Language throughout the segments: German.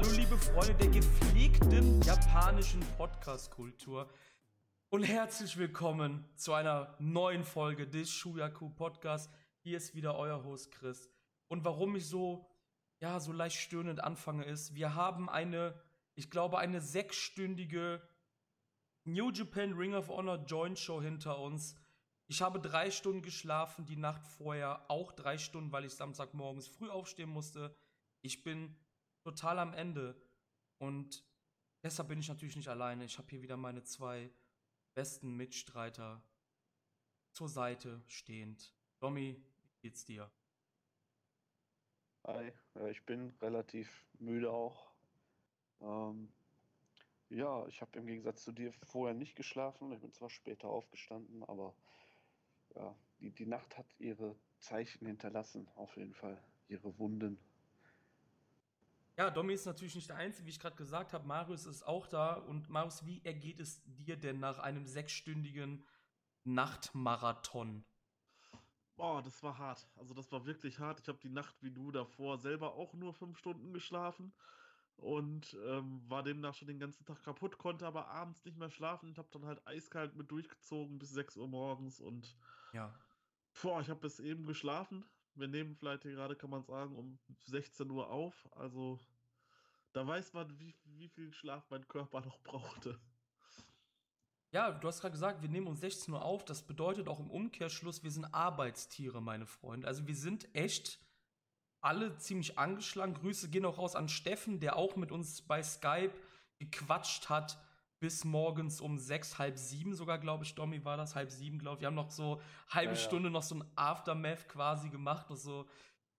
Hallo liebe Freunde der gepflegten japanischen Podcast-Kultur und herzlich willkommen zu einer neuen Folge des Shuyaku Podcast. Hier ist wieder euer Host Chris. Und warum ich so, ja, so leicht stöhnend anfange ist, wir haben eine, ich glaube, eine sechsstündige New Japan Ring of Honor Joint Show hinter uns. Ich habe drei Stunden geschlafen, die Nacht vorher auch drei Stunden, weil ich Samstagmorgens früh aufstehen musste. Ich bin total am Ende und deshalb bin ich natürlich nicht alleine. Ich habe hier wieder meine zwei besten Mitstreiter zur Seite stehend. Domi, wie geht's dir? Hi, ich bin relativ müde auch. Ähm, ja, ich habe im Gegensatz zu dir vorher nicht geschlafen. Ich bin zwar später aufgestanden, aber ja, die, die Nacht hat ihre Zeichen hinterlassen, auf jeden Fall. Ihre Wunden. Ja, Domi ist natürlich nicht der Einzige, wie ich gerade gesagt habe. Marius ist auch da. Und Marius, wie ergeht es dir denn nach einem sechsstündigen Nachtmarathon? Boah, das war hart. Also das war wirklich hart. Ich habe die Nacht wie du davor selber auch nur fünf Stunden geschlafen und ähm, war demnach schon den ganzen Tag kaputt, konnte aber abends nicht mehr schlafen und habe dann halt eiskalt mit durchgezogen bis 6 Uhr morgens und ja. Boah, ich habe bis eben geschlafen. Wir nehmen vielleicht hier gerade, kann man sagen, um 16 Uhr auf. Also da weiß man, wie, wie viel Schlaf mein Körper noch brauchte. Ja, du hast gerade gesagt, wir nehmen um 16 Uhr auf. Das bedeutet auch im Umkehrschluss, wir sind Arbeitstiere, meine Freunde. Also wir sind echt alle ziemlich angeschlagen. Grüße gehen auch raus an Steffen, der auch mit uns bei Skype gequatscht hat bis morgens um sechs, halb sieben sogar, glaube ich, Domi war das, halb sieben, glaube ich. Wir haben noch so halbe ja, Stunde ja. noch so ein Aftermath quasi gemacht, so,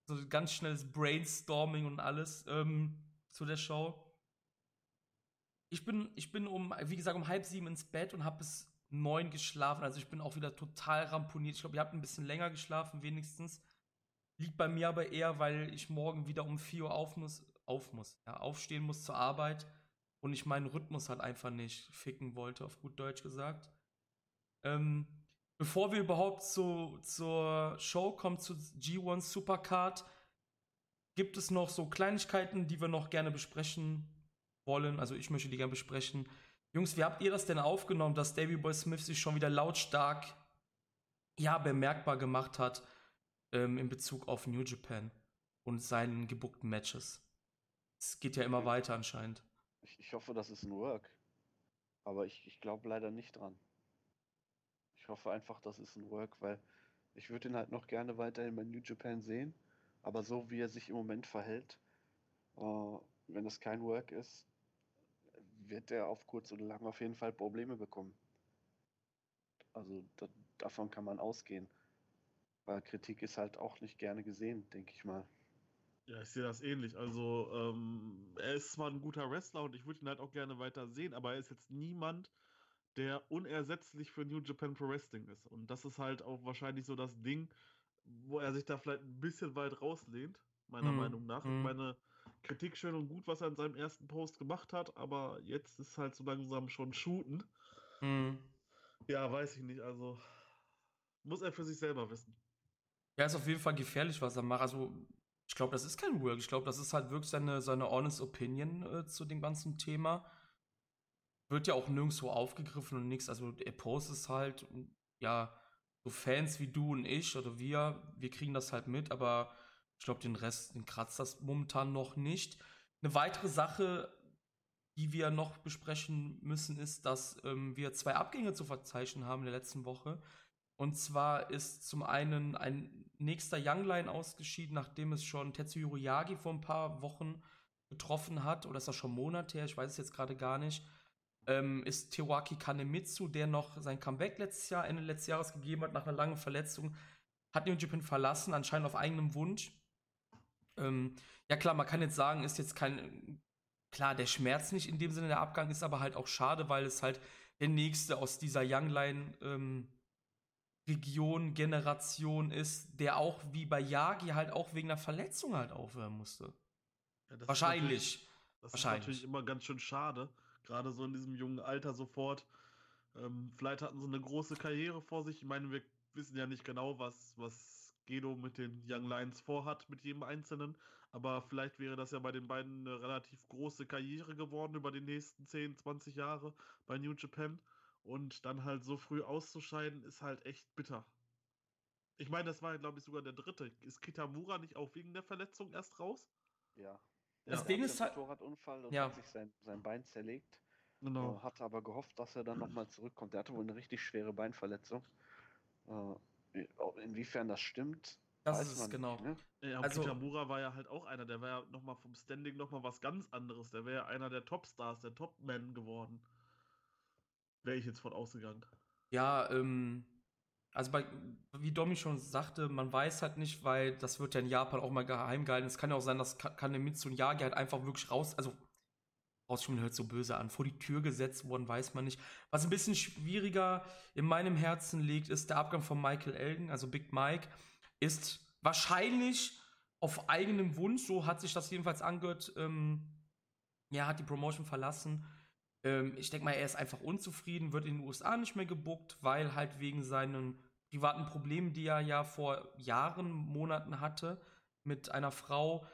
so ganz schnelles Brainstorming und alles ähm, zu der Show. Ich bin, ich bin um, wie gesagt, um halb sieben ins Bett und habe bis neun geschlafen. Also ich bin auch wieder total ramponiert. Ich glaube, ihr habt ein bisschen länger geschlafen, wenigstens. Liegt bei mir aber eher, weil ich morgen wieder um 4 Uhr auf muss, auf muss, ja, aufstehen muss zur Arbeit und ich meinen Rhythmus halt einfach nicht ficken wollte, auf gut Deutsch gesagt. Ähm, bevor wir überhaupt zu, zur Show kommen, zu G1 Supercard, gibt es noch so Kleinigkeiten, die wir noch gerne besprechen wollen. Also ich möchte die gerne besprechen. Jungs, wie habt ihr das denn aufgenommen, dass Davy Boy Smith sich schon wieder lautstark, ja, bemerkbar gemacht hat? ähm, in Bezug auf New Japan und seinen gebuckten Matches. Es geht ja immer weiter anscheinend. Ich, ich hoffe, das ist ein Work. Aber ich, ich glaube leider nicht dran. Ich hoffe einfach, das ist ein Work, weil ich würde ihn halt noch gerne weiterhin bei New Japan sehen. Aber so wie er sich im Moment verhält, äh, wenn das kein Work ist, wird er auf kurz oder lang auf jeden Fall Probleme bekommen. Also da, davon kann man ausgehen. Weil Kritik ist halt auch nicht gerne gesehen, denke ich mal. Ja, ich sehe das ähnlich. Also, ähm, er ist zwar ein guter Wrestler und ich würde ihn halt auch gerne weiter sehen, aber er ist jetzt niemand, der unersetzlich für New Japan Pro Wrestling ist. Und das ist halt auch wahrscheinlich so das Ding, wo er sich da vielleicht ein bisschen weit rauslehnt, meiner mhm. Meinung nach. Mhm. Meine Kritik schön und gut, was er in seinem ersten Post gemacht hat, aber jetzt ist halt so langsam schon Shooten. Mhm. Ja, weiß ich nicht. Also muss er für sich selber wissen. Ja, ist auf jeden Fall gefährlich, was er macht. Also, ich glaube, das ist kein Work. Ich glaube, das ist halt wirklich seine, seine honest Opinion äh, zu dem ganzen Thema. Wird ja auch nirgendwo aufgegriffen und nichts. Also, er postet halt, ja, so Fans wie du und ich oder wir, wir kriegen das halt mit, aber ich glaube, den Rest, den kratzt das momentan noch nicht. Eine weitere Sache, die wir noch besprechen müssen, ist, dass ähm, wir zwei Abgänge zu verzeichnen haben in der letzten Woche. Und zwar ist zum einen ein nächster Youngline ausgeschieden, nachdem es schon Tetsuyori Yagi vor ein paar Wochen getroffen hat, oder ist das schon Monate her, ich weiß es jetzt gerade gar nicht, ähm, ist Tewaki Kanemitsu, der noch sein Comeback letztes Jahr, Ende letztes Jahres gegeben hat, nach einer langen Verletzung, hat New Japan verlassen, anscheinend auf eigenem Wunsch. Ähm, ja klar, man kann jetzt sagen, ist jetzt kein, klar, der Schmerz nicht in dem Sinne, der Abgang ist aber halt auch schade, weil es halt der nächste aus dieser Youngline ähm, Region, Generation ist, der auch wie bei Yagi halt auch wegen einer Verletzung halt aufhören musste. Ja, Wahrscheinlich. Das Wahrscheinlich. ist natürlich immer ganz schön schade, gerade so in diesem jungen Alter sofort. Ähm, vielleicht hatten sie eine große Karriere vor sich. Ich meine, wir wissen ja nicht genau, was, was Gedo mit den Young Lions vorhat, mit jedem Einzelnen. Aber vielleicht wäre das ja bei den beiden eine relativ große Karriere geworden über die nächsten 10, 20 Jahre bei New Japan. Und dann halt so früh auszuscheiden, ist halt echt bitter. Ich meine, das war, glaube ich, sogar der dritte. Ist Kitamura nicht auch wegen der Verletzung erst raus? Ja. Das Er Ding hatte ist einen halt- Motorradunfall und Ja. hat sich sein, sein Bein zerlegt. Genau. Äh, hatte aber gehofft, dass er dann nochmal zurückkommt. Der hatte wohl eine richtig schwere Beinverletzung. Äh, inwiefern das stimmt, Das weiß ist es, man genau. nicht. Ne? Ja, und Also- Kitamura war ja halt auch einer, der war ja nochmal vom Standing nochmal was ganz anderes. Der wäre ja einer der Topstars, der Topman geworden. Wäre ich jetzt von ausgegangen. Ja, ähm, also bei, wie Domi schon sagte, man weiß halt nicht, weil das wird ja in Japan auch mal geheim gehalten. Es kann ja auch sein, dass Ka- Kanemitsu und Yagi halt einfach wirklich raus, also rausschwimmen hört so böse an, vor die Tür gesetzt worden, weiß man nicht. Was ein bisschen schwieriger in meinem Herzen liegt, ist der Abgang von Michael Elgin, also Big Mike, ist wahrscheinlich auf eigenem Wunsch, so hat sich das jedenfalls angehört, ähm, ja, hat die Promotion verlassen. Ähm, ich denke mal, er ist einfach unzufrieden, wird in den USA nicht mehr gebuckt, weil halt wegen seinen privaten Problemen, die er ja vor Jahren, Monaten hatte mit einer Frau,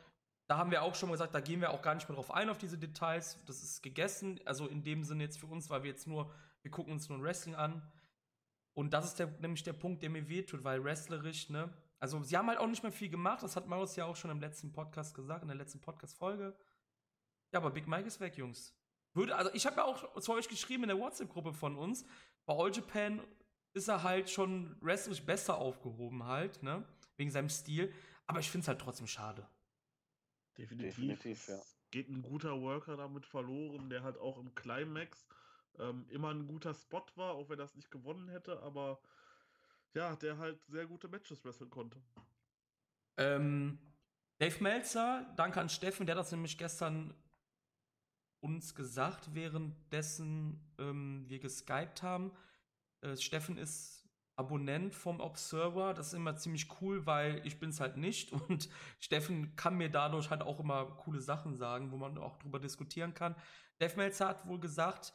da haben wir auch schon mal gesagt, da gehen wir auch gar nicht mehr drauf ein, auf diese Details. Das ist gegessen. Also in dem Sinne jetzt für uns, weil wir jetzt nur, wir gucken uns nur Wrestling an. Und das ist der, nämlich der Punkt, der mir wehtut, weil wrestlerisch, ne? Also sie haben halt auch nicht mehr viel gemacht. Das hat Marius ja auch schon im letzten Podcast gesagt, in der letzten Podcast-Folge. Ja, aber Big Mike ist weg, Jungs. Würde, also ich habe ja auch zu euch geschrieben in der WhatsApp-Gruppe von uns, bei All Japan ist er halt schon wrestlerisch besser aufgehoben halt, ne? Wegen seinem Stil. Aber ich finde es halt trotzdem schade. Definitiv. Definitiv, ja. Es Geht ein guter Worker damit verloren, der halt auch im Climax ähm, immer ein guter Spot war, auch wenn er das nicht gewonnen hätte, aber ja, der halt sehr gute Matches wresteln konnte. Ähm, Dave Meltzer, danke an Steffen, der hat das nämlich gestern uns gesagt, währenddessen ähm, wir geskypt haben. Äh, Steffen ist Abonnent vom Observer. Das ist immer ziemlich cool, weil ich bin es halt nicht. Und Steffen kann mir dadurch halt auch immer coole Sachen sagen, wo man auch drüber diskutieren kann. Dave Meltzer hat wohl gesagt,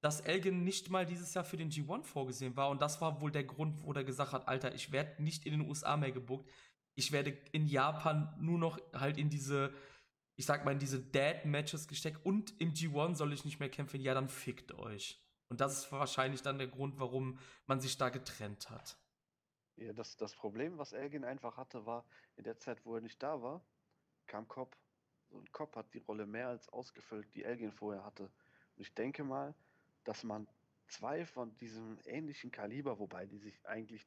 dass Elgin nicht mal dieses Jahr für den G1 vorgesehen war. Und das war wohl der Grund, wo der gesagt hat, Alter, ich werde nicht in den USA mehr gebuckt. Ich werde in Japan nur noch halt in diese, ich sag mal, in diese Dad-Matches gesteckt. Und im G1 soll ich nicht mehr kämpfen. Ja, dann fickt euch. Und das ist wahrscheinlich dann der Grund, warum man sich da getrennt hat. Ja, das, das Problem, was Elgin einfach hatte, war, in der Zeit, wo er nicht da war, kam Cobb. Und Cobb hat die Rolle mehr als ausgefüllt, die Elgin vorher hatte. Und ich denke mal, dass man zwei von diesem ähnlichen Kaliber, wobei die sich eigentlich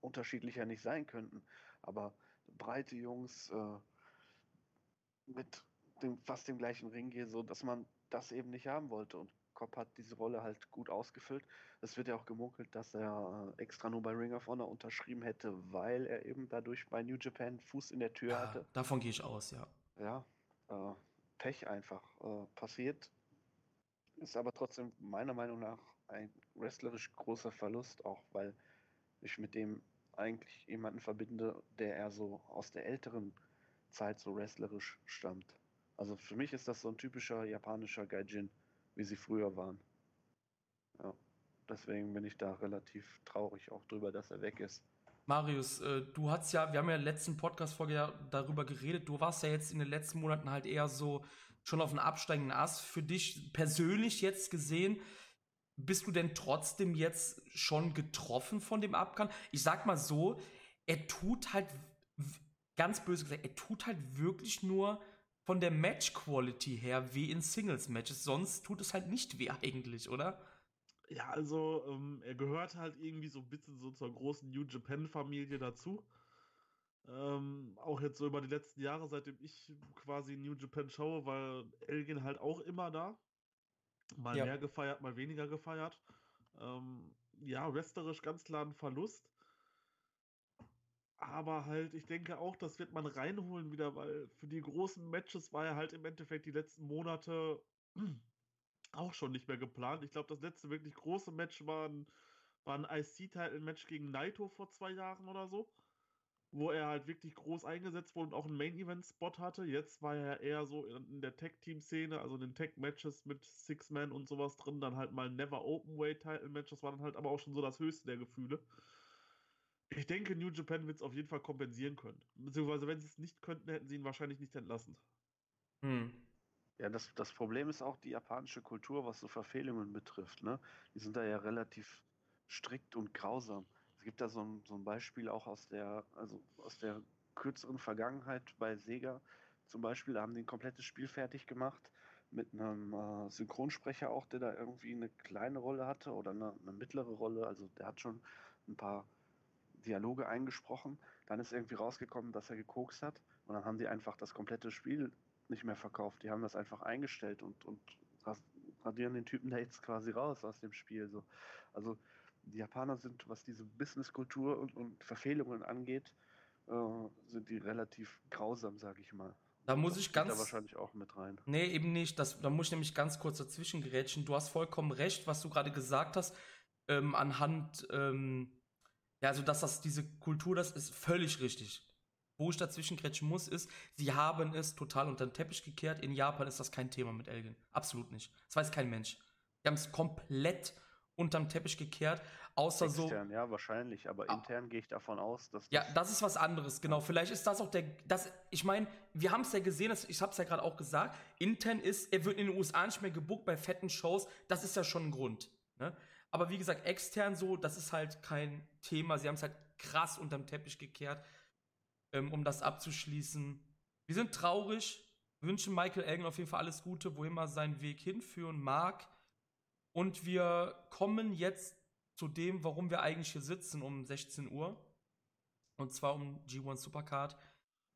unterschiedlicher nicht sein könnten, aber breite Jungs äh, mit dem, fast dem gleichen Ring gehen, so dass man das eben nicht haben wollte. Und Cobb hat diese Rolle halt gut ausgefüllt. Es wird ja auch gemunkelt, dass er äh, extra nur bei Ring of Honor unterschrieben hätte, weil er eben dadurch bei New Japan Fuß in der Tür Ja, hatte. davon gehe ich aus, ja. Ja, äh, Pech einfach äh, passiert. Ist aber trotzdem meiner Meinung nach ein wrestlerisch großer Verlust, auch weil ich mit dem eigentlich jemanden verbinde, der eher so aus der älteren Zeit so wrestlerisch stammt. Also für mich ist das so ein typischer japanischer Gaijin, wie sie früher waren. Ja, deswegen bin ich da relativ traurig auch drüber, dass er weg ist. Marius, äh, du hast ja, wir haben ja in der letzten Podcast-Folge ja darüber geredet, du warst ja jetzt in den letzten Monaten halt eher so schon auf einem absteigenden Ast. Für dich persönlich jetzt gesehen, bist du denn trotzdem jetzt schon getroffen von dem Abgang? Ich sag mal so, er tut halt, ganz böse gesagt, er tut halt wirklich nur von der Match-Quality her weh in Singles-Matches. Sonst tut es halt nicht weh eigentlich, oder? Ja, also ähm, er gehört halt irgendwie so ein bisschen so zur großen New Japan-Familie dazu. Ähm, auch jetzt so über die letzten Jahre, seitdem ich quasi New Japan schaue, war Elgin halt auch immer da. Mal Ja. mehr gefeiert, mal weniger gefeiert. Ähm, ja, wrestlerisch ganz klar ein Verlust. Aber halt, ich denke auch, das wird man reinholen wieder, weil für die großen Matches war er halt im Endeffekt die letzten Monate auch schon nicht mehr geplant. Ich glaube, das letzte wirklich große Match war ein, war ein IC-Title-Match gegen Naito vor zwei Jahren oder so, wo er halt wirklich groß eingesetzt wurde und auch einen Main-Event-Spot hatte. Jetzt war er eher so in, der Tag-Team-Szene, also in den Tag-Matches mit Six-Man und sowas drin, dann halt mal Never Open-Weight-Title-Match, das war dann halt aber auch schon so das höchste der Gefühle. Ich denke, New Japan wird es auf jeden Fall kompensieren können. Beziehungsweise, wenn sie es nicht könnten, hätten sie ihn wahrscheinlich nicht entlassen. Hm. Ja, das, das Problem ist auch die japanische Kultur, was so Verfehlungen betrifft. Ne? Die sind da ja relativ strikt und grausam. Es gibt da so ein, so ein Beispiel auch aus der, also aus der kürzeren Vergangenheit bei Sega. Zum Beispiel da haben die ein komplettes Spiel fertig gemacht mit einem äh, Synchronsprecher auch, der da irgendwie eine kleine Rolle hatte oder eine, eine mittlere Rolle. Also der hat schon ein paar Dialoge eingesprochen. Dann ist irgendwie rausgekommen, dass er gekokst hat. Und dann haben die einfach das komplette Spiel nicht mehr verkauft. Die haben das einfach eingestellt und, und radieren den Typen da jetzt quasi raus aus dem Spiel. So. Also die Japaner sind, was diese Businesskultur und, und Verfehlungen angeht, äh, sind die relativ grausam, sage ich mal. Da muss ich ganz. Da wahrscheinlich auch mit rein. Nee, eben nicht. Das, da muss ich nämlich ganz kurz dazwischen gerätschen. Du hast vollkommen recht, was du gerade gesagt hast. Ähm, anhand, ähm, ja, also dass das diese Kultur, das ist völlig richtig. Wo ich dazwischen grätschen muss, ist, sie haben es total unter den Teppich gekehrt. In Japan ist das kein Thema mit Elgin. Absolut nicht. Das weiß kein Mensch. Die haben es komplett unterm Teppich gekehrt. Außer Extern, so. ja, wahrscheinlich, aber ah. intern gehe ich davon aus, dass. Das ja, das ist was anderes, genau. Vielleicht ist das auch der. Das, ich meine, wir haben es ja gesehen, ich habe es ja gerade auch gesagt. Intern ist, er wird in den USA nicht mehr gebucht bei fetten Shows. Das ist ja schon ein Grund. Ne? Aber wie gesagt, extern so, das ist halt kein Thema. Sie haben es halt krass unterm Teppich gekehrt, ähm, um das abzuschließen. Wir sind traurig, wünschen Michael Elgin auf jeden Fall alles Gute, wo immer seinen Weg hinführen mag. Und wir kommen jetzt zu dem, warum wir eigentlich hier sitzen um 16 Uhr. Und zwar um G1 Supercard.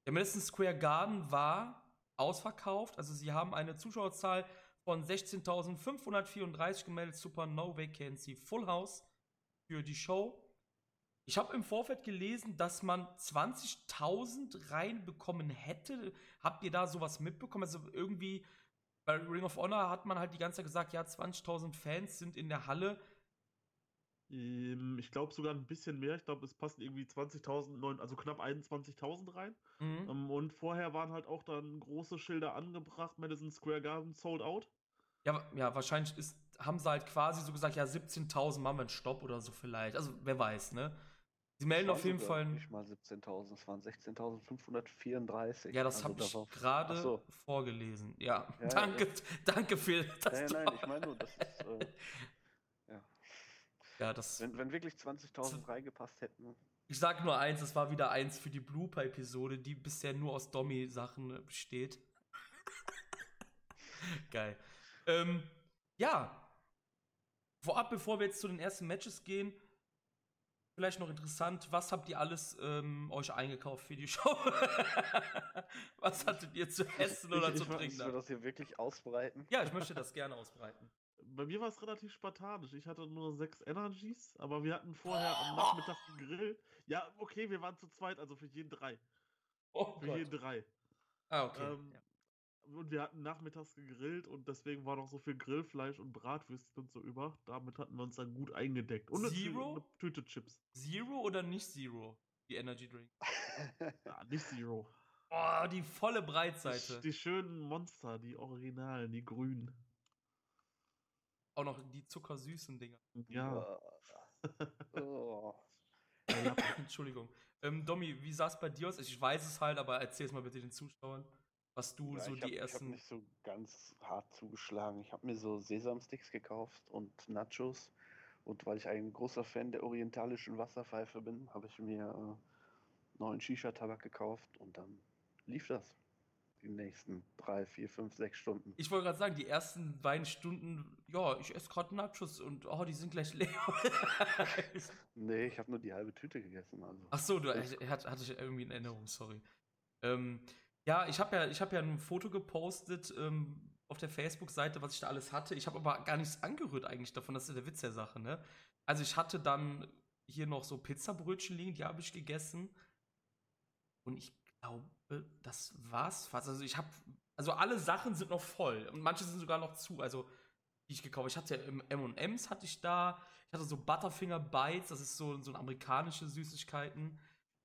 Der Madison Square Garden war ausverkauft. Also sie haben eine Zuschauerzahl von 16.534 gemeldet. Super No Vacancy Full House für die Show. Ich habe im Vorfeld gelesen, dass man 20.000 reinbekommen hätte. Habt ihr da sowas mitbekommen? Also irgendwie bei Ring of Honor hat man halt die ganze Zeit gesagt, ja, 20.000 Fans sind in der Halle. Ähm, ich glaube sogar ein bisschen mehr. Ich glaube, es passen irgendwie 20.000, also knapp 21.000 rein. Mhm. Ähm, und vorher waren halt auch dann große Schilder angebracht: Madison Square Garden sold out. Ja, ja wahrscheinlich ist, haben sie halt quasi so gesagt: ja, 17.000 machen wir einen Stopp oder so vielleicht. Also, wer weiß, ne? Sie melden auf jeden Fall. Nicht mal 17.000, es waren 16.534. Ja, das also habe ich gerade so. vorgelesen. Ja, ja danke, ja. danke für das. Ja, nein, ich meine nur, das ist. Äh, ja, das. Wenn, wenn wirklich 20.000 reingepasst hätten. Ich sag nur eins, es war wieder eins für die Blooper-Episode, die bisher nur aus Dommy-Sachen äh, besteht. Geil. Ähm, ja. Vorab, bevor wir jetzt zu den ersten Matches gehen, vielleicht noch interessant, was habt ihr alles ähm, euch eingekauft für die Show? was hattet ihr zu essen oder ich, zu trinken? Möchtest du das hier wirklich ausbreiten? Ja, ich möchte das gerne ausbreiten bei mir war es relativ spartanisch. Ich hatte nur sechs Energies, aber wir hatten vorher am Nachmittag einen Grill. Ja, okay, wir waren zu zweit, also für jeden drei. Oh für Gott. jeden drei. Ah, okay. Ähm, ja. Und wir hatten nachmittags gegrillt und deswegen war noch so viel Grillfleisch und Bratwürstchen und so über. Damit hatten wir uns dann gut eingedeckt. Und Zero? eine Tüte Chips. Zero oder nicht Zero? Die Energy Drink. ja, nicht Zero. Oh, die volle Breitseite. Die, die schönen Monster, die Originalen, die grünen. Auch noch die zuckersüßen Dinger. Ja. oh. Entschuldigung. Ähm, Domi, wie sah es bei dir aus? Ich weiß es halt, aber erzähl es mal bitte den Zuschauern, was du ja, so die hab, ersten. Ich habe nicht so ganz hart zugeschlagen. Ich habe mir so Sesamsticks gekauft und Nachos. Und weil ich ein großer Fan der orientalischen Wasserpfeife bin, habe ich mir äh, neuen Shisha-Tabak gekauft und dann lief das die nächsten drei, vier, fünf, sechs Stunden. Ich wollte gerade sagen, die ersten beiden Stunden, ja, ich esse gerade Nachos und oh, die sind gleich leer. nee, ich habe nur die halbe Tüte gegessen. Also. Ach so, du ich, hatte ich irgendwie in Erinnerung, sorry. Ähm, ja, ich habe ja, hab ja ein Foto gepostet ähm, auf der Facebook-Seite, was ich da alles hatte. Ich habe aber gar nichts angerührt eigentlich davon, das ist der Witz der Sache, ne? Also ich hatte dann hier noch so Pizzabrötchen liegen, die habe ich gegessen. Und ich glaube, das war's fast. Also ich habe, also alle Sachen sind noch voll und manche sind sogar noch zu. Also die ich gekauft. Ich hatte M&M's hatte ich da. Ich hatte so Butterfinger Bites, das ist so so amerikanische Süßigkeiten.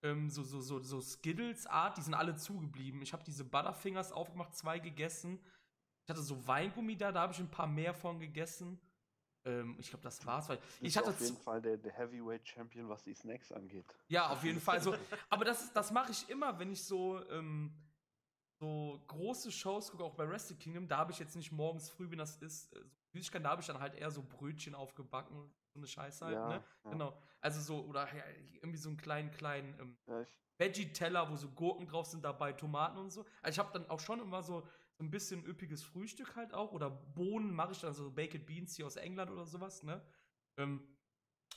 Ähm, so so so so Skittles Art, die sind alle zugeblieben. Ich habe diese Butterfingers aufgemacht, zwei gegessen. Ich hatte so Weingummi da, da habe ich ein paar mehr von gegessen. Ähm, ich glaube, das war's. Weil ich hatte auf jeden Fall der, der Heavyweight Champion, was die Snacks angeht. Ja, auf jeden Fall. So, aber das, das mache ich immer, wenn ich so, ähm, so große Shows gucke, auch bei Wrestle Kingdom. Da habe ich jetzt nicht morgens früh, wenn das ist, äh, so Süßigkeiten, da habe ich dann halt eher so Brötchen aufgebacken so eine Scheiße halt, Ja, ne? ja. Genau. Also so, oder ja, irgendwie so einen kleinen, kleinen ähm, Veggie-Teller, wo so Gurken drauf sind, dabei Tomaten und so. Also ich habe dann auch schon immer so, so ein bisschen üppiges Frühstück halt auch. Oder Bohnen mache ich dann so Baked Beans hier aus England oder sowas, ne? Ähm,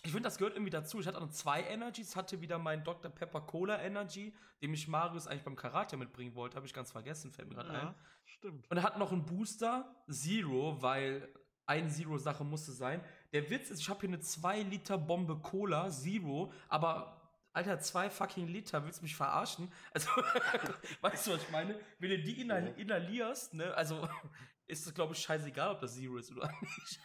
ich finde, das gehört irgendwie dazu. Ich hatte dann zwei Energies, hatte wieder meinen Dr. Pepper Cola Energy, den mich Marius eigentlich beim Karate mitbringen wollte. Habe ich ganz vergessen, fällt mir gerade ein. Ja, stimmt. Und er hat noch einen Booster, Zero, weil eine Zero-Sache musste sein. Der Witz ist, ich habe hier eine 2 Liter Bombe Cola, Zero, aber Alter, 2 fucking Liter, willst du mich verarschen? Also, weißt du, was ich meine? Wenn du die inhal inhalierst, ne, also ist es, glaube ich, scheißegal, ob das Zero ist oder nicht.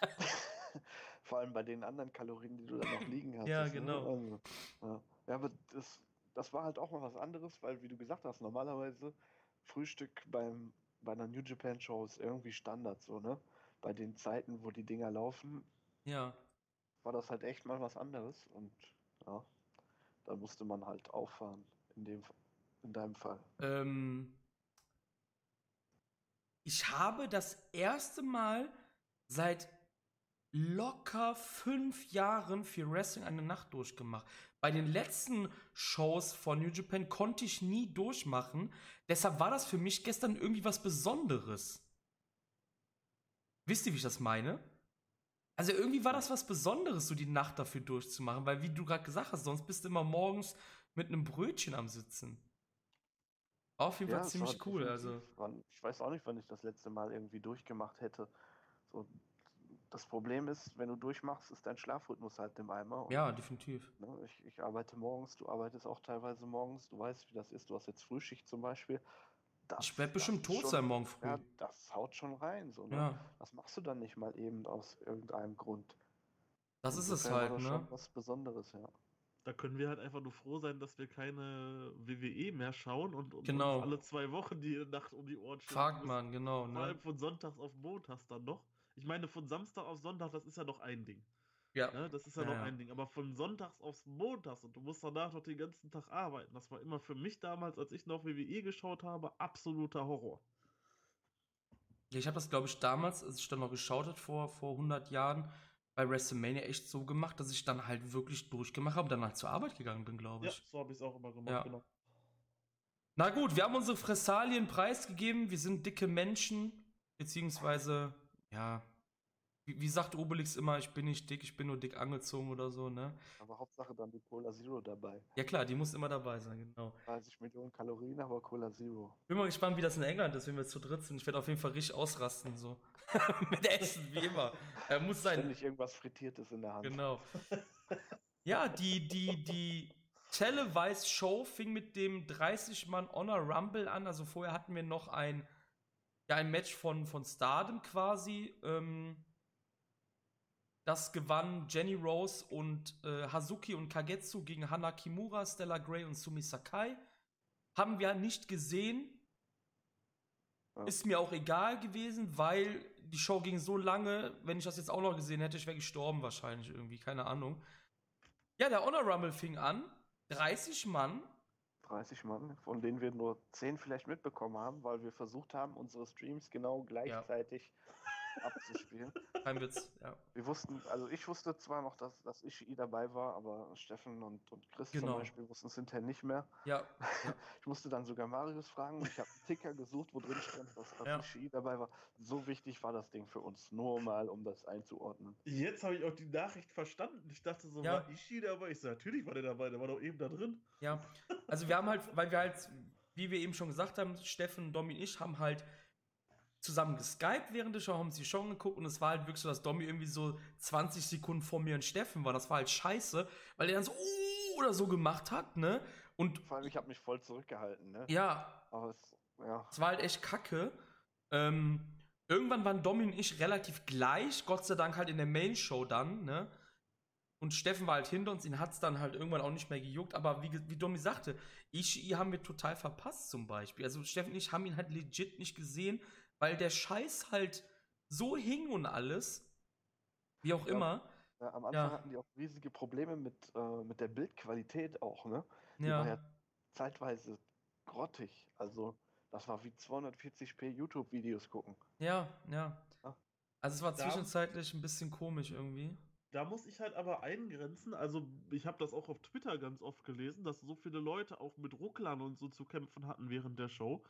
vor allem bei den anderen Kalorien, die du da noch liegen hast. Ja, ne? genau. Also, ja. ja, aber das, das war halt auch mal was anderes, weil, wie du gesagt hast, normalerweise Frühstück beim, bei einer New Japan Show ist irgendwie Standard, so, ne? Bei den Zeiten, wo die Dinger laufen, ja. war das halt echt mal was anderes und ja, da musste man halt auffahren, in dem, in deinem Fall. Ähm, ich habe das erste Mal seit locker fünf Jahren für Wrestling eine Nacht durchgemacht. Bei den letzten Shows von New Japan konnte ich nie durchmachen. Deshalb war das für mich gestern irgendwie was Besonderes. Wisst ihr, wie ich das meine? Also irgendwie war das was Besonderes, so die Nacht dafür durchzumachen, weil wie du gerade gesagt hast, sonst bist du immer morgens mit einem Brötchen am Sitzen. War Auf jeden Fall es ziemlich cool, also. wann- Ich weiß auch nicht, wann ich das letzte Mal irgendwie durchgemacht hätte. So, das Problem ist, wenn du durchmachst, ist dein Schlafrhythmus halt im Eimer. und, Ja, definitiv. Ne, ich, ich arbeite morgens, du arbeitest auch teilweise morgens, du weißt, wie das ist. Du hast jetzt Frühschicht zum Beispiel. Das, Ich werde bestimmt tot schon- sein morgen früh. Ja, das haut schon rein. So, ne? Ja, Das machst du dann nicht mal eben aus irgendeinem Grund. das ist es halt, das ne? schon was Besonderes, ja. Da können wir halt einfach nur froh sein, dass wir keine WWE mehr schauen und, und Genau. uns alle zwei Wochen die Nacht um die Ohren schlagen Fragt man, genau, Vor ne? allem von Sonntags auf Montags dann noch. Ich meine, von Samstag auf Sonntag, das ist ja noch ein Ding. Ja. Ne? Das ist ja, Ja, noch ja. ein Ding. Aber von Sonntags aufs Montags und du musst danach noch den ganzen Tag arbeiten. Das war immer für mich damals, als ich noch WWE geschaut habe, absoluter Horror. Ja, ich habe das, glaube ich, damals, als ich dann noch geschaut habe, vor, vor 100 Jahren, bei WrestleMania echt so gemacht, dass ich dann halt wirklich durchgemacht habe und dann halt zur Arbeit gegangen bin, glaube Ja, ich. so habe ich es auch immer gemacht. Ja. Genau. Na gut, wir haben unsere Fressalien preisgegeben. Wir sind dicke Menschen, beziehungsweise, ja, wie, wie sagt Obelix immer, ich bin nicht dick, ich bin nur dick angezogen oder so, ne? Aber Hauptsache dann die Cola Zero dabei. Ja klar, die muss immer dabei sein, genau. 30 Millionen Kalorien, aber Cola Zero. Bin mal gespannt, wie das in England ist, wenn wir zu dritt sind. Ich werde auf jeden Fall richtig ausrasten, so. Mit Essen, wie immer. Äh, muss sein. Ständig irgendwas Frittiertes in der Hand. Genau. Ja, die, die, die Televised Show fing mit dem 30-Mann Honor Rumble an. Also vorher hatten wir noch ein, ja, ein Match von, von Stardom quasi. Ähm, das gewann Jenny Rose und äh, Hazuki und Kagetsu gegen Hana Kimura, Stella Gray und Sumi Sakai. Haben wir nicht gesehen. Ja. Ist mir auch egal gewesen, weil die Show ging so lange, wenn ich das jetzt auch noch gesehen hätte, ich wäre gestorben wahrscheinlich irgendwie, keine Ahnung. Ja, der Honor Rumble fing an. 30 Mann. 30 Mann, von denen wir nur 10 vielleicht mitbekommen haben, weil wir versucht haben, unsere Streams genau gleichzeitig abzuspielen. Kein Witz, ja. Wir wussten, also ich wusste zwar noch, dass, dass Ishii dabei war, aber Steffen und, und Chris Genau. zum Beispiel wussten es hinterher nicht mehr. Ja, Ich musste dann sogar Marius fragen ich habe einen Ticker gesucht, wo drin stand, dass, dass Ja. Ishii dabei war. So wichtig war das Ding für uns, nur mal, um das einzuordnen. Jetzt habe ich auch die Nachricht verstanden. Ich dachte so, Ja. war Ishii dabei? Ich so, natürlich war der dabei, der war doch eben da drin. ja. Also wir haben halt, weil wir halt, wie wir eben schon gesagt haben, Steffen, Domi und ich haben halt zusammen geskypt während der Show, haben sie schon geguckt und es war halt wirklich so, dass Domi irgendwie so 20 Sekunden vor mir und Steffen war. Das war halt scheiße, weil er dann so uh, oder so gemacht hat, ne? Und Vor allem, ich habe mich voll zurückgehalten, ne? ja, Aber es, ja, Es war halt echt kacke. Ähm, irgendwann waren Domi und ich relativ gleich, Gott sei Dank halt in der Main-Show dann, ne? Und Steffen war halt hinter uns, ihn hat es dann halt irgendwann auch nicht mehr gejuckt, aber wie, wie Domi sagte, Ishii haben wir total verpasst zum Beispiel. Also Steffen und ich haben ihn halt legit nicht gesehen, weil der Scheiß halt so hing und alles. Wie auch Ja. immer. Ja, am Anfang Ja. hatten die auch riesige Probleme mit, äh, mit der Bildqualität auch, ne? Die war Ja. zeitweise grottig. Also, das war wie 240p YouTube-Videos gucken. Ja, ja. Ja. Also es war Da- zwischenzeitlich ein bisschen komisch irgendwie. Da muss ich halt aber eingrenzen. Also, ich habe das auch auf Twitter ganz oft gelesen, dass so viele Leute auch mit Rucklern und so zu kämpfen hatten während der Show.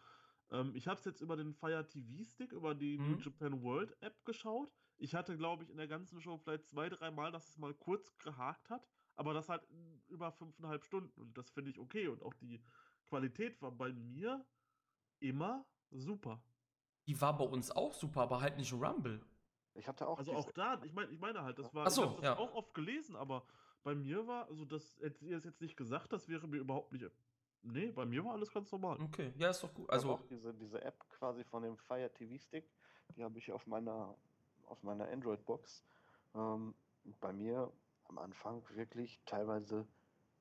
Ähm, ich habe es jetzt über den Fire TV Stick, über die Mhm. New Japan World App geschaut. Ich hatte, glaube ich, in der ganzen Show vielleicht zwei, drei Mal, dass es mal kurz gehakt hat, aber das halt über fünfeinhalb Stunden. Und das finde ich okay. Und auch die Qualität war bei mir immer super. Die war bei uns auch super, aber halt nicht Rumble. Ich hatte auch Also auch da, ich meine, ich meine halt, das war, Ach so, ich habe das ja. auch oft gelesen, aber bei mir war, also das hättet ihr es jetzt nicht gesagt, das wäre mir überhaupt nicht. Nee, bei mir war alles ganz normal. Okay, ja, ist doch gut. Also, auch diese, diese App quasi von dem Fire TV Stick, die habe ich auf meiner, auf meiner Android-Box. Ähm, bei mir am Anfang wirklich teilweise,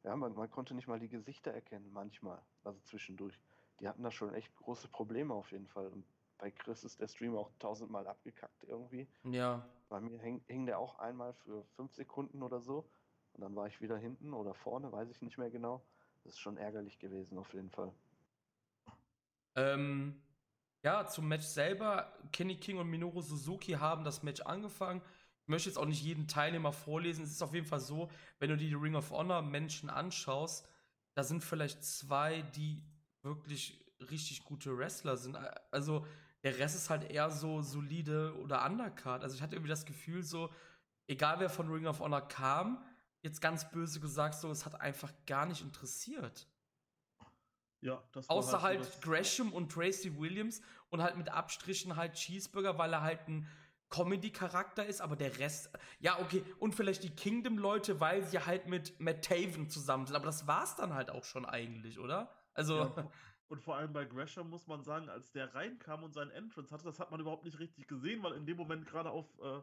ja, man, man konnte nicht mal die Gesichter erkennen, manchmal, also zwischendurch. Die hatten da schon echt große Probleme auf jeden Fall. Und bei Chris ist der Stream auch tausendmal abgekackt irgendwie. ja. Bei mir häng, hing der auch einmal für fünf Sekunden oder so. Und dann war ich wieder hinten oder vorne, weiß ich nicht mehr genau. Das ist schon ärgerlich gewesen, auf jeden Fall. Ähm, ja, zum Match selber. Kenny King und Minoru Suzuki haben das Match angefangen. Ich möchte jetzt auch nicht jeden Teilnehmer vorlesen. Es ist auf jeden Fall so, wenn du dir die Ring of Honor Menschen anschaust, da sind vielleicht zwei, die wirklich richtig gute Wrestler sind. Also der Rest ist halt eher so solide oder Undercard. Also ich hatte irgendwie das Gefühl so, egal wer von Ring of Honor kam, jetzt ganz böse gesagt so, es hat einfach gar nicht interessiert. Ja, das war Außer so halt Gresham und Tracy Williams und halt mit Abstrichen halt Cheeseburger, weil er halt ein Comedy-Charakter ist, aber der Rest, ja, okay, und vielleicht die Kingdom-Leute, weil sie halt mit Matt Taven zusammen sind, aber das war's dann halt auch schon eigentlich, oder? Also, Ja, und vor allem bei Gresham muss man sagen, als der reinkam und seinen Entrance hatte, das hat man überhaupt nicht richtig gesehen, weil in dem Moment gerade auf, äh,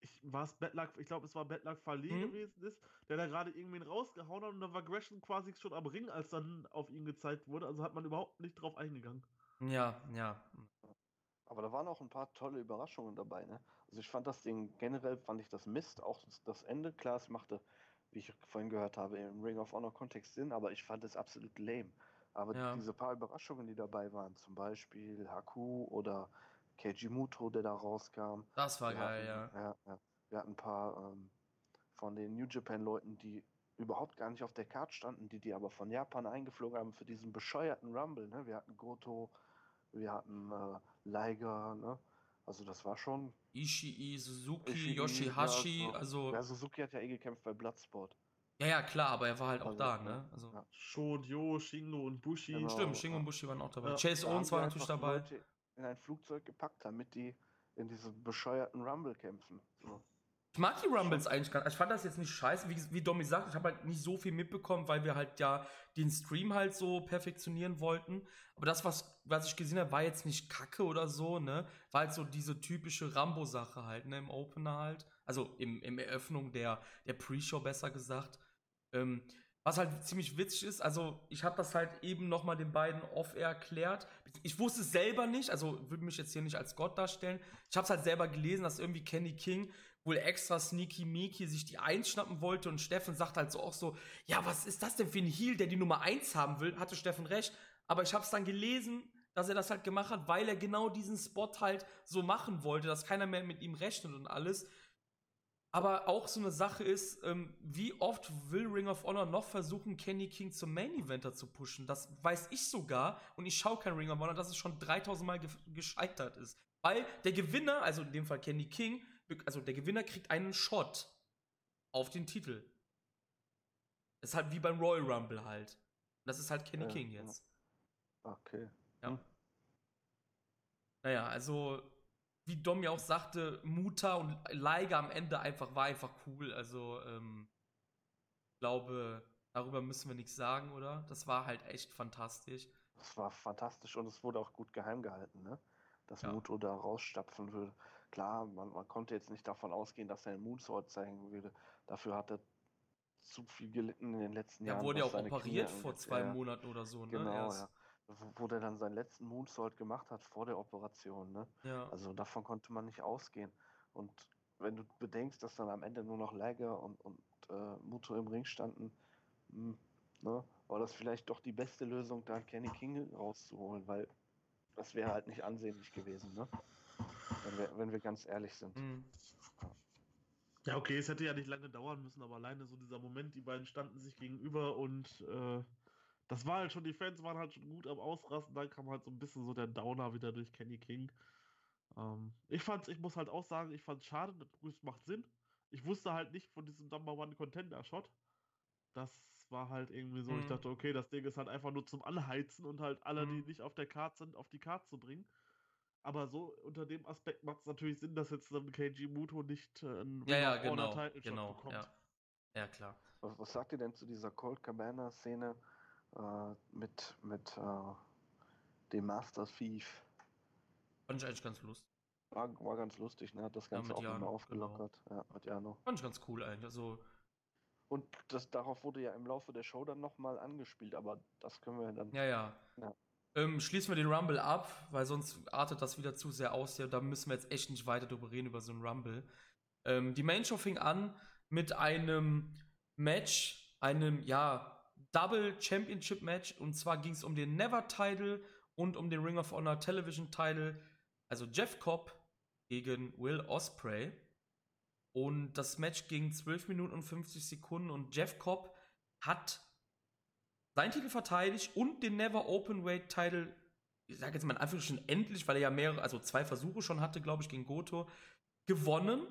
ich war es Bedlag, ich glaube, es war Bedlag Fale Mhm. gewesen ist, der da gerade irgendwen rausgehauen hat und dann war Gresham quasi schon am Ring, als dann auf ihn gezeigt wurde. Also hat man überhaupt nicht drauf eingegangen. ja, ja. Aber da waren auch ein paar tolle Überraschungen dabei, ne? Also ich fand das Ding, generell fand ich das Mist, auch das, das Ende, klar, es machte, wie ich vorhin gehört habe, im Ring of Honor Kontext Sinn, aber ich fand es absolut lame. Aber Ja. diese paar Überraschungen, die dabei waren, zum Beispiel Haku oder Keiji Muto, der da rauskam. Das war Wir geil, ja. hatten, ja. ja. Wir hatten ein paar ähm, von den New Japan-Leuten, die überhaupt gar nicht auf der Karte standen, die die aber von Japan eingeflogen haben für diesen bescheuerten Rumble. Ne? Wir hatten Goto, wir hatten äh, Liger, ne? Also das war schon. Ishii, Suzuki, Ishii, Yoshihashi, ja, also, Ja, Suzuki hat ja eh gekämpft bei Bloodsport. ja, ja, klar, aber er war halt auch Also, da, ja, ne? Also, ja. Shodio, Shingo und Bushi. Genau. stimmt, Shingo ja. und Bushi waren auch dabei. Ja. Chase Owens war natürlich dabei. Leute in ein Flugzeug gepackt, damit die in diesem bescheuerten Rumble kämpfen. So. Ich mag die Rumbles eigentlich gar nicht. Ich fand das jetzt nicht scheiße, wie, wie Domi sagt. Ich habe halt nicht so viel mitbekommen, weil wir halt ja den Stream halt so perfektionieren wollten. Aber das, was, was ich gesehen habe, war jetzt nicht kacke oder so, ne? War halt so diese typische Rambo-Sache halt, ne? Im Opener halt. Also im, im Eröffnung der, der Pre-Show besser gesagt. Ähm, was halt ziemlich witzig ist, also ich habe das halt eben nochmal den beiden off-air erklärt. Ich wusste es selber nicht, also würde mich jetzt hier nicht als Gott darstellen. Ich habe es halt selber gelesen, dass irgendwie Kenny King wohl extra sneaky Miki sich die Eins schnappen wollte und Steffen sagt halt so auch so, ja, was ist das denn für ein Heal, der die Nummer Eins haben will? Hatte Steffen recht, aber ich habe es dann gelesen, dass er das halt gemacht hat, weil er genau diesen Spot halt so machen wollte, dass keiner mehr mit ihm rechnet und alles. Aber auch so eine Sache ist, ähm, wie oft will Ring of Honor noch versuchen, Kenny King zum Main Eventer zu pushen? Das weiß ich sogar und ich schaue kein Ring of Honor, dass es schon 3000 Mal ge gescheitert ist. Weil der Gewinner, also in dem Fall Kenny King, also der Gewinner kriegt einen Shot auf den Titel. Das ist halt wie beim Royal Rumble halt. Und das ist halt Kenny Ja, King jetzt. Okay. Ja. Hm. Naja, also wie Dom ja auch sagte, Muta und Liger am Ende einfach war einfach cool. Also ähm, ich glaube, darüber müssen wir nichts sagen, oder? Das war halt echt fantastisch. Das war fantastisch und es wurde auch gut geheim gehalten, ne? Dass Ja. Muto da rausstapfen würde. Klar, man, man konnte jetzt nicht davon ausgehen, dass er einen Moonsault zeigen würde. Dafür hat er zu viel gelitten in den letzten Er Jahren. wurde ja auch operiert vor zwei Ja, ja. Monaten oder so, ne? Genau, ja. Wo, der dann seinen letzten Moonsault gemacht hat vor der Operation, ne? ja. Also davon konnte man nicht ausgehen. Und wenn du bedenkst, dass dann am Ende nur noch Lager und, und äh, Muto im Ring standen, mh, hm, ne, war das vielleicht doch die beste Lösung, da Kenny King rauszuholen, weil das wäre halt nicht ansehnlich gewesen, ne? Wenn wir, wenn wir ganz ehrlich sind. Mhm. Ja, okay, es hätte ja nicht lange dauern müssen, aber alleine so dieser Moment, die beiden standen sich gegenüber und äh, das war halt schon, die Fans waren halt schon gut am Ausrasten, dann kam halt so ein bisschen so der Downer wieder durch Kenny King. Ähm, ich fand's, ich muss halt auch sagen, ich fand's schade, das macht Sinn. Ich wusste halt nicht von diesem Number One Contender Shot. Das war halt irgendwie so, mhm. ich dachte, okay, das Ding ist halt einfach nur zum Anheizen und halt alle, mhm. die nicht auf der Karte sind, auf die Karte zu bringen. Aber so unter dem Aspekt macht es natürlich Sinn, dass jetzt dann KG Muto nicht äh, einen ja, ja, genau, genau, bekommt. Ja. ja, klar. Was, was, sagt ihr denn zu dieser Cold Cabana Szene äh, mit, mit äh, dem Master Thief? Fand ich eigentlich ganz lustig. War, war ganz lustig, ne? Hat das Ganze ja, auch immer aufgelockert. Genau. Ja, mit Jano. Fand ich ganz cool eigentlich. Also, und das, darauf wurde ja im Laufe der Show dann nochmal angespielt, aber das können wir dann. Ja, ja. ja. Ähm, schließen wir den Rumble ab, weil sonst artet das wieder zu sehr aus. Ja, da müssen wir jetzt echt nicht weiter drüber reden, über so einen Rumble. Ähm, die Main Show fing an mit einem Match, einem, ja, Double Championship Match. Und zwar ging es um den Never Title und um den Ring of Honor Television Title. Also Jeff Cobb gegen Will Osprey. Und das Match ging 12 Minuten und 50 Sekunden und Jeff Cobb hat seinen Titel verteidigt und den Never Open Weight Title, ich sage jetzt mal in Anführungsstrichen endlich, weil er ja mehrere, also zwei Versuche schon hatte, glaube ich, gegen Goto, gewonnen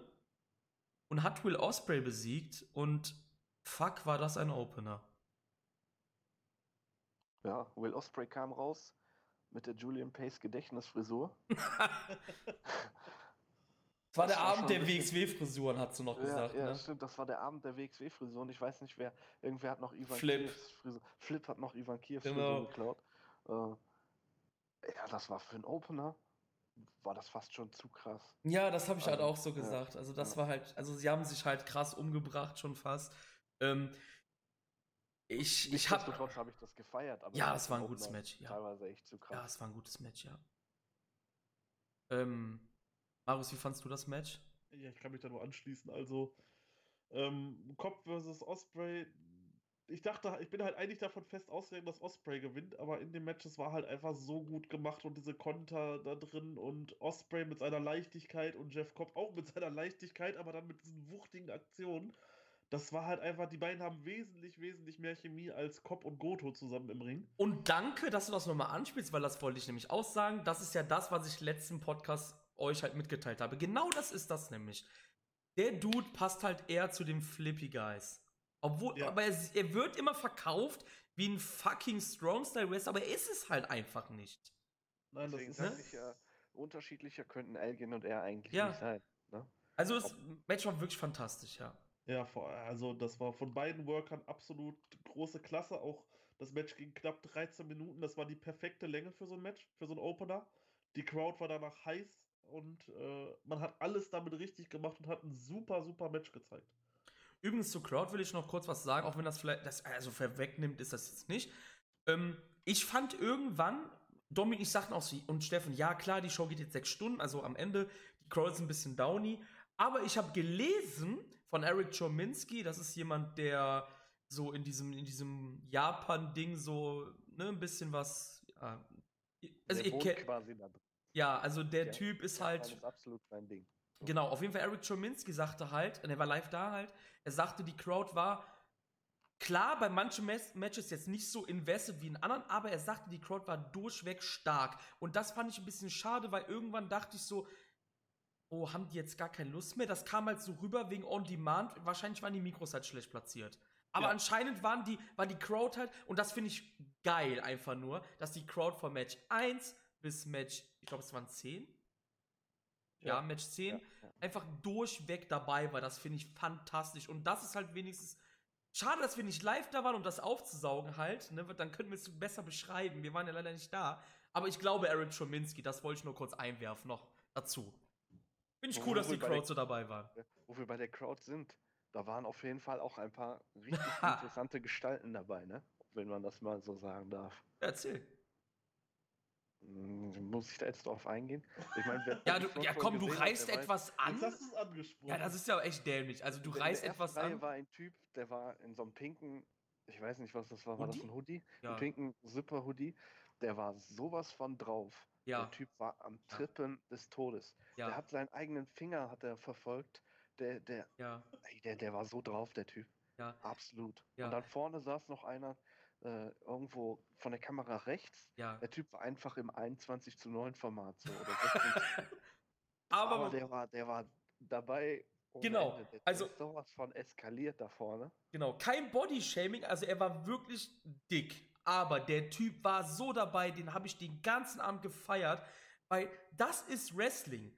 und hat Will Osprey besiegt und fuck, war das ein Opener. Ja, Will Osprey kam raus mit der Julian Pace Gedächtnisfrisur. Das war der Abend war der WXW-Frisuren, hast du noch gesagt. Ja, ne? stimmt, das war der Abend der WXW-Frisuren. Ich weiß nicht, wer. Irgendwer hat noch Ivan Flip. Kievs Frisur. Flip hat noch Ivan Kievs genau. Frisur geklaut. Äh, ja, das war für einen Opener. War das fast schon zu krass. Ja, das habe ich halt also, halt auch so gesagt. Ja, also, das ja. war halt. Also, sie haben sich halt krass umgebracht, schon fast. Ähm, ich, ich habe. habe ich das gefeiert. Aber ja, es war ein gutes Match. Ja. Teilweise echt zu krass. Ja, es war ein gutes Match, ja. Ähm, Marius, wie fandst du das Match? Ja, ich kann mich da nur anschließen. Also, ähm, Cobb versus Osprey. Ich dachte, ich bin halt eigentlich davon fest ausgegangen, dass Osprey gewinnt, aber in dem Match, es war halt einfach so gut gemacht und diese Konter da drin und Osprey mit seiner Leichtigkeit und Jeff Cobb auch mit seiner Leichtigkeit, aber dann mit diesen wuchtigen Aktionen. Das war halt einfach, die beiden haben wesentlich, wesentlich mehr Chemie als Cobb und Goto zusammen im Ring. Und danke, dass du das nochmal anspielst, weil das wollte ich nämlich aussagen. Das ist ja das, was ich letzten Podcast euch halt mitgeteilt habe. Genau das ist das nämlich. Der Dude passt halt eher zu den Flippy Guys. Obwohl, ja. aber er, er, wird immer verkauft wie ein fucking Strong Style Wrestler, aber er ist es halt einfach nicht. Nein, das ist ne? ja, unterschiedlicher könnten Elgin und er eigentlich ja. nicht sein. Ne? Also das Match war wirklich fantastisch, ja. Ja, also das war von beiden Workern absolut große Klasse. Auch das Match ging knapp 13 Minuten. Das war die perfekte Länge für so ein Match, für so ein Opener. Die Crowd war danach heiß und äh, man hat alles damit richtig gemacht und hat ein super, super Match gezeigt. Übrigens zur Crowd will ich noch kurz was sagen, auch wenn das vielleicht, das also vorwegnimmt, ist das jetzt nicht. Ähm, ich fand irgendwann, Dominik, ich auch sie und Steffen, ja klar, die Show geht jetzt sechs Stunden, also am Ende, die Crowd ist ein bisschen downy, aber ich habe gelesen von Eric Chominski, das ist jemand, der so in diesem, in diesem Japan-Ding so, ne, ein bisschen was, ja, also der ihr kennt quasi da drin. Ja, also der ja, Typ ist halt. Das ist absolut mein Ding. So. Genau, auf jeden Fall Eric Chominski sagte halt, und er war live da halt, er sagte, die Crowd war klar bei manchen Matches jetzt nicht so invested wie in anderen, aber er sagte, die Crowd war durchweg stark. Und das fand ich ein bisschen schade, weil irgendwann dachte ich so, oh, haben die jetzt gar keine Lust mehr? Das kam halt so rüber wegen On Demand. Wahrscheinlich waren die Mikros halt schlecht platziert. Aber ja. anscheinend waren die, war die Crowd halt, und das finde ich geil einfach nur, dass die Crowd von Match 1 bis Match, ich glaube, es waren 10. Ja, ja Match 10. Ja. Einfach durchweg dabei war. Das finde ich fantastisch. Und das ist halt wenigstens. Schade, dass wir nicht live da waren, um das aufzusaugen halt. Ne? Dann könnten wir es besser beschreiben. Wir waren ja leider nicht da. Aber ich glaube, Aaron Schominski, das wollte ich nur kurz einwerfen noch dazu. Finde ich cool, dass die Crowd so dabei war. Wo wir bei der Crowd sind, da waren auf jeden Fall auch ein paar richtig interessante Gestalten dabei, ne? Wenn man das mal so sagen darf. Erzähl. Hm, Muss ich da jetzt drauf eingehen? Ich meine, Ja, du, ja komm, du gesehen hat, reißt der weiß, etwas an. Du es angesprochen. Ja, das ist ja echt dämlich. Also du reißt etwas Reihe an. war ein Typ, der war in so einem pinken, ich weiß nicht, was das war, war das Hoodie? ein Hoodie? Ja. Ein pinken Zipper-Hoodie. Der war sowas von drauf. Ja, Der Typ war am Ja. Trippen des Todes. Der ja, hat seinen eigenen Finger hat er verfolgt. Der, der, ja, ey, der, der war so drauf, der Typ. ja. Absolut. Ja. Und dann vorne saß noch einer äh, irgendwo von der Kamera rechts. ja. Der Typ war einfach im 21 zu 9 Format so oder 16 Aber, Aber der war, der war dabei. Genau, Ende. Der, also- der ist sowas von eskaliert da vorne. genau, kein Bodyshaming, also er war wirklich dick. Aber der Typ war so dabei, den habe ich den ganzen Abend gefeiert, weil das ist Wrestling.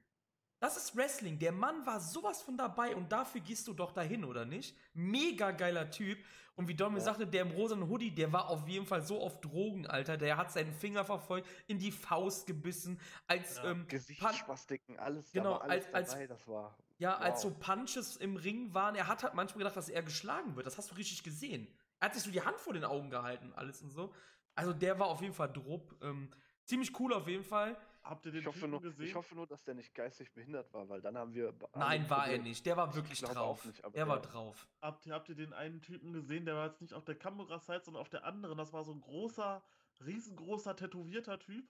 Das ist Wrestling. Der Mann war sowas von dabei und dafür gehst du doch dahin, oder nicht? Mega geiler Typ. Und wie Domi Ja. sagte, der im rosanen Hoodie, der war auf jeden Fall so auf Drogen, Alter. Der hat seinen Finger verfolgt, in die Faust gebissen, als Ja. ähm, Pan Gesichtsschwastiken, alles, Genau, da war alles als- als- dabei, das war. Ja, als Wow. so Punches im Ring waren, er hat halt manchmal gedacht, dass er geschlagen wird. Das hast du richtig gesehen. Er hat sich so die Hand vor den Augen gehalten, alles und so. Also der war auf jeden Fall drupp. Ähm, ziemlich cool auf jeden Fall. Habt ihr den Ich hoffe, Typen nur, gesehen? ich hoffe nur, dass der nicht geistig behindert war, weil dann haben wir. Nein, war er nicht. Der war Ich wirklich drauf. nicht, aber der war ja. drauf. Habt ihr, habt ihr den einen Typen gesehen, der war jetzt nicht auf der Kameraseite, sondern auf der anderen? Das war so ein großer, riesengroßer, tätowierter Typ,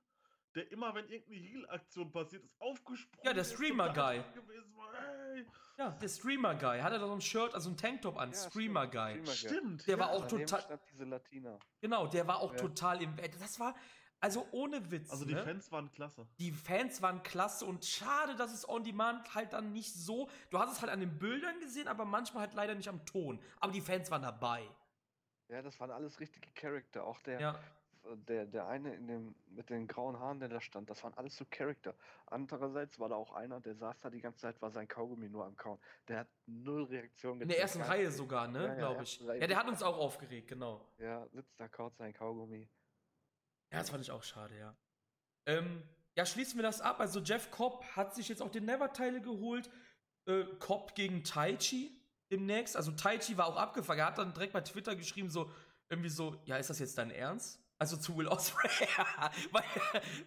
der immer, wenn irgendeine Heal-Aktion passiert ist, aufgesprungen Ja, der Streamer-Guy. da gewesen war, ey. Ja, der Streamer-Guy. Hat er da so ein Shirt, also ein Tanktop an. Ja, stimmt, Streamer-Guy. Streamer-Guy. Stimmt. Der war ja. auch Daneben total- diese Latina. Genau, der war auch Ja. total im. Das war. Also ohne Witz. Also die ne? Fans waren klasse. Die Fans waren klasse und schade, dass es on demand halt dann nicht so. Du hast es halt an den Bildern gesehen, aber manchmal halt leider nicht am Ton. Aber die Fans waren dabei. Ja, das waren alles richtige Charakter. Auch der, Ja, der, der eine in dem, mit den grauen Haaren, der da stand, das waren alles so Charakter. Andererseits war da auch einer, der saß da die ganze Zeit, war sein Kaugummi nur am Kauen. Der hat null Reaktion in der ersten Reihe nicht. sogar, ne, Ja, glaube ich. Ja, der hat uns auch aufgeregt, genau. Ja, sitzt da, kaut sein Kaugummi. Ja, das fand ich auch schade, ja. Ähm, ja, schließen wir das ab. Also Jeff Cobb hat sich jetzt auch den Never-Teile geholt. Äh, Cobb gegen Taichi demnächst. Also Taichi war auch abgefangen. Er hat dann direkt bei Twitter geschrieben, so, irgendwie so, ja, ist das jetzt dein Ernst? Also zu Will Osprey, weil,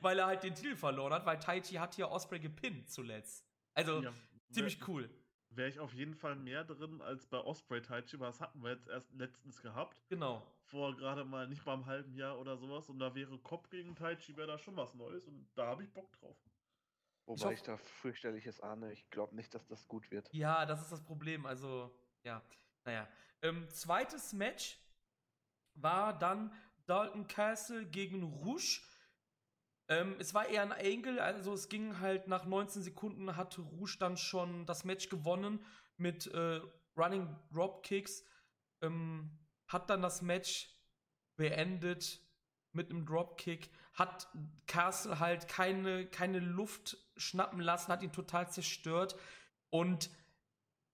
weil er halt den Titel verloren hat, weil Taichi hat hier Osprey gepinnt zuletzt. Also Ja, ziemlich wär- cool. Wäre ich auf jeden Fall mehr drin als bei Osprey Taichi, weil das hatten wir jetzt erst letztens gehabt. Genau. Vor gerade mal nicht mal einem halben Jahr oder sowas. Und da wäre Kopf gegen Taichi, wäre da schon was Neues. Und da habe ich Bock drauf. Wobei hoff- ich, da fürchterliches ahne. Ich glaube nicht, dass das gut wird. Ja, das ist das Problem. Also, ja, naja. Ähm, zweites Match war dann Dalton Castle gegen Rouge. Ähm, es war eher ein Angle, also es ging halt nach 19 Sekunden, hatte Rouge dann schon das Match gewonnen mit äh, Running Dropkicks. Ähm, hat dann das Match beendet mit einem Dropkick, hat Castle halt keine, keine Luft schnappen lassen, hat ihn total zerstört. Und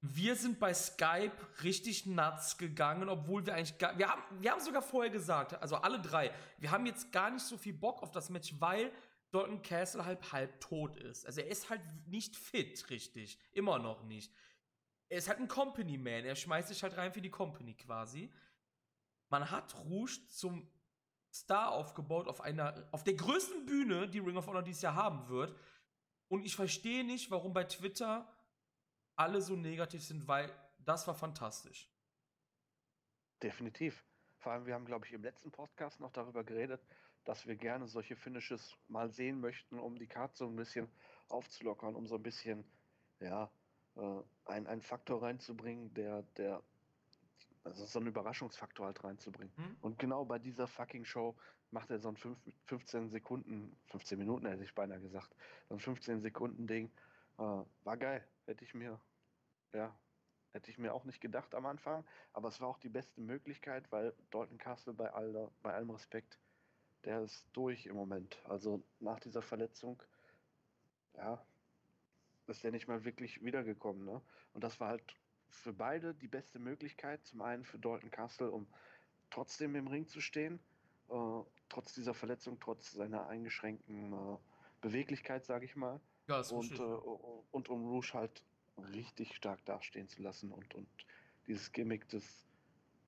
wir sind bei Skype richtig nuts gegangen, obwohl wir eigentlich gar, wir haben, wir haben sogar vorher gesagt, also alle drei, wir haben jetzt gar nicht so viel Bock auf das Match, weil Dalton Castle halt halb tot ist. Also er ist halt nicht fit, richtig. Immer noch nicht. Er ist halt ein Company Man. Er schmeißt sich halt rein für die Company quasi. Man hat Rouge zum Star aufgebaut auf einer, auf der größten Bühne, die Ring of Honor dieses Jahr haben wird. Und ich verstehe nicht, warum bei Twitter alle so negativ sind, weil das war fantastisch. Definitiv. Vor allem, wir haben, glaube ich, im letzten Podcast noch darüber geredet, dass wir gerne solche Finishes mal sehen möchten, um die Karte so ein bisschen aufzulockern, um so ein bisschen, ja, äh, ein, einen Faktor reinzubringen, der, der, also so einen Überraschungsfaktor halt reinzubringen. Hm? Und genau bei dieser fucking Show macht er so ein 5, 15 Sekunden, 15 Minuten hätte ich beinahe gesagt, so ein 15 Sekunden Ding. Äh, war geil. Hätte ich mir, ja, hätte ich mir auch nicht gedacht am Anfang. Aber es war auch die beste Möglichkeit, weil Dalton Castle bei, aller, bei allem Respekt, der ist durch im Moment. Also nach dieser Verletzung, ja, ist der nicht mal wirklich wiedergekommen. Ne? Und das war halt für beide die beste Möglichkeit. Zum einen für Dalton Castle, um trotzdem im Ring zu stehen, äh, trotz dieser Verletzung, trotz seiner eingeschränkten äh, Beweglichkeit, sage ich mal. Ja, Und, äh, und um Rouge halt richtig stark dastehen zu lassen und, und dieses Gimmick des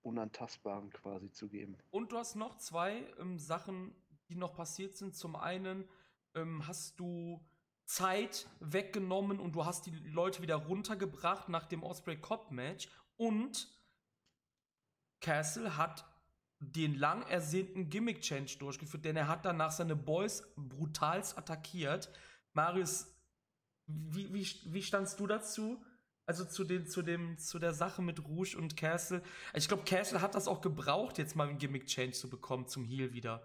Unantastbaren quasi zu geben. Und du hast noch zwei ähm, Sachen, die noch passiert sind. Zum einen ähm, hast du Zeit weggenommen und du hast die Leute wieder runtergebracht nach dem Osprey Cop Match und Castle hat den lang ersehnten Gimmick Change durchgeführt, denn er hat danach seine Boys brutalst attackiert. Marius, wie, wie, wie standst du dazu? Also zu, den, zu, dem, zu der Sache mit Rouge und Castle. Ich glaube, Castle hat das auch gebraucht, jetzt mal einen Gimmick Change zu bekommen zum Heal wieder.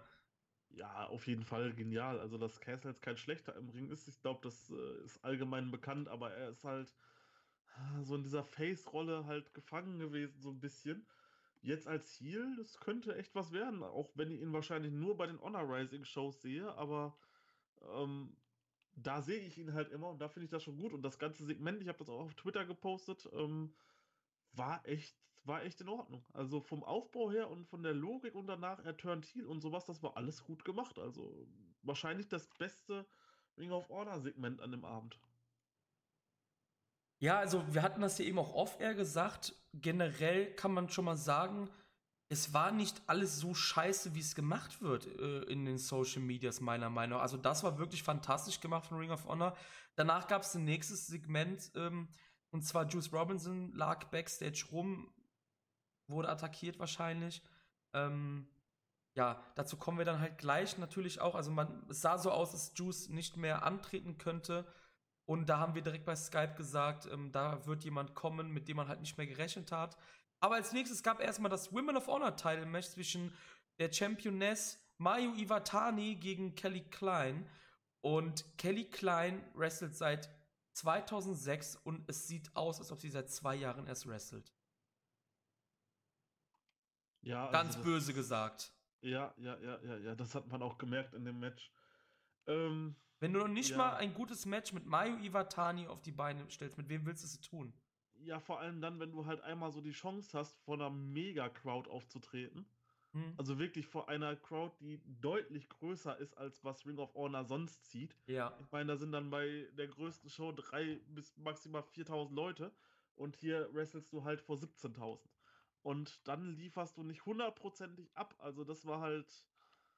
Ja, auf jeden Fall genial. Also, dass Castle jetzt kein schlechter im Ring ist, ich glaube, das äh, ist allgemein bekannt, aber er ist halt äh, so in dieser Face-Rolle halt gefangen gewesen, so ein bisschen. Jetzt als Heal, das könnte echt was werden, auch wenn ich ihn wahrscheinlich nur bei den Honor Rising Shows sehe, aber ähm, da sehe ich ihn halt immer und da finde ich das schon gut. Und das ganze Segment, ich habe das auch auf Twitter gepostet, ähm, war echt, war echt in Ordnung. Also vom Aufbau her und von der Logik und danach er turned heel und sowas, das war alles gut gemacht. Also wahrscheinlich das beste Ring of Honor Segment an dem Abend. Ja, also wir hatten das ja eben auch off-air gesagt. Generell kann man schon mal sagen, es war nicht alles so scheiße, wie es gemacht wird äh, in den Social Medias, meiner Meinung nach. Also, das war wirklich fantastisch gemacht von Ring of Honor. Danach gab es ein nächstes Segment, ähm, und zwar Juice Robinson lag backstage rum, wurde attackiert wahrscheinlich. Ähm, ja, dazu kommen wir dann halt gleich natürlich auch. Also, man, es sah so aus, dass Juice nicht mehr antreten könnte. Und da haben wir direkt bei Skype gesagt, ähm, da wird jemand kommen, mit dem man halt nicht mehr gerechnet hat. Aber als nächstes gab erstmal das Women of Honor Title Match zwischen der Championess Mayu Iwatani gegen Kelly Klein. Und Kelly Klein wrestelt seit 2006 und es sieht aus, als ob sie seit zwei Jahren erst wrestelt. Ja, also ganz böse gesagt. Ja, ja, ja, ja, ja, das hat man auch gemerkt in dem Match. Ähm, Wenn du noch nicht ja. mal ein gutes Match mit Mayu Iwatani auf die Beine stellst, mit wem willst du es tun? Ja, vor allem dann, wenn du halt einmal so die Chance hast, vor einer Mega-Crowd aufzutreten. Hm. Also wirklich vor einer Crowd, die deutlich größer ist, als was Ring of Honor sonst zieht. Ja. Ich meine, da sind dann bei der größten Show drei bis maximal 4000 Leute und hier wrestelst du halt vor 17.000. Und dann lieferst du nicht hundertprozentig ab. Also das war halt,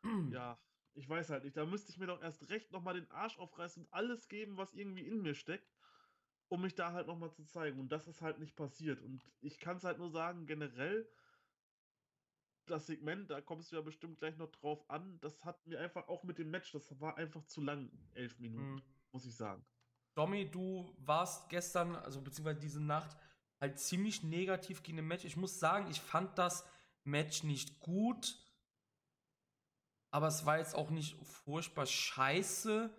ja, ich weiß halt nicht. Da müsste ich mir doch erst recht nochmal den Arsch aufreißen und alles geben, was irgendwie in mir steckt um mich da halt nochmal zu zeigen. Und das ist halt nicht passiert. Und ich kann es halt nur sagen, generell, das Segment, da kommst du ja bestimmt gleich noch drauf an, das hat mir einfach auch mit dem Match, das war einfach zu lang, elf Minuten, mhm. muss ich sagen. Domi, du warst gestern, also beziehungsweise diese Nacht, halt ziemlich negativ gegen den Match. Ich muss sagen, ich fand das Match nicht gut, aber es war jetzt auch nicht furchtbar scheiße.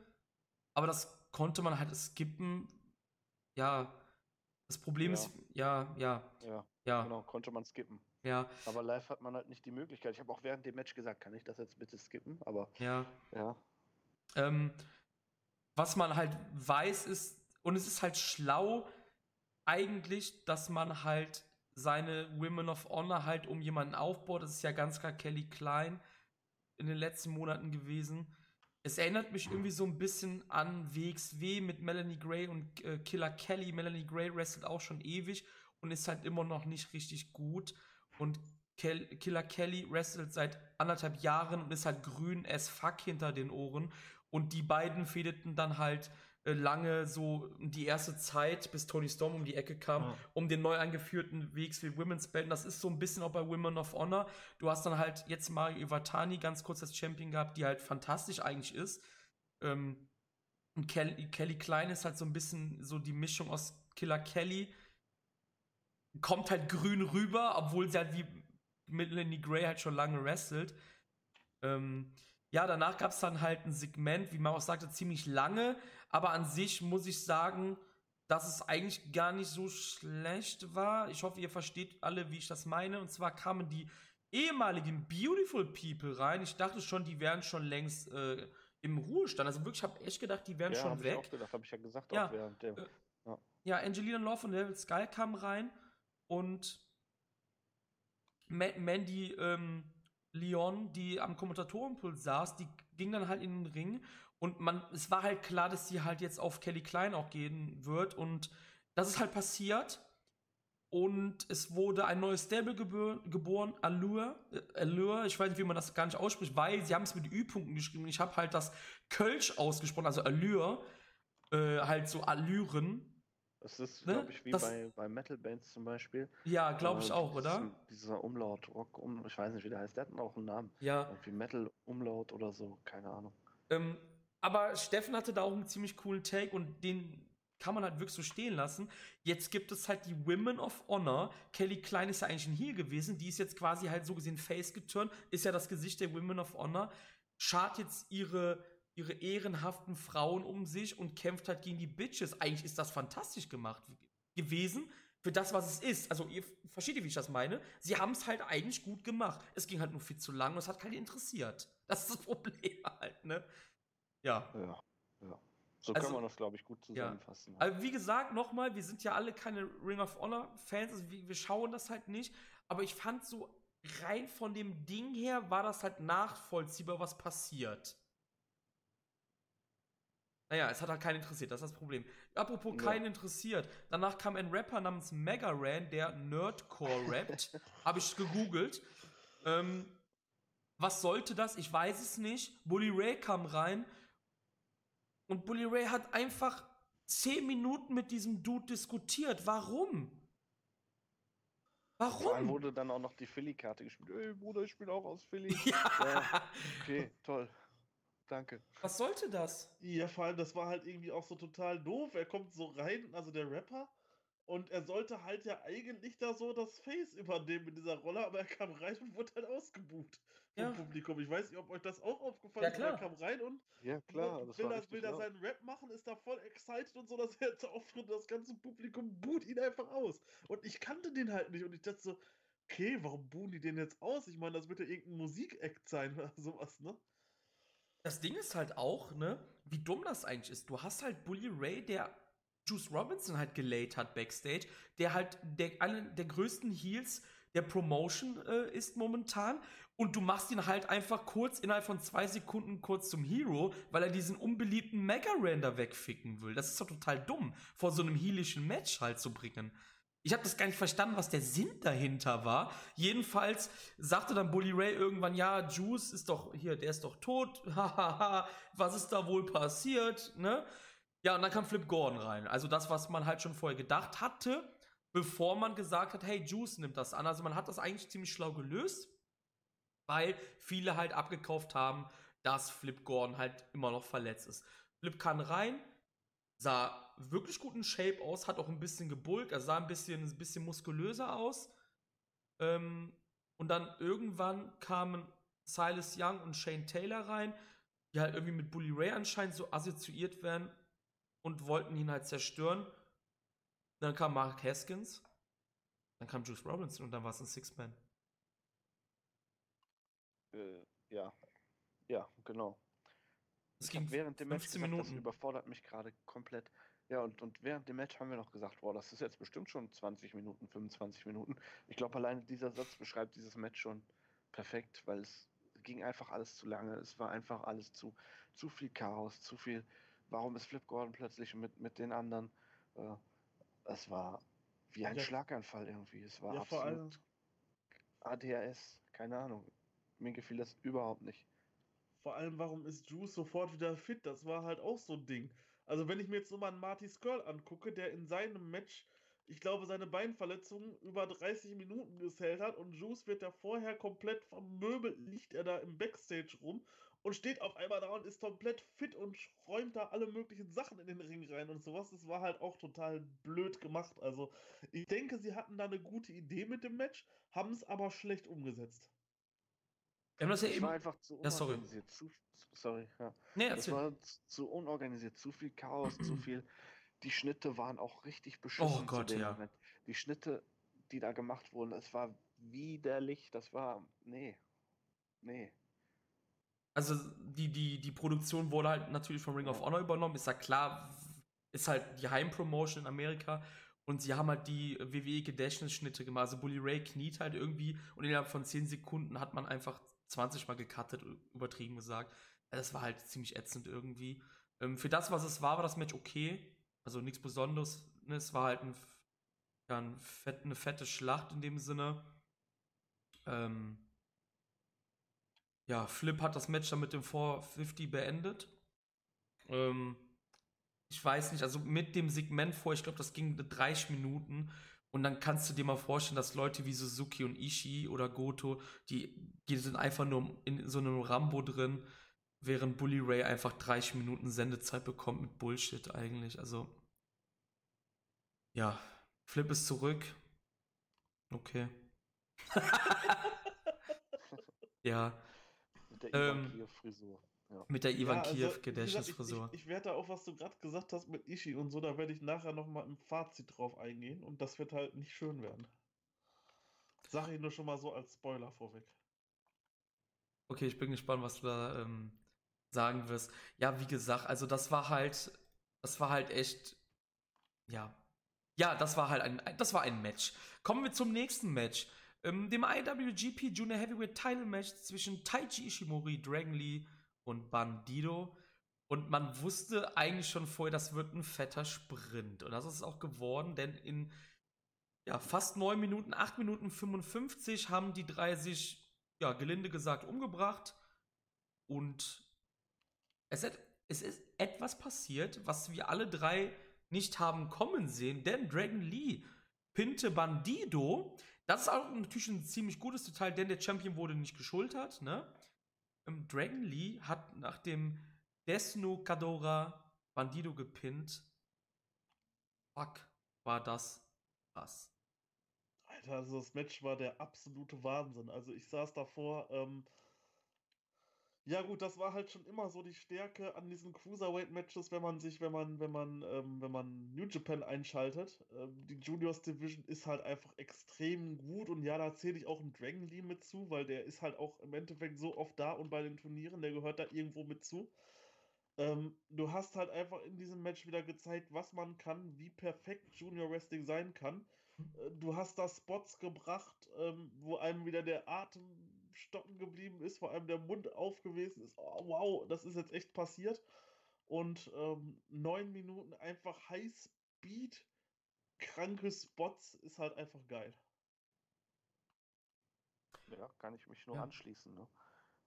Aber das konnte man halt skippen, ja, das Problem ja. ist, ja, ja. Ja, ja. genau, konnte man skippen. Ja. Aber live hat man halt nicht die Möglichkeit. Ich habe auch während dem Match gesagt, kann ich das jetzt bitte skippen? Aber. Ja. Ja. Ähm, was man halt weiß ist, und es ist halt schlau, eigentlich, dass man halt seine Women of Honor halt um jemanden aufbaut. Das ist ja ganz klar Kelly Klein in den letzten Monaten gewesen. Es erinnert mich irgendwie so ein bisschen an WXW mit Melanie Gray und äh, Killer Kelly. Melanie Gray wrestelt auch schon ewig und ist halt immer noch nicht richtig gut. Und Kel Killer Kelly wrestelt seit anderthalb Jahren und ist halt grün as fuck hinter den Ohren. Und die beiden fädeten dann halt lange so die erste Zeit, bis Tony Storm um die Ecke kam, ja. um den neu eingeführten WXW Women's Belt. das ist so ein bisschen auch bei Women of Honor. Du hast dann halt jetzt Mario Iwatani ganz kurz als Champion gehabt, die halt fantastisch eigentlich ist. Ähm, und Kelly, Kelly Klein ist halt so ein bisschen so die Mischung aus Killer Kelly. Kommt halt grün rüber, obwohl sie halt wie Melanie Gray halt schon lange wrestelt. Ähm, ja, danach gab es dann halt ein Segment, wie man auch sagte, ziemlich lange, aber an sich muss ich sagen, dass es eigentlich gar nicht so schlecht war. Ich hoffe, ihr versteht alle, wie ich das meine. Und zwar kamen die ehemaligen Beautiful People rein. Ich dachte schon, die wären schon längst äh, im Ruhestand. Also wirklich, ich habe echt gedacht, die wären ja, schon hab weg. Ich auch gedacht, habe ich ja gesagt, ja, auch während dem. Äh, ja. ja, Angelina Love und Devil Skull kamen rein und Mandy ähm, Leon, die am Kommentatorenpult saß, die ging dann halt in den Ring und man, es war halt klar, dass sie halt jetzt auf Kelly Klein auch gehen wird und das ist halt passiert. und es wurde ein neues Stable gebor geboren, Allure, äh, Allure, ich weiß nicht, wie man das gar nicht ausspricht, weil sie haben es mit Ü-Punkten geschrieben. Ich habe halt das Kölsch ausgesprochen, also Allure, äh, halt so Allüren. Das ist, Ne? glaube ich, wie Das- bei, bei Metal-Bands zum Beispiel. Ja, glaube ich Äh, auch, oder? diesen- Dieser Umlaut, Rock, um, ich weiß nicht, wie der heißt. Der hat auch einen Namen. Ja. Irgendwie Metal-Umlaut oder so, keine Ahnung. Ähm, aber Steffen hatte da auch einen ziemlich coolen Take und den kann man halt wirklich so stehen lassen. Jetzt gibt es halt die Women of Honor. Kelly Klein ist ja eigentlich ein Heel gewesen. Die ist jetzt quasi halt so gesehen Face geturnt. Ist ja das Gesicht der Women of Honor. Schart jetzt ihre, ihre ehrenhaften Frauen um sich und kämpft halt gegen die Bitches. Eigentlich ist das fantastisch gemacht gewesen. Für das, was es ist. Also, ihr versteht ihr, wie ich das meine? Sie haben es halt eigentlich gut gemacht. Es ging halt nur viel zu lang und es hat keinen interessiert. Das ist das Problem halt, ne? Ja. Ja, ja. So Also- kann man das, glaube ich, gut zusammenfassen. Also wie gesagt, nochmal, wir sind ja alle keine Ring of Honor Fans, also wir, wir schauen das halt nicht, aber ich fand so rein von dem Ding her war das halt nachvollziehbar, was passiert. Naja, es hat halt keinen interessiert, das ist das Problem. Apropos Ja. keinen interessiert, danach kam ein Rapper namens Mega Ran, der Nerdcore rappt. Habe ich gegoogelt. Ähm, was sollte das? Ich weiß es nicht. Bully Ray kam rein und Bully Ray hat einfach 10 Minuten mit diesem Dude diskutiert. Warum? Warum? wurde dann auch noch die Philly-Karte gespielt. Ey, Bruder, ich bin auch aus Philly. Ja, Ja, okay, toll. Danke. was sollte das? Ja, vor allem, das war halt irgendwie auch so total doof. Er kommt so rein, also der Rapper, und er sollte halt ja eigentlich da so das Face übernehmen mit dieser Rolle, aber er kam rein und wurde halt ausgebucht vom Ja. Publikum. Ich weiß nicht, ob euch das auch aufgefallen Ja, ist, aber er klar. kam rein und Ja, klar, will, das will, war das, will da seinen Rap machen, ist da voll excited und so, dass er jetzt auftritt. Das ganze Publikum buht ihn einfach aus. Und ich kannte den halt nicht und ich dachte so, okay, warum buhen die den jetzt aus? Ich meine, das wird ja irgendein Musikakt sein oder sowas, ne? Das Ding ist halt auch, ne, wie dumm das eigentlich ist. Du hast halt Bully Ray, der Juice Robinson halt gelayt hat backstage, der halt der, einer der größten Heels der Promotion äh, ist momentan. Und du machst ihn halt einfach kurz, innerhalb von zwei Sekunden kurz zum Hero, weil er diesen unbeliebten Mega Render wegficken will. Das ist doch total dumm, vor so einem heelischen Match halt zu bringen. Ich habe das gar nicht verstanden, was der Sinn dahinter war. Jedenfalls sagte dann Bully Ray irgendwann, ja, Juice ist doch hier, der ist doch tot. Hahaha, was ist da wohl passiert, ne? Ja, und dann kam Flip Gordon rein. Also das, was man halt schon vorher gedacht hatte, bevor man gesagt hat, hey, Juice nimmt das an. Also man hat das eigentlich ziemlich schlau gelöst, weil viele halt abgekauft haben, dass Flip Gordon halt immer noch verletzt ist. Flip kann rein, sah wirklich gut in Shape aus, hat auch ein bisschen gebulkt, er sah ein bisschen, ein bisschen muskulöser aus. Ähm, und dann irgendwann kamen Silas Young und Shane Taylor rein, die halt irgendwie mit Bully Ray anscheinend so assoziiert werden und wollten ihn halt zerstören. Dann kam Mark Haskins, dann kam Juice Robinson und dann war es ein Six-Man. Äh, ja. Ja, genau. Es ging während dem Match 15 gesagt, das Minuten. überfordert mich gerade komplett. Ja, und, und während dem Match haben wir noch gesagt, boah, das ist jetzt bestimmt schon 20 Minuten, 25 Minuten. Ich glaube, alleine dieser Satz beschreibt dieses Match schon perfekt, weil es ging einfach alles zu lange. Es war einfach alles zu, zu viel Chaos, zu viel. Warum ist Flip Gordon plötzlich mit, mit den anderen? Äh, es war wie ein Ja. Schlaganfall irgendwie. Es war Ja, vor allem- absolut ADHS, keine Ahnung. Mir gefiel das überhaupt nicht. Vor allem, warum ist Juice sofort wieder fit? Das war halt auch so ein Ding. Also, wenn ich mir jetzt nur mal einen Marty Skrull angucke, der in seinem Match, ich glaube, seine Beinverletzung über 30 Minuten gesellt hat und Juice wird da vorher komplett vermöbelt, liegt er da im Backstage rum und steht auf einmal da und ist komplett fit und räumt da alle möglichen Sachen in den Ring rein und sowas. Das war halt auch total blöd gemacht. Also, ich denke, sie hatten da eine gute Idee mit dem Match, haben es aber schlecht umgesetzt. Wir haben das ja Es eben. war einfach zu Ja, sorry. unorganisiert. Zu, sorry, ja. Nee, Das war zu unorganisiert, zu viel Chaos, zu viel. Die Schnitte waren auch richtig beschissen Oh Gott, zu dem ja. Moment. Die Schnitte, die da gemacht wurden, es war widerlich. Das war. Nee. Nee. Also die, die, die Produktion wurde halt natürlich von Ring of Honor übernommen, ist ja klar, ist halt die Heimpromotion in Amerika und sie haben halt die WWE Gedächtnisschnitte gemacht. Also Bully Ray kniet halt irgendwie und innerhalb von 10 Sekunden hat man einfach 20 Mal gecuttet, übertrieben gesagt. Ja, Das war halt ziemlich ätzend irgendwie. Ähm, für das, was es war, war das Match okay. Also nichts Besonderes. Es war halt ein ja, ein fett, eine fette Schlacht in dem Sinne. Ähm, ja, Flip hat das Match dann mit dem 450 beendet. Ähm, ich weiß nicht, also mit dem Segment vor, ich glaube, das ging 30 Minuten. Und dann kannst du dir mal vorstellen, dass Leute wie Suzuki und Ishii oder Goto, die, die sind einfach nur in so einem Rambo drin, während Bully Ray einfach 30 Minuten Sendezeit bekommt mit Bullshit eigentlich. Also, ja, Flip ist zurück. Okay. ja. Mit der Ähm, Ivan Kiev-Frisur. Ja. Mit der Ivan Ja, also. Ich, ich, ich werde da auch, was du gerade gesagt hast mit Ishii und so, da werde ich nachher nochmal im Fazit drauf eingehen und das wird halt nicht schön werden. Sag ich nur schon mal so als Spoiler vorweg. Okay, ich bin gespannt, was du da ähm, sagen wirst. Ja, wie gesagt, also das war halt, das war halt echt, ja, ja, das war halt ein, das war ein Match. Kommen wir zum nächsten Match, ähm, dem IWGP Junior Heavyweight Title Match zwischen Taiji Ishimori, Dragon Lee und Bandido. Und man wusste eigentlich schon vorher, das wird ein fetter Sprint. Und das ist es auch geworden, denn in ja, fast 9 Minuten, 8 Minuten 55 haben die drei sich, ja, gelinde gesagt, umgebracht. Und es, es ist etwas passiert, was wir alle drei nicht haben kommen sehen, denn Dragon Lee pinte Bandido. Das ist auch natürlich ein ziemlich gutes Detail, denn der Champion wurde nicht geschultert, ne? Ähm, Dragon Lee hat nach dem Desno Kadora Bandido gepinnt. Fuck, war das krass. Alter, also das Match war der absolute Wahnsinn. Also ich saß davor, ähm, ja gut, das war halt schon immer so die Stärke an diesen Cruiserweight-Matches, wenn man sich, wenn man, wenn man, ähm, wenn man New Japan einschaltet. Ähm, die Juniors Division ist halt einfach extrem gut und ja, da zähle ich auch einen Dragon Lee mit zu, weil der ist halt auch im Endeffekt so oft da und bei den Turnieren, der gehört da irgendwo mit zu. Ähm, du hast halt einfach in diesem Match wieder gezeigt, was man kann, wie perfekt Junior Wrestling sein kann. Äh, Du hast da Spots gebracht, ähm, wo einem wieder der Atem stocken geblieben ist, vor allem der Mund aufgewesen ist. Oh, wow, das ist jetzt echt passiert. Und ähm, neun Minuten einfach High-Speed, kranke Spots ist halt einfach geil. Ja, kann ich mich nur Ja. anschließen. Ne?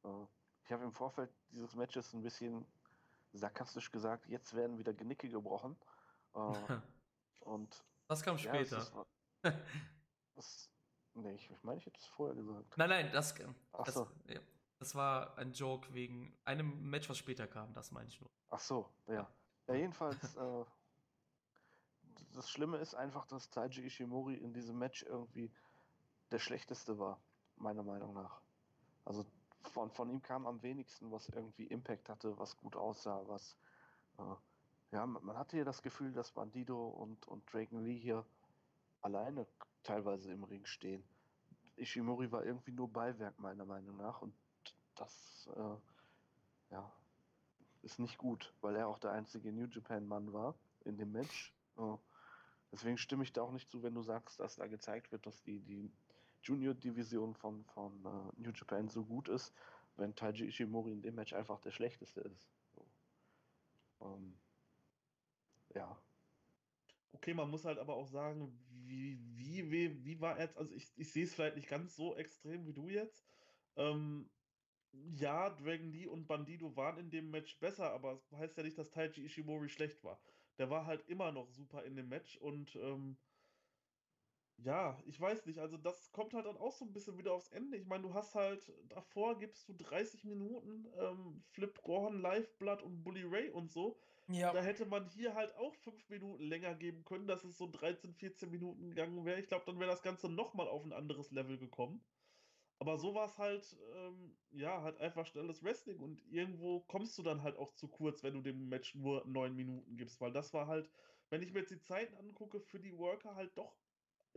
Äh, Ich habe im Vorfeld dieses Matches ein bisschen sarkastisch gesagt, jetzt werden wieder Genicke gebrochen. Äh, Und Das kam ja, es später. ist, das, nee, ich, ich meine, ich hätte es vorher gesagt. Nein, nein, das, Ach das, so. ja, das war ein Joke wegen einem Match, was später kam, das meine ich nur. Ach so, ja. Ja, jedenfalls, äh, das Schlimme ist einfach, dass Taiji Ishimori in diesem Match irgendwie der schlechteste war, meiner Meinung nach. Also von, von ihm kam am wenigsten, was irgendwie Impact hatte, was gut aussah, was. Äh, ja, man hatte hier das Gefühl, dass Bandido und, und Dragon Lee hier alleine teilweise im Ring stehen. Ishimori war irgendwie nur Beiwerk, meiner Meinung nach, und das, äh, ja, ist nicht gut, weil er auch der einzige New Japan-Mann war in dem Match. Äh, deswegen stimme ich da auch nicht zu, wenn du sagst, dass da gezeigt wird, dass die, die Junior-Division von, von äh, New Japan so gut ist, wenn Taiji Ishimori in dem Match einfach der schlechteste ist. So. Ähm, ja, Okay, man muss halt aber auch sagen, wie, wie, wie, wie war er jetzt, also ich, ich sehe es vielleicht nicht ganz so extrem wie du jetzt. Ähm, ja, Dragon Lee und Bandido waren in dem Match besser, aber es heißt ja nicht, dass Taiji Ishimori schlecht war. Der war halt immer noch super in dem Match und ähm, ja, ich weiß nicht, also das kommt halt dann auch so ein bisschen wieder aufs Ende. Ich meine, du hast halt, davor gibst du 30 Minuten ähm, Flip Gorham, Lifeblood und Bully Ray und so. Ja. Da hätte man hier halt auch fünf Minuten länger geben können, dass es so 13, 14 Minuten gegangen wäre. Ich glaube, dann wäre das Ganze nochmal auf ein anderes Level gekommen. Aber so war es halt, ähm, ja, halt einfach schnelles Wrestling und irgendwo kommst du dann halt auch zu kurz, wenn du dem Match nur neun Minuten gibst, weil das war halt, wenn ich mir jetzt die Zeiten angucke, für die Worker halt doch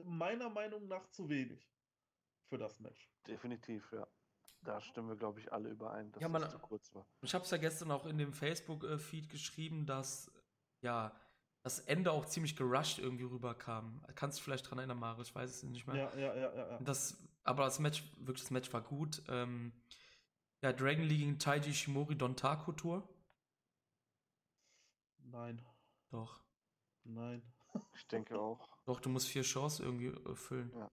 meiner Meinung nach zu wenig für das Match. definitiv, ja. Da stimmen wir, glaube ich, alle überein, dass Ja, man- das zu kurz war. Ich habe es ja gestern auch in dem Facebook-Feed geschrieben, dass ja das Ende auch ziemlich gerusht irgendwie rüberkam. Kannst du dich vielleicht dran erinnern, Mario? Ich weiß es nicht mehr. Ja, ja, ja, ja. ja. Das, aber das Match, wirklich, das Match war gut. Ähm, ja, Dragon League gegen Taiji Shimori Dontaku Tour. Nein, Doch. nein. Ich denke auch. Doch, du musst vier Shows irgendwie erfüllen. Ja.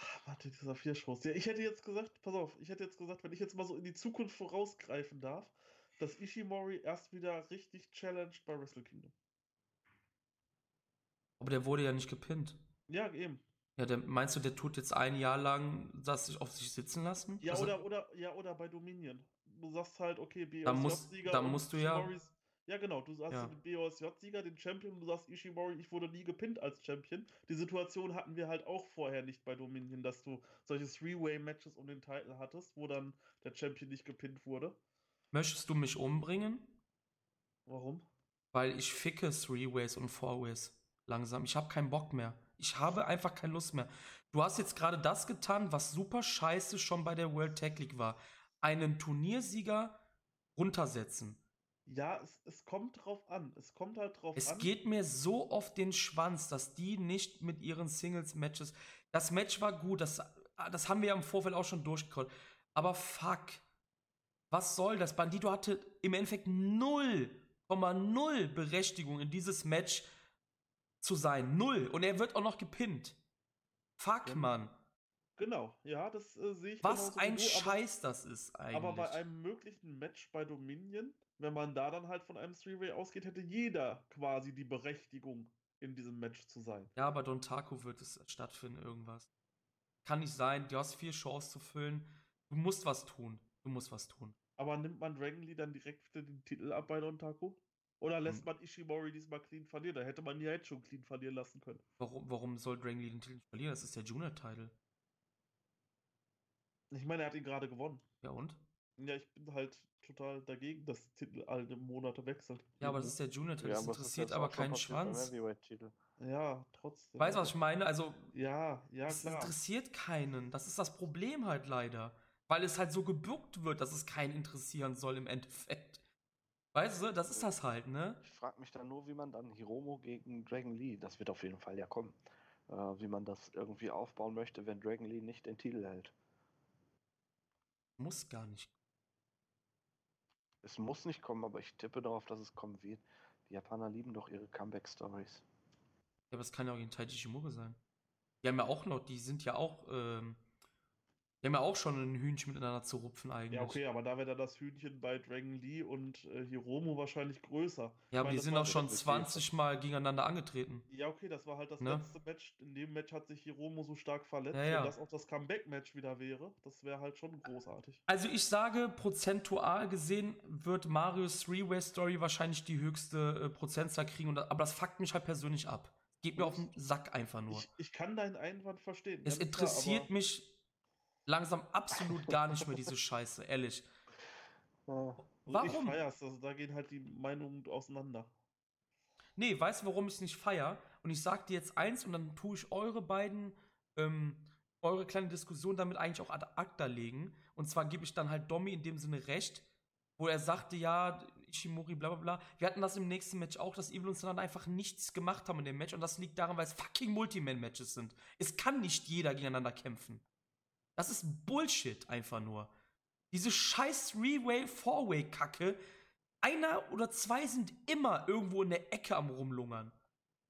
Ach, warte, dieser vier Shows. Ja, ich hätte jetzt gesagt, pass auf, ich hätte jetzt gesagt, wenn ich jetzt mal so in die Zukunft vorausgreifen darf, dass Ishimori erst wieder richtig challenged bei Wrestle Kingdom. Aber der wurde ja nicht gepinnt. Ja, eben. Ja, der, meinst du, der tut jetzt ein Jahr lang das sich auf sich sitzen lassen? Ja, Also, oder, oder, ja, oder bei Dominion. Du sagst halt, okay, Dann musst- BOSJ-Sieger. dann und musst du ja- Ja, genau, du hast Ja. den BOSJ-Sieger, den Champion, du sagst Ishimori, ich wurde nie gepinnt als Champion. Die Situation hatten wir halt auch vorher nicht bei Dominion, dass du solche Three-Way-Matches um den Titel hattest, wo dann der Champion nicht gepinnt wurde. Möchtest du mich umbringen? Warum? Weil ich ficke Three-Ways und Four-Ways langsam. Ich habe keinen Bock mehr. Ich habe einfach keine Lust mehr. Du hast jetzt gerade das getan, was super scheiße schon bei der World Tag League war. Einen Turniersieger runtersetzen. Ja, es, es kommt drauf an. Es kommt halt drauf Es an. geht mir so auf den Schwanz, dass die nicht mit ihren Singles-Matches. Das Match war gut, das, das haben wir ja im Vorfeld auch schon durchgekommen. Aber fuck. Was soll das? Bandito hatte im Endeffekt 0,0 Berechtigung in dieses Match zu sein. Null. Und er wird auch noch gepinnt. Fuck, Ja, Mann. Genau, ja, das äh, sehe ich Was ein du, aber- Scheiß das ist eigentlich. Aber bei einem möglichen Match bei Dominion, wenn man da dann halt von einem Three-Way ausgeht, hätte jeder quasi die Berechtigung, in diesem Match zu sein. Ja, bei Don Taco wird es stattfinden, irgendwas. Kann nicht sein, du hast vier Chancen zu füllen. Du musst was tun. Du musst was tun. Aber nimmt man Dragon Lee dann direkt den Titel ab bei Don Taco? Oder lässt Hm. man Ishimori diesmal clean verlieren? Da hätte man ja jetzt schon clean verlieren lassen können. Warum, warum soll Dragon Lee den Titel verlieren? Das ist der Junior-Title. Ich meine, er hat ihn gerade gewonnen. Ja und? Ja, ich bin halt total dagegen, dass Titel alle Monate wechseln. Ja, aber das ist der Junior-Titel. das es ist interessiert jetzt aber keinen Schwanz. Ja, trotzdem. Weißt du, was ich meine? Also, Ja, ja, es klar. interessiert keinen. Das ist das Problem halt leider. Weil es halt so gebuckt wird, dass es keinen interessieren soll im Endeffekt. Weißt du, das ist das halt, ne? Ich frage mich dann nur, wie man dann Hiromo gegen Dragon Lee, das wird auf jeden Fall ja kommen, äh, wie man das irgendwie aufbauen möchte, wenn Dragon Lee nicht den Titel hält. Muss gar nicht. Es muss nicht kommen, aber ich tippe darauf, dass es kommen wird. Die Japaner lieben doch ihre Comeback-Stories. Ja, aber es kann ja auch gegen Taiji Shimura sein. Die haben ja auch noch, die sind ja auch, ähm, die haben ja auch schon ein Hühnchen miteinander zu rupfen eigentlich. Ja, okay, aber da wäre dann das Hühnchen bei Dragon Lee und äh, Hiromo wahrscheinlich größer. Ja, aber meine, die sind auch so- schon das ist 20 Mal gegeneinander angetreten. Ja, okay, das war halt das Ne? letzte Match. In dem Match hat sich Hiromo so stark verletzt. Ja, ja. Wenn das auch das Comeback-Match wieder wäre, das wäre halt schon großartig. Also ich sage, prozentual gesehen wird Marios Three-Way Story wahrscheinlich die höchste äh, Prozentzahl kriegen, und, aber das fuckt mich halt persönlich ab. Geht mir auf den Sack einfach nur. Ich, ich kann deinen Einwand verstehen. Es klar, interessiert aber- mich langsam absolut gar nicht mehr, diese Scheiße, ehrlich. Also Warum? Ich feier's, also da gehen halt die Meinungen auseinander. Nee, weißt du, warum ich es nicht feier? Und ich sag dir jetzt eins und dann tue ich eure beiden, ähm, eure kleine Diskussion damit eigentlich auch ad acta legen. Und zwar gebe ich dann halt Domi in dem Sinne recht, wo er sagte, ja, Ishimori, bla bla bla. Wir hatten das im nächsten Match auch, dass Evil und Sanan einfach nichts gemacht haben in dem Match. Und das liegt daran, weil es fucking Multiman-Matches sind. Es kann nicht jeder gegeneinander kämpfen. Das ist Bullshit einfach nur. Diese scheiß Three-Way, Four-Way-Kacke. Einer oder zwei sind immer irgendwo in der Ecke am rumlungern.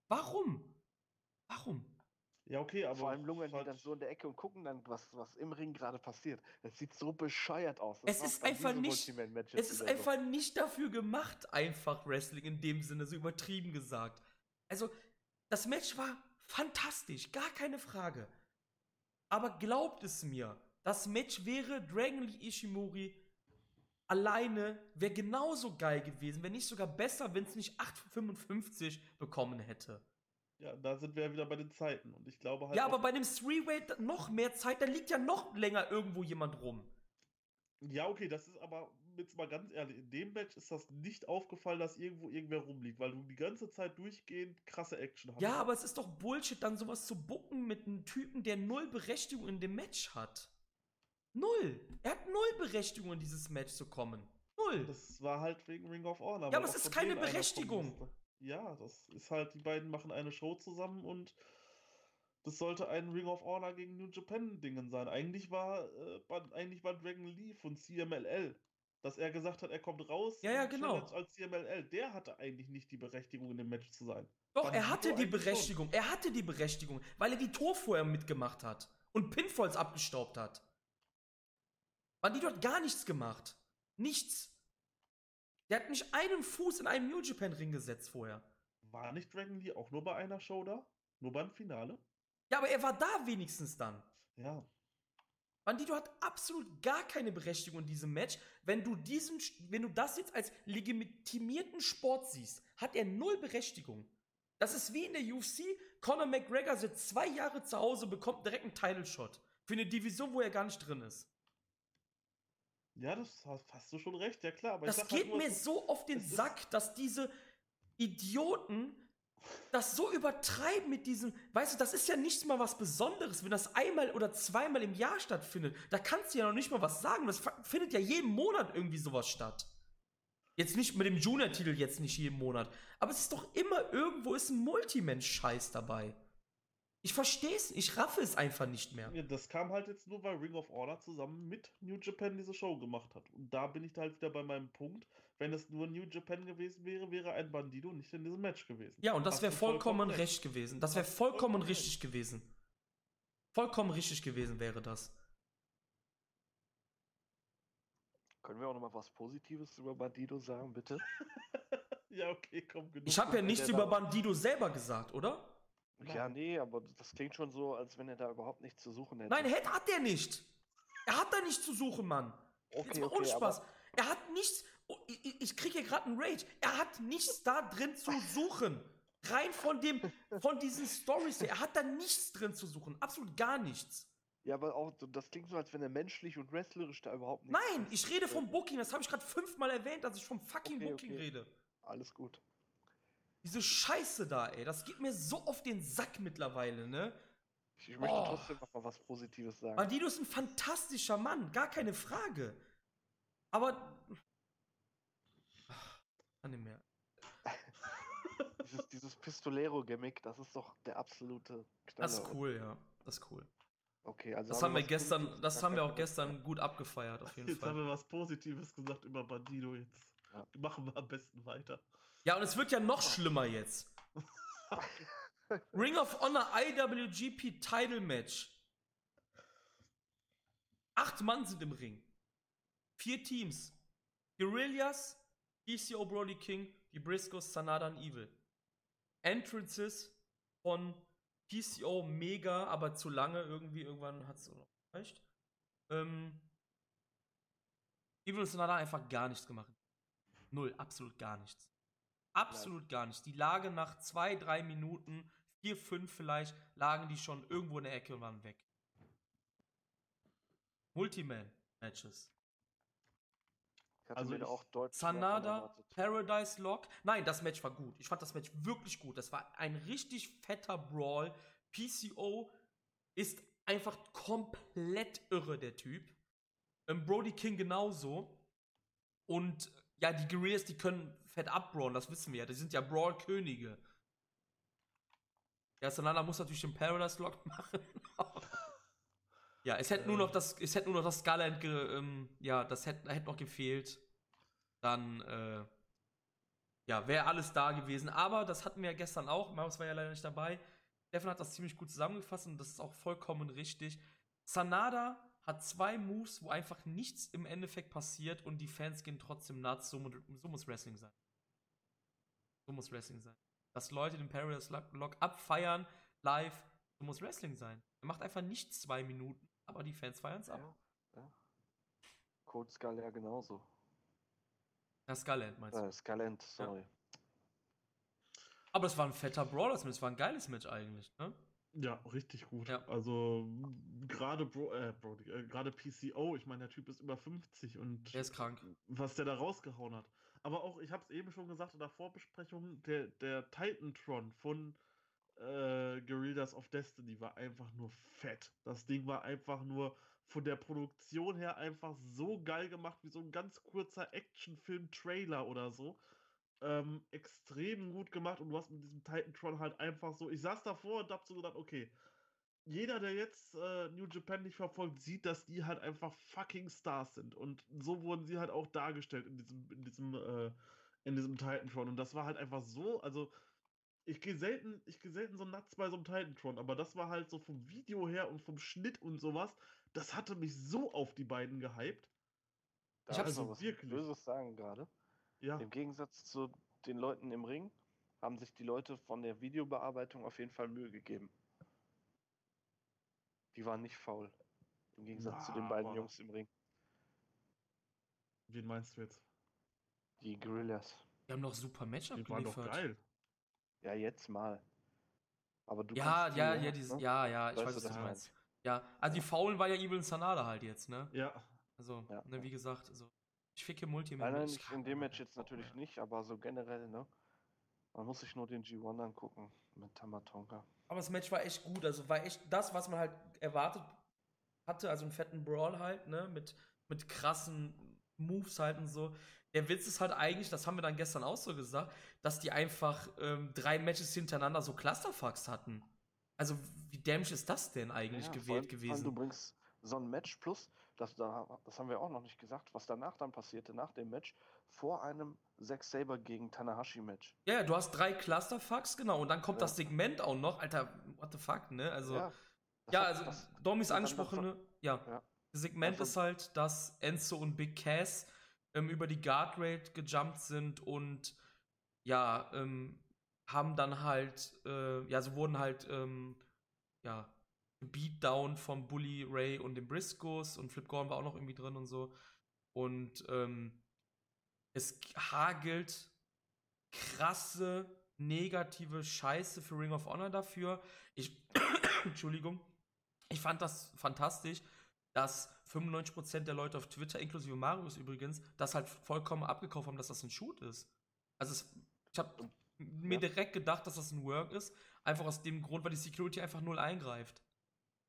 Warum? Warum? Ja, okay, aber. Vor allem lungern die halt- dann so in der Ecke und gucken dann, was, was im Ring gerade passiert. Es sieht so bescheuert aus. Es macht ist einfach nicht- Es ist wieder so. einfach nicht dafür gemacht, einfach Wrestling in dem Sinne, so übertrieben gesagt. Also, das Match war fantastisch, gar keine Frage. Aber glaubt es mir, das Match wäre Dragon Lee Ishimori alleine, wäre genauso geil gewesen, wenn nicht sogar besser, wenn es nicht 8,55 bekommen hätte. Ja, da sind wir ja wieder bei den Zeiten. Und ich glaube halt. Ja, aber bei dem Three-Way noch mehr Zeit, da liegt ja noch länger irgendwo jemand rum. Ja, okay, das ist aber, jetzt mal ganz ehrlich, in dem Match ist das nicht aufgefallen, dass irgendwo irgendwer rumliegt, weil du die ganze Zeit durchgehend krasse Action hast. Ja, aber es ist doch Bullshit, dann sowas zu bucken mit einem Typen, der null Berechtigung in dem Match hat. Null. Er hat null Berechtigung in dieses Match zu kommen. Null. Das war halt wegen Ring of Honor. Ja, aber es ist keine Berechtigung. Ja, das ist halt, die beiden machen eine Show zusammen und das sollte ein Ring of Honor gegen New Japan Dingen sein. Eigentlich war, äh, eigentlich war Dragon Lee von CMLL dass er gesagt hat, er kommt raus. Ja, ja, genau. Als CMLL, der hatte eigentlich nicht die Berechtigung, in dem Match zu sein. Doch, Bandido er hatte die eigentlich schon. Berechtigung. Er hatte die Berechtigung, weil er die Tour vorher mitgemacht hat und Pinfalls abgestaubt hat. Bandido hat gar nichts gemacht. Nichts. Der hat nicht einen Fuß in einen New Japan Ring gesetzt vorher. War nicht Dragon Lee auch nur bei einer Show da? Nur beim Finale? Ja, aber er war da wenigstens dann. Ja. Bandido hat absolut gar keine Berechtigung in diesem Match. Wenn du diesen, wenn du das jetzt als legitimierten Sport siehst, hat er null Berechtigung. Das ist wie in der UFC. Conor McGregor sitzt zwei Jahre zu Hause, bekommt direkt einen Title Shot. Für eine Division, wo er gar nicht drin ist. Ja, das hast du schon recht, ja klar. Das halt geht nur, mir so auf den Sack, dass diese Idioten das so übertreiben mit diesem, weißt du, das ist ja nicht mal was Besonderes, wenn das einmal oder zweimal im Jahr stattfindet. Da kannst du ja noch nicht mal was sagen. Das findet ja jeden Monat irgendwie sowas statt. Jetzt nicht mit dem Junior-Titel, jetzt nicht jeden Monat. Aber es ist doch immer irgendwo ist ein Multimensch-Scheiß dabei. Ich verstehe es, ich raffe es einfach nicht mehr. Ja, das kam halt jetzt nur, weil Ring of Honor zusammen mit New Japan diese Show gemacht hat. Und da bin ich halt wieder bei meinem Punkt. Wenn es nur New Japan gewesen wäre, wäre ein Bandido nicht in diesem Match gewesen. Ja, und das wäre du vollkommen recht gewesen. Das wäre vollkommen vollkommen recht. richtig gewesen. Vollkommen richtig gewesen wäre das. Können wir auch noch mal was Positives über Bandido sagen, bitte? Ja, okay, komm, genug. Ich habe ja nichts über Bandido selber gesagt, oder? Ja, nee, aber das klingt schon so, als wenn er da überhaupt nichts zu suchen hätte. Nein, hat er nicht. Er hat da nichts zu suchen, Mann. Jetzt okay, mal okay, Unspaß. Er hat nichts. Oh, Ich, ich- kriege hier gerade einen Rage. Er hat nichts da drin zu suchen. Rein von dem, von diesen Stories her. Er hat da nichts drin zu suchen. Absolut gar nichts. Ja, aber auch, das klingt so, als wenn er menschlich und wrestlerisch da überhaupt nichts. Nein, ich rede vom Booking. Das habe ich gerade fünfmal erwähnt, dass ich vom fucking Okay, Booking okay. rede. Alles gut. Diese Scheiße da, ey. Das geht mir so auf den Sack mittlerweile, ne? Ich, ich möchte Oh. trotzdem noch mal was Positives sagen. Bandido ist ein fantastischer Mann, gar keine Frage. Aber. Kann nicht mehr. Dieses, dieses Pistolero-Gimmick, das ist doch der absolute Knaller. Das ist cool, ja. Das ist cool. Okay, also Das haben haben wir gestern, Positives das haben wir auch gestern gut abgefeiert, auf jeden Jetzt haben Fall. wir was Positives gesagt über Bandido jetzt. Ja. Machen wir am besten weiter. Ja, und es wird ja noch schlimmer jetzt. Ring of Honor IWGP Title Match. Acht Mann sind im Ring. Vier Teams. Guerillas, ECO Brody King, die Briscoes, Sanada und Evil. Entrances von PCO mega, aber zu lange irgendwie. Irgendwann hat es noch reicht. Ähm, Evil und Sanada einfach gar nichts gemacht. Null, absolut gar nichts. Absolut gar nichts. Die lagen nach zwei, drei Minuten, vier, fünf vielleicht, lagen die schon irgendwo in der Ecke und waren weg. Multiman-Matches. Also mir auch deutlich Sanada. Paradise Lock. Nein, das Match war gut. Ich fand das Match wirklich gut. Das war ein richtig fetter Brawl. PCO ist einfach komplett irre, der Typ. Ähm, Brody King genauso. Und ja, die Guerrillas, die können fett abbrawlen, das wissen wir ja. Die sind ja Brawl-Könige. Ja, Sanada muss natürlich den Paradise Lock machen. Ja, es hätte nur noch das, es hätte nur noch das ge, ähm, ja, das hätte, hätte noch gefehlt. Dann, äh, ja, wäre alles da gewesen. Aber das hatten wir ja gestern auch. Marius war ja leider nicht dabei. Stefan hat das ziemlich gut zusammengefasst und das ist auch vollkommen richtig. Sanada hat zwei Moves, wo einfach nichts im Endeffekt passiert und die Fans gehen trotzdem nuts. So, so muss Wrestling sein. So muss Wrestling sein. Dass Leute den Paradise Lock, Lock abfeiern, live, so muss Wrestling sein. Er macht einfach nichts zwei Minuten, aber die Fans feiern es ab. Ja, ja. Code Skull ja genauso. Das Scarlet meinst du? Äh, Skalent, sorry. Aber das war ein fetter Brawler, das war ein geiles Match eigentlich, ne? Ja, richtig gut. Ja. Also gerade Bro, äh, Brody, äh, gerade PCO, ich meine, der Typ ist über 50 und Der ist krank. was der da rausgehauen hat. Aber auch, ich habe es eben schon gesagt in der Vorbesprechung, der, der Titantron von äh, Guerrillas of Destiny war einfach nur fett. Das Ding war einfach nur von der Produktion her einfach so geil gemacht, wie so ein ganz kurzer Actionfilm-Trailer oder so. Ähm, extrem gut gemacht und du hast mit diesem Titantron halt einfach so. Ich saß davor und hab so gedacht, okay, jeder, der jetzt äh, New Japan nicht verfolgt, sieht, dass die halt einfach fucking Stars sind. Und so wurden sie halt auch dargestellt in diesem, in diesem, äh, in diesem Titantron. Und das war halt einfach so, also ich gehe selten, ich gehe selten so nuts bei so einem Titantron, aber das war halt so vom Video her und vom Schnitt und sowas, das hatte mich so auf die beiden gehypt. Da Ich hab's also so was wirklich. Böses sagen gerade. Ja, Im Gegensatz zu den Leuten im Ring haben sich die Leute von der Videobearbeitung auf jeden Fall Mühe gegeben. Die waren nicht faul. Im Gegensatz zu den beiden Jungs im Ring. wen meinst du jetzt? Die Gorillas. Die haben doch super Match Die waren doch geil. Ja, jetzt mal. Aber du Ja, ja, ja, ja, dieses, ne? ja, ja, ich Weißt weiß, was du ich meinst. Ja, also die Faulen war ja Evil Sanada halt jetzt, ne? Ja, Also, Ja. ne, wie gesagt, also ich ficke Multi Nein, nein, ich nicht in dem Match jetzt natürlich nicht, aber so generell, ne? Man muss sich nur den G1 angucken mit Tamatonga. Aber das Match war echt gut, also war echt das, was man halt erwartet hatte, also einen fetten Brawl halt, ne, mit, mit krassen Moves halt und so. Der Witz ist halt eigentlich, das haben wir dann gestern auch so gesagt, dass die einfach ähm, drei Matches hintereinander so Clusterfucks hatten. Also, wie dämlich ist das denn eigentlich Ja, gewählt allem- allem Du gewesen? bringst so ein Match plus, das, da, das haben wir auch noch nicht gesagt, was danach dann passierte, nach dem Match, vor einem Zack Saber gegen Tanahashi-Match. Ja, ja, du hast drei Clusterfucks, genau, und dann kommt Ja. das Segment auch noch. Alter, what the fuck, ne? Also, ja, hat- also, dann- angesprochene, ja. Ja. Segment Also- ist halt, dass Enzo und Big Cass ähm, über die Guardrail gejumpt sind und ja, ähm, haben dann halt, äh, ja, sie wurden halt, ähm, ja, Beatdown vom Bully Ray und den Briscoes und Flip Gordon war auch noch irgendwie drin und so. Und ähm, es hagelt krasse negative Scheiße für Ring of Honor dafür. Ich, Entschuldigung, ich fand das fantastisch, dass 95% der Leute auf Twitter, inklusive Marius übrigens, das halt vollkommen abgekauft haben, dass das ein Shoot ist. Also es, ich habe mir Ja. direkt gedacht, dass das ein Work ist, einfach aus dem Grund, weil die Security einfach null eingreift.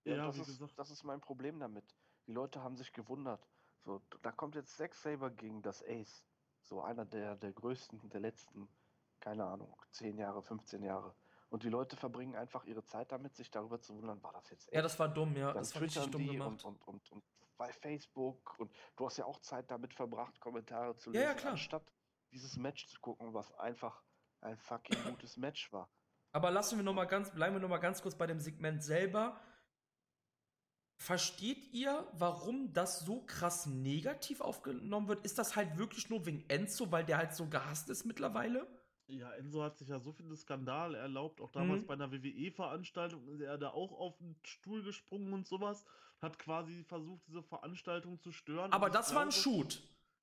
Ja, Ja, das, wie ist, gesagt. das ist mein Problem damit. Die Leute haben sich gewundert. So, da kommt jetzt Zack Saber gegen das Ace. So einer der, der größten der letzten, keine Ahnung, 10 Jahre, 15 Jahre. Und die Leute verbringen einfach ihre Zeit damit, sich darüber zu wundern, war das jetzt Ja, das war dumm, ja. Dann Das war richtig dumm gemacht. und, und, und, und bei Facebook und du hast ja auch Zeit damit verbracht, Kommentare zu Ja, lesen, ja, klar. anstatt dieses Match zu gucken, was einfach ein fucking gutes Match war. Aber lassen wir noch mal ganz, bleiben wir noch mal ganz kurz bei dem Segment selber. Versteht ihr, warum das so krass negativ aufgenommen wird? Ist das halt wirklich nur wegen Enzo, weil der halt so gehasst ist mittlerweile? Ja, Enzo hat sich ja so viele Skandale erlaubt, auch damals Mhm. bei einer WWE-Veranstaltung ist er da auch auf den Stuhl gesprungen und sowas, hat quasi versucht, diese Veranstaltung zu stören. Aber das war ein Shoot.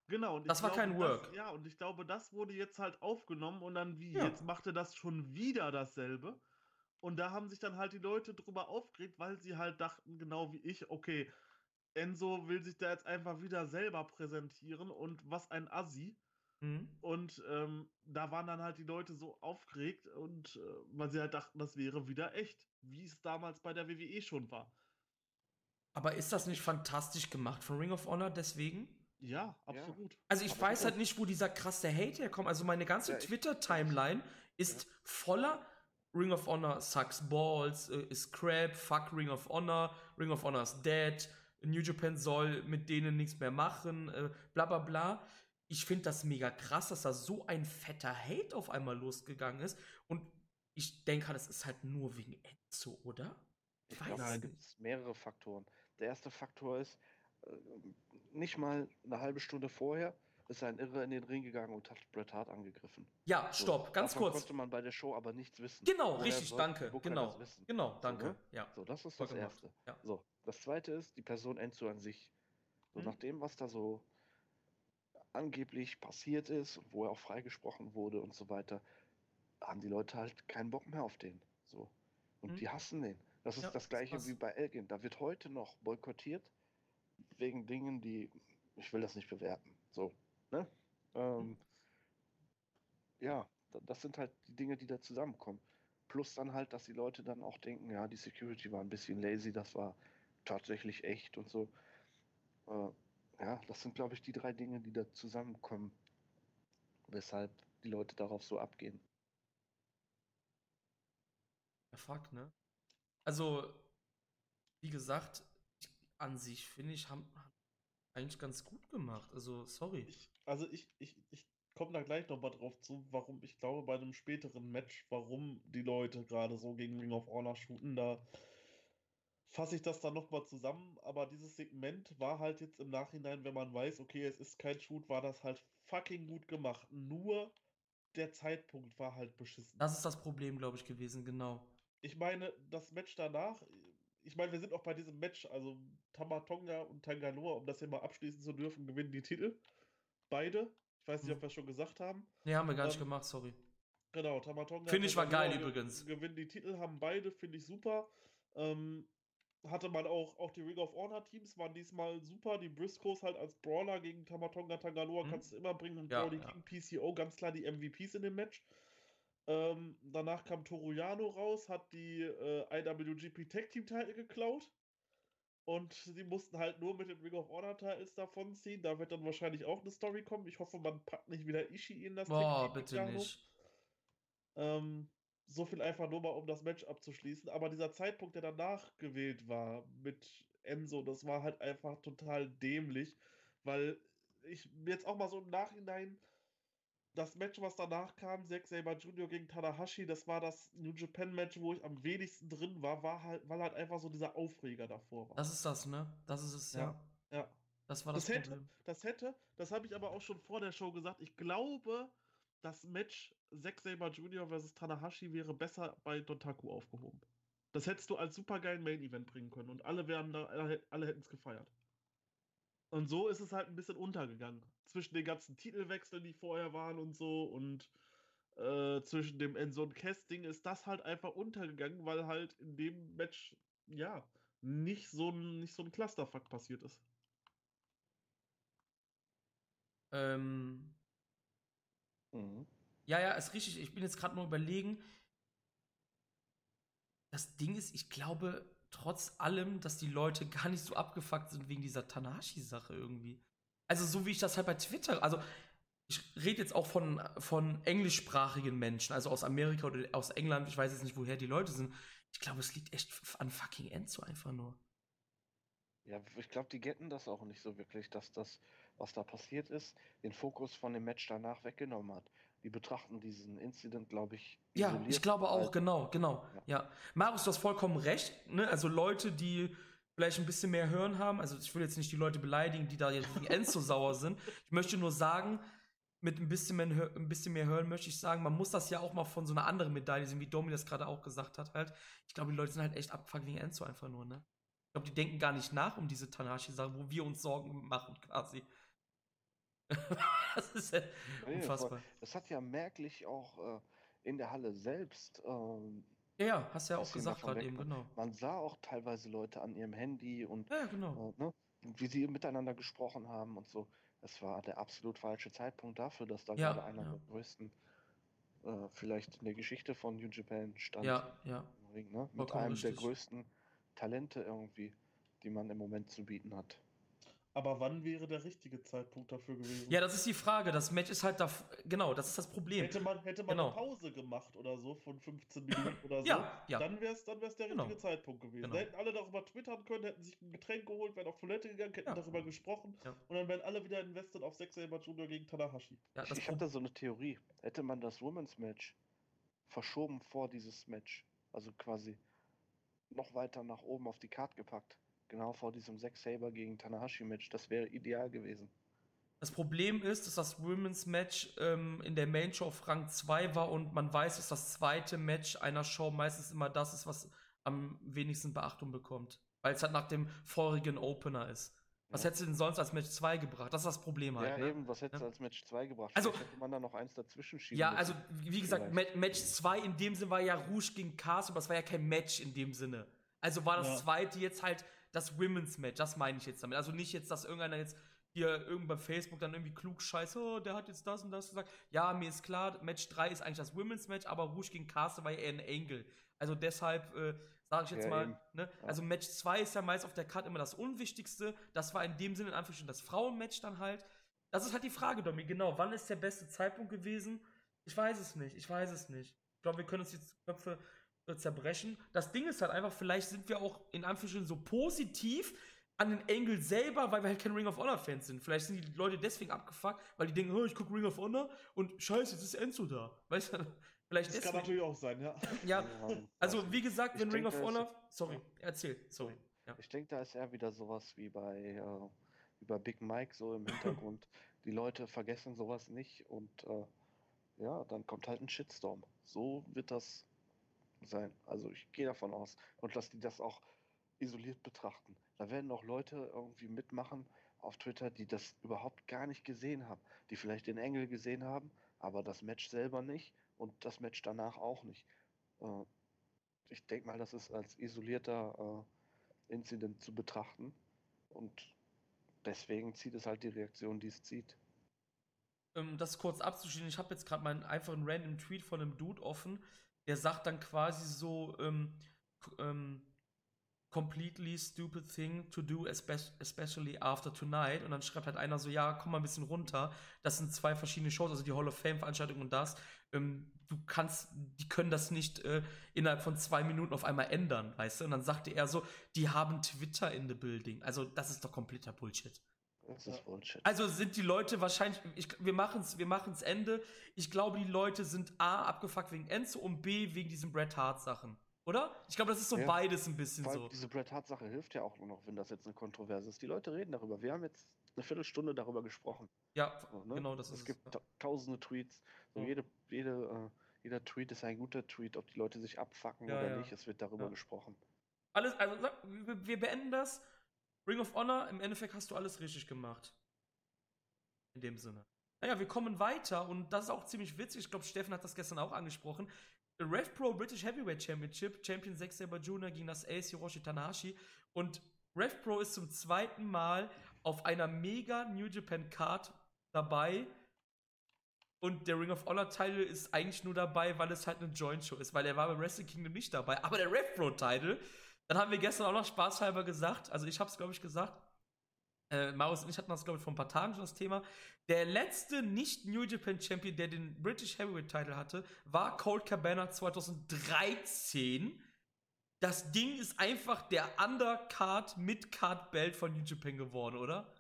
Genau, und Das war glaube, kein das, Work. Ja, und ich glaube, das wurde jetzt halt aufgenommen und dann wie, Ja. jetzt machte das schon wieder dasselbe. Und da haben sich dann halt die Leute drüber aufgeregt, weil sie halt dachten, genau wie ich, okay, Enzo will sich da jetzt einfach wieder selber präsentieren und was ein Assi. Mhm. Und ähm, da waren dann halt die Leute so aufgeregt und äh, weil sie halt dachten, das wäre wieder echt, wie es damals bei der WWE schon war. Aber ist das nicht fantastisch gemacht von Ring of Honor deswegen? Ja, absolut. Also ich Aber weiß halt nicht, wo dieser krasse Hate herkommt. Also meine ganze Ja, Twitter-Timeline ist voller Ring of Honor sucks balls, äh, ist crap, fuck Ring of Honor, Ring of Honor is dead, New Japan soll mit denen nichts mehr machen, äh, bla bla bla. Ich finde das mega krass, dass da so ein fetter Hate auf einmal losgegangen ist. Und ich denke, das ist halt nur wegen Enzo, oder? Ich weiß da es gibt es mehrere Faktoren. Der erste Faktor ist, äh, nicht mal eine halbe Stunde vorher ist ein Irre in den Ring gegangen und hat Bret Hart angegriffen. Ja, So, stopp, ganz kurz. konnte man bei der Show aber nichts wissen. Genau, Woher richtig, danke. Genau, genau, danke. ne? Ja. So, das ist Voll das gemacht, Erste. ja. So, das Zweite ist die Person Enzo an sich. So, Mhm. nach dem, was da so angeblich passiert ist, wo er auch freigesprochen wurde und so weiter, haben die Leute halt keinen Bock mehr auf den. So. Und Mhm. die hassen den. Das ist Ja, das gleiche wie bei Elgin. Da wird heute noch boykottiert wegen Dingen, die ich will das nicht bewerten. So, ne? Ähm, ja, da- das sind halt die Dinge, die da zusammenkommen. Plus dann halt, dass die Leute dann auch denken, ja, die Security war ein bisschen lazy, das war tatsächlich echt und so. Äh, ja, das sind, glaube ich, die drei Dinge, die da zusammenkommen, weshalb die Leute darauf so abgehen. Ja, fuck, ne? Also, wie gesagt, ich, an sich finde ich, haben, haben eigentlich ganz gut gemacht. Also, sorry. Ich, also ich, ich, ich komme da gleich nochmal drauf zu, warum ich glaube, bei einem späteren Match, warum die Leute gerade so gegen Ring of Honor shooten, da fasse ich das dann nochmal zusammen. Aber dieses Segment war halt jetzt im Nachhinein, wenn man weiß, okay, es ist kein Shoot, war das halt fucking gut gemacht. Nur der Zeitpunkt war halt beschissen. Das ist das Problem, glaube ich, gewesen, genau. Ich meine, das Match danach, ich meine, wir sind auch bei diesem Match, also Tamatonga und Tangaloa, um das hier mal abschließen zu dürfen, gewinnen die Titel. Beide. Ich weiß nicht, ob wir es schon gesagt haben. Nee, haben wir gar nicht Ähm, gemacht, sorry. Genau, Tamatonga. Finde ich war geil ge- übrigens. Gewinnen die Titel, haben beide, finde ich super. Ähm, hatte man auch, auch die Ring of Honor Teams waren diesmal super. Die Briscoes halt als Brawler gegen Tamatonga Tangaloa Mhm. kannst du immer bringen und Ja, Brody ja. King PCO ganz klar die MVPs in dem Match. Ähm, danach kam Toruyano raus, hat die äh, IWGP Tag Team Titel geklaut. Und sie mussten halt nur mit den Ring of Honor Titles davonziehen. Da wird dann wahrscheinlich auch eine Story kommen. Ich hoffe, man packt nicht wieder Ishii in das Boah, Tag Team bitte Garno. nicht. Ähm, so viel einfach nur mal, um das Match abzuschließen. Aber dieser Zeitpunkt, der danach gewählt war mit Enzo, das war halt einfach total dämlich, weil ich jetzt auch mal so im Nachhinein das Match, was danach kam, Zack Saber Jr. gegen Tanahashi, das war das New Japan Match, wo ich am wenigsten drin war, war halt, weil halt einfach so dieser Aufreger davor war. Das ist das, ne? Das ist es, ja. Ja. ja. Das war das, Das hätte, Problem. das hätte, das habe ich aber auch schon vor der Show gesagt. Ich glaube, das Match Zack Saber Jr. versus Tanahashi wäre besser bei Dontaku aufgehoben. Das hättest du als supergeilen Main Event bringen können und alle wären da, alle, alle hätten es gefeiert. Und so ist es halt ein bisschen untergegangen. Zwischen den ganzen Titelwechseln, die vorher waren und so und äh, zwischen dem Enzo und Casting ist das halt einfach untergegangen, weil halt in dem Match, ja, nicht so ein, nicht so ein Clusterfuck passiert ist. Ähm, Mhm. Ja, ja, ist richtig. Ich bin jetzt gerade nur überlegen. Das Ding ist, ich glaube trotz allem, dass die Leute gar nicht so abgefuckt sind wegen dieser Tanahashi-Sache irgendwie. Also so wie ich das halt bei Twitter, also ich rede jetzt auch von, von englischsprachigen Menschen, also aus Amerika oder aus England, ich weiß jetzt nicht, woher die Leute sind. Ich glaube, es liegt echt an fucking Enzo einfach nur. Ja, ich glaube, die getten das auch nicht so wirklich, dass das, was da passiert ist, den Fokus von dem Match danach weggenommen hat. Die betrachten diesen Incident, glaube ich, Ja, ich glaube auch, genau, genau. Ja. Ja. Marius, du hast vollkommen recht. Ne? Also Leute, die vielleicht ein bisschen mehr Hören haben, also ich will jetzt nicht die Leute beleidigen, die da jetzt wie Enzo sauer sind. Ich möchte nur sagen, mit ein bisschen, mehr, ein bisschen mehr Hören möchte ich sagen, man muss das ja auch mal von so einer anderen Medaille sehen, wie Domi das gerade auch gesagt hat. Halt. Ich glaube, die Leute sind halt echt abgefuckt wegen Enzo einfach nur, ne? Ich glaube, die denken gar nicht nach um diese Tanashi-Sache, wo wir uns Sorgen machen quasi. das ist ja unfassbar. Es hat ja merklich auch äh, in der Halle selbst, ähm, Ja, ja, hast ja auch gesagt gerade eben, genau. man sah auch teilweise Leute an ihrem Handy und Ja, genau. äh, ne, wie sie miteinander gesprochen haben und so. Es war der absolut falsche Zeitpunkt dafür, dass da Ja, gerade einer ja. der größten, äh, vielleicht in der Geschichte von New Japan stand. Ja, ja. Ring, ne? Mit Vollkommen einem der richtig. größten Talente irgendwie, die man im Moment zu bieten hat. Aber wann wäre der richtige Zeitpunkt dafür gewesen? Ja, das ist die Frage. Das Match ist halt da. Genau, das ist das Problem. Hätte man, hätte man Genau. eine Pause gemacht oder so von 15 Minuten oder so, Ja, ja. dann wäre es dann wär's der Genau. richtige Zeitpunkt gewesen. Genau. Da hätten alle darüber twittern können, hätten sich ein Getränk geholt, wären auf Toilette gegangen, hätten Ja. darüber gesprochen Ja. und dann wären alle wieder invested auf Saber Jr. gegen Tanahashi. Ja, ich das ich habe da so eine Theorie. Hätte man das Women's Match verschoben vor dieses Match, also quasi noch weiter nach oben auf die Karte gepackt, genau vor diesem Zack Saber gegen Tanahashi Match, das wäre ideal gewesen. das Problem ist, dass das Women's Match ähm, in der Main Show auf Rang 2 war und man weiß, dass das zweite Match einer Show meistens immer das ist, was am wenigsten Beachtung bekommt. Weil es halt nach dem vorigen Opener ist. Was Ja. hättest du denn sonst als Match 2 gebracht? Das ist das Problem halt. ja, ne? eben, was hätte es Ja. als Match 2 gebracht? Also- Vielleicht hätte man da noch eins dazwischen schieben Ja, müssen. also wie gesagt, Vielleicht. Ma Match 2 in dem Sinne war ja Rouge gegen Cast, aber das war ja kein Match in dem Sinne. Also war das Ja. zweite jetzt halt das Women's Match, das meine ich jetzt damit. Also nicht jetzt, dass irgendeiner jetzt hier irgend bei Facebook dann irgendwie klug scheiße, oh, der hat jetzt das und das gesagt. Ja, mir ist klar, Match 3 ist eigentlich das Women's Match, aber Rouge gegen Cast war ja eher ein Angle. Also deshalb äh, sage ich jetzt Ja, mal, ne? Ja. Also Match 2 ist ja meist auf der Card immer das Unwichtigste. Das war in dem Sinne in Anführungsstrichen das Frauenmatch dann halt. Das ist halt die Frage, Domi, genau. Wann ist der beste Zeitpunkt gewesen? Ich weiß es nicht. Ich weiß es nicht. Ich glaube, wir können uns jetzt die Köpfe zerbrechen. Das Ding ist halt einfach, vielleicht sind wir auch in Anführungsstrichen so positiv an den Engel selber, weil wir halt kein Ring of Honor Fans sind. Vielleicht sind die Leute deswegen abgefuckt, weil die denken, oh, ich gucke Ring of Honor und scheiße, jetzt ist Enzo da. Weißt du? Vielleicht Das deswegen. kann natürlich auch sein, ja. Ja, also wie gesagt, Ich wenn Ring denke, of Honor. Sorry, erzähl, sorry. Ja. Ich denke, da ist eher wieder sowas wie bei, äh, bei Big Mike so im Hintergrund. Die Leute vergessen sowas nicht und äh, ja, dann kommt halt ein Shitstorm. So wird das sein. Also ich gehe davon aus und lass die das auch isoliert betrachten. Da werden auch Leute irgendwie mitmachen auf Twitter, die das überhaupt gar nicht gesehen haben, die vielleicht den Engel gesehen haben, aber das Match selber nicht und das Match danach auch nicht. Äh, ich denke mal, das ist als isolierter äh, Incident zu betrachten und deswegen zieht es halt die Reaktion, die es zieht. ähm, das kurz abzuschließen, ich habe jetzt gerade meinen einfachen random Tweet von einem Dude offen, der sagt dann quasi so, ähm, ähm, completely stupid thing to do, espe- especially after tonight. Und dann schreibt halt einer so, ja, komm mal ein bisschen runter. Das sind zwei verschiedene Shows, also die Hall of Fame-Veranstaltung und das. Ähm, du kannst, die können das nicht äh, innerhalb von zwei Minuten auf einmal ändern, weißt du? Und dann sagte er so, die haben Twitter in the building. Also, das ist doch kompletter Bullshit. Das ist Bullshit. Also sind die Leute wahrscheinlich, ich, wir machen es wir machen's Ende. Ich glaube, die Leute sind A, abgefuckt wegen Enzo und B, wegen diesen Bret Hart Sachen. Oder? Ich glaube, das ist so Ja. beides ein bisschen so. diese Bret Hart Sache hilft ja auch nur noch, wenn das jetzt eine Kontroverse ist. Die Leute reden darüber. Wir haben jetzt eine Viertelstunde darüber gesprochen. Ja, So, ne? genau, das es ist gibt es. ta tausende Tweets. So Ja. jede, jede, äh, jeder Tweet ist ein guter Tweet, ob die Leute sich abfacken Ja, oder ja. nicht. Es wird darüber Ja. gesprochen. Alles, also wir beenden das. Ring of Honor, im Endeffekt hast du alles richtig gemacht. In dem Sinne. Naja, wir kommen weiter und das ist auch ziemlich witzig. Ich glaube, Steffen hat das gestern auch angesprochen. The Rev Pro British Heavyweight Championship, Champion Zack Saber Jr. gegen das Ace Hiroshi Tanahashi. Und Rev Pro ist zum zweiten Mal auf einer mega New Japan Card dabei. Und der Ring of Honor Title ist eigentlich nur dabei, weil es halt eine Joint Show ist, weil er war bei Wrestle Kingdom nicht dabei. Aber der Rev Pro Title, dann haben wir gestern auch noch spaßhalber gesagt, also ich habe es glaube ich gesagt, äh, Marius und ich hatten das glaube ich vor ein paar Tagen schon das Thema. Der letzte nicht New Japan Champion, der den British Heavyweight Title hatte, war Colt Cabana 2013. Das Ding ist einfach der Undercard Midcard Belt von New Japan geworden, oder?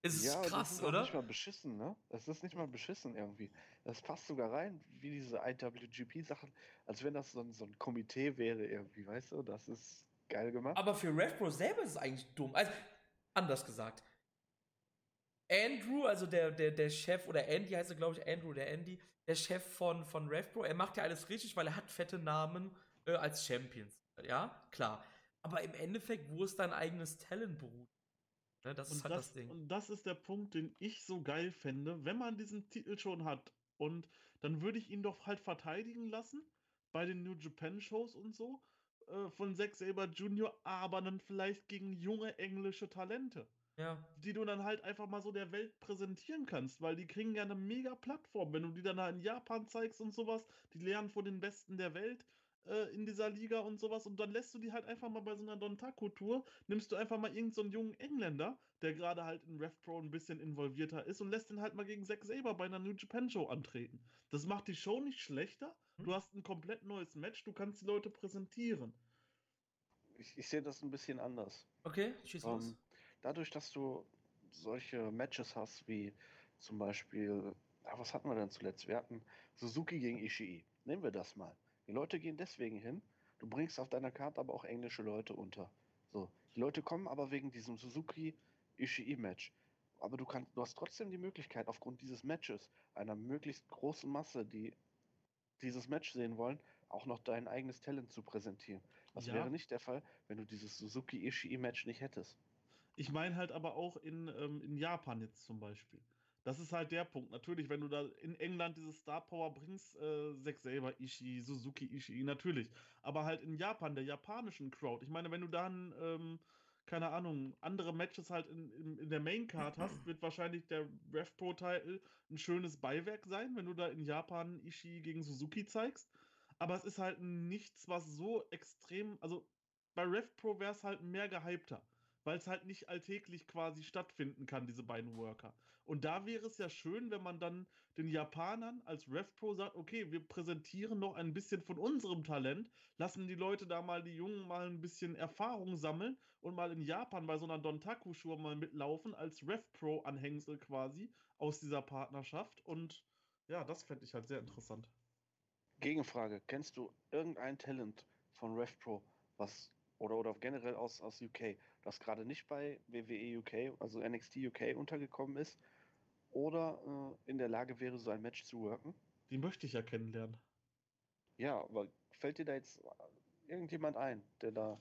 Es ist ja, das krass, ist auch oder? nicht mal beschissen, ne? Das ist nicht mal beschissen irgendwie. Das passt sogar rein, wie diese IWGP-Sachen, als wenn das so ein, so ein Komitee wäre irgendwie, weißt du? Das ist geil gemacht. Aber für RevPro selber ist es eigentlich dumm. Also, anders gesagt. Andrew, also der, der, der Chef, oder Andy heißt er, glaube ich, Andrew, der Andy, der Chef von, von RevPro, er macht ja alles richtig, weil er hat fette Namen äh, als Champions. Ja, klar. Aber im Endeffekt, wo ist dein eigenes Talent beruht? Ne, das ist Und halt das, das, Ding. und das ist der Punkt, den ich so geil fände, wenn man diesen Titel schon hat. Und dann würde ich ihn doch halt verteidigen lassen bei den New Japan Shows und so äh, von Zack Saber Jr., aber dann vielleicht gegen junge englische Talente, Ja. die du dann halt einfach mal so der Welt präsentieren kannst, weil die kriegen ja eine mega Plattform, wenn du die dann da in Japan zeigst und sowas, die lernen von den Besten der Welt äh, in dieser Liga und sowas und dann lässt du die halt einfach mal bei so einer Dontaku-Tour, nimmst du einfach mal irgendeinen so einen jungen Engländer, der gerade halt in RevPro ein bisschen involvierter ist und lässt den halt mal gegen Zack Saber bei einer New Japan Show antreten. Das macht die Show nicht schlechter, Hm. du hast ein komplett neues Match, du kannst die Leute präsentieren. Ich, ich sehe das ein bisschen anders. Okay, schieß los. Ähm, dadurch, dass du solche Matches hast, wie zum Beispiel, ja, was hatten wir denn zuletzt? Wir hatten Suzuki gegen Ishii. Nehmen wir das mal. Die Leute gehen deswegen hin. Du bringst auf deiner Karte aber auch englische Leute unter. So, die Leute kommen aber wegen diesem Suzuki-Ishii-Match. Aber du, kannst, du hast trotzdem die Möglichkeit, aufgrund dieses Matches, einer möglichst großen Masse, die dieses Match sehen wollen, auch noch dein eigenes Talent zu präsentieren. Das Ja. wäre nicht der Fall, wenn du dieses Suzuki-Ishii-Match nicht hättest. Ich meine halt aber auch in, ähm, in Japan jetzt zum Beispiel. Das ist halt der Punkt. Natürlich, wenn du da in England diese Star Power bringst, äh, Zack Saber, Ishii, Suzuki Ishii, natürlich. Aber halt in Japan, der japanischen Crowd. Ich meine, wenn du dann, ähm, keine Ahnung, andere Matches halt in, in, in der Main Card hast, wird wahrscheinlich der Rev Pro Title ein schönes Beiwerk sein, wenn du da in Japan Ishii gegen Suzuki zeigst. Aber es ist halt nichts, was so extrem, also bei Rev Pro wäre es halt mehr gehypter. Weil es halt nicht alltäglich quasi stattfinden kann, diese beiden Worker. Und da wäre es ja schön, wenn man dann den Japanern als RevPro sagt, okay, wir präsentieren noch ein bisschen von unserem Talent, lassen die Leute da mal, die Jungen mal ein bisschen Erfahrung sammeln und mal in Japan bei so einer Dontaku-Show mal mitlaufen, als RevPro-Anhängsel quasi aus dieser Partnerschaft. Und ja, das fände ich halt sehr interessant. Gegenfrage: Kennst du irgendein Talent von RevPro, was oder, oder generell aus, aus UK, das gerade nicht bei WWE UK, also NXT UK untergekommen ist oder äh, in der Lage wäre, so ein Match zu worken? Die möchte ich ja kennenlernen. Ja, aber fällt dir da jetzt irgendjemand ein, der da,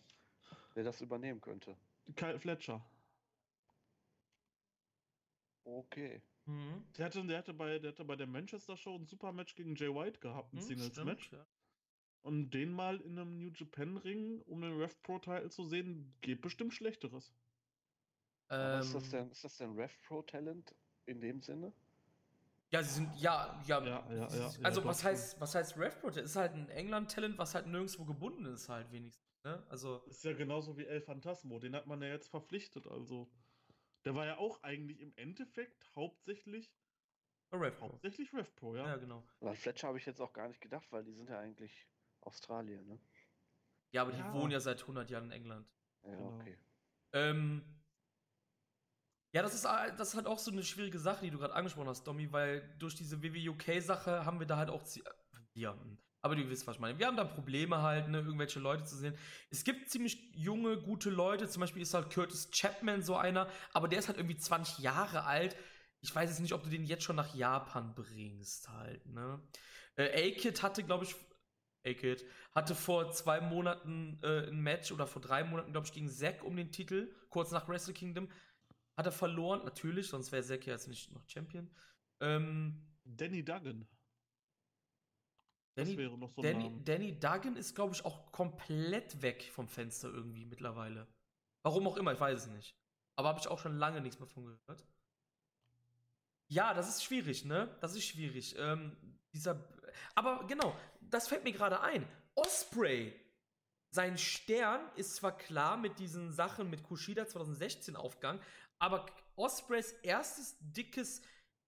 der das übernehmen könnte? Kyle Fletcher. Okay. Mhm. Der hatte, der, hatte bei, der hatte bei der Manchester Show ein super Match gegen Jay White gehabt, ein Hm, Singles-Match. stimmt, ja. Und den mal in einem New Japan Ring, um den Rev Pro Title zu sehen, geht bestimmt Schlechteres. Aber ist das Ähm, denn, ist das denn Rev Pro Talent in dem Sinne? Ja, sie sind, ja, ja. Ja, ja, ja, also, was schon. heißt, was heißt RevPro? Das ist halt ein England-Talent, was halt nirgendwo gebunden ist, halt wenigstens. Ne? Also, Ist ja genauso wie El Phantasmo, den hat man ja jetzt verpflichtet, also. Der war ja auch eigentlich im Endeffekt hauptsächlich, RevPro. hauptsächlich Rev Pro, ja. Ja, genau. Weil Fletcher habe ich jetzt auch gar nicht gedacht, weil die sind ja eigentlich Australier, ne? Ja, aber die Ja. wohnen ja seit 100 Jahren in England. Ja, Genau. okay. Ähm, ja, das ist, das ist halt auch so eine schwierige Sache, die du gerade angesprochen hast, Domi, weil durch diese WWUK-Sache haben wir da halt auch. Wir, aber du wisst, was ich meine. Wir haben da Probleme halt, ne, irgendwelche Leute zu sehen. Es gibt ziemlich junge, gute Leute, zum Beispiel ist halt Curtis Chapman so einer, aber der ist halt irgendwie 20 Jahre alt. Ich weiß jetzt nicht, ob du den jetzt schon nach Japan bringst, halt, ne? Äh, A-Kid hatte, glaube ich, A-Kid hatte vor zwei Monaten äh, ein Match oder vor drei Monaten, glaube ich, gegen Zack um den Titel, kurz nach Wrestle Kingdom. Hat er verloren, natürlich, sonst wäre Zack ja jetzt nicht noch Champion. Ähm, Danny Duggan. Das Danny, wäre noch so ein Danny, Name. Danny Duggan ist, glaube ich, auch komplett weg vom Fenster irgendwie mittlerweile. Warum auch immer, ich weiß es nicht. Aber habe ich auch schon lange nichts mehr von gehört. Ja, das ist schwierig, ne? Das ist schwierig. Ähm, dieser. Aber genau, das fällt mir gerade ein. Osprey, sein Stern ist zwar klar mit diesen Sachen mit Kushida 2016 aufgegangen, aber Ospreys erstes dickes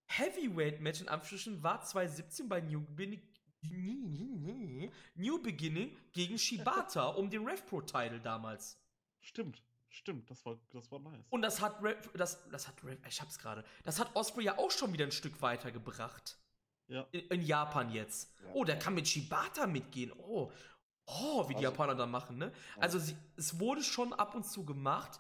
Heavyweight-Match in Anführungsstrichen war 2017 bei New Beginning, New Beginning gegen Shibata um den RevPro-Title damals. Stimmt, stimmt, das war, das war nice. Und das hat Rev, das, das hat Rev, ich hab's gerade, das hat Osprey ja auch schon wieder ein Stück weitergebracht. Ja. In, in Japan jetzt. Ja. Oh, der kann mit Shibata mitgehen. Oh. Oh, wie die Also- Japaner da machen, ne? Ja. Also sie, es wurde schon ab und zu gemacht.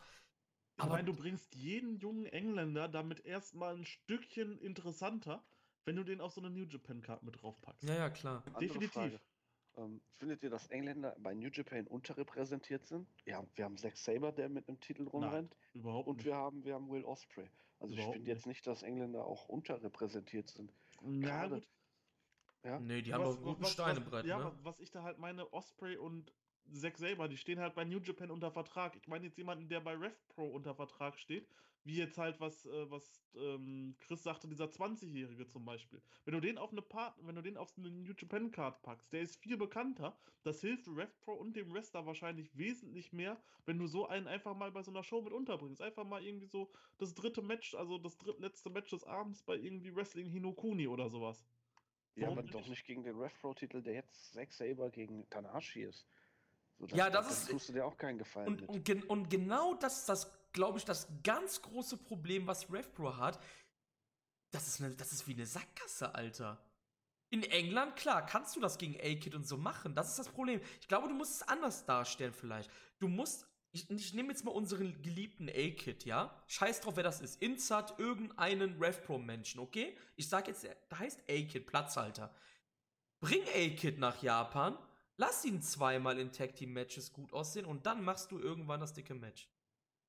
Ich Aber- meine, du bringst jeden jungen Engländer damit erstmal ein Stückchen interessanter, wenn du den auf so eine New Japan Card mit draufpackst. Ja, ja, klar. Andere Definitiv. Frage. Ähm, findet ihr, dass Engländer bei New Japan unterrepräsentiert sind? Ja, wir haben Zack Saber, der mit einem Titel rumrennt. Überhaupt Und nicht. wir haben, wir haben Will Osprey. Also ich Überhaupt finde jetzt nicht, dass Engländer auch unterrepräsentiert sind. Na gerade- gut. Ja? Nee, die haben doch einen guten Steinebrett, ja, ne? was, was ich da halt meine, Osprey und Zack Saber, die stehen halt bei New Japan unter Vertrag. Ich meine jetzt jemanden, der bei RevPro unter Vertrag steht, wie jetzt halt was, äh, was ähm, Chris sagte, dieser 20-Jährige zum Beispiel. Wenn du den auf eine Part, wenn du den auf eine New Japan Card packst, der ist viel bekannter. Das hilft RevPro und dem Wrestler wahrscheinlich wesentlich mehr, wenn du so einen einfach mal bei so einer Show mit unterbringst. Einfach mal irgendwie so das dritte Match, also das drittletzte Match des Abends bei irgendwie Wrestling Hinokuni oder sowas. Ja, Warum aber doch nicht? gegen den Rev Pro-Titel, der jetzt Zack Saber gegen Tanahashi ist. So, Ja, das ist- tust du dir auch keinen Gefallen Und, mit. und, gen und genau das ist das, glaube ich, das ganz große Problem, was RevPro hat. Das ist, eine, das ist wie eine Sackgasse, Alter. In England, klar, kannst du das gegen A-Kid und so machen. Das ist das Problem. Ich glaube, du musst es anders darstellen, vielleicht. Du musst. Ich, ich nehme jetzt mal unseren geliebten A-Kid, ja? Scheiß drauf, wer das ist. Insert irgendeinen RevPro-Menschen, okay? Ich sag jetzt, da heißt A-Kid, Platzhalter. Bring A-Kid nach Japan, lass ihn zweimal in Tag Team Matches gut aussehen und dann machst du irgendwann das dicke Match.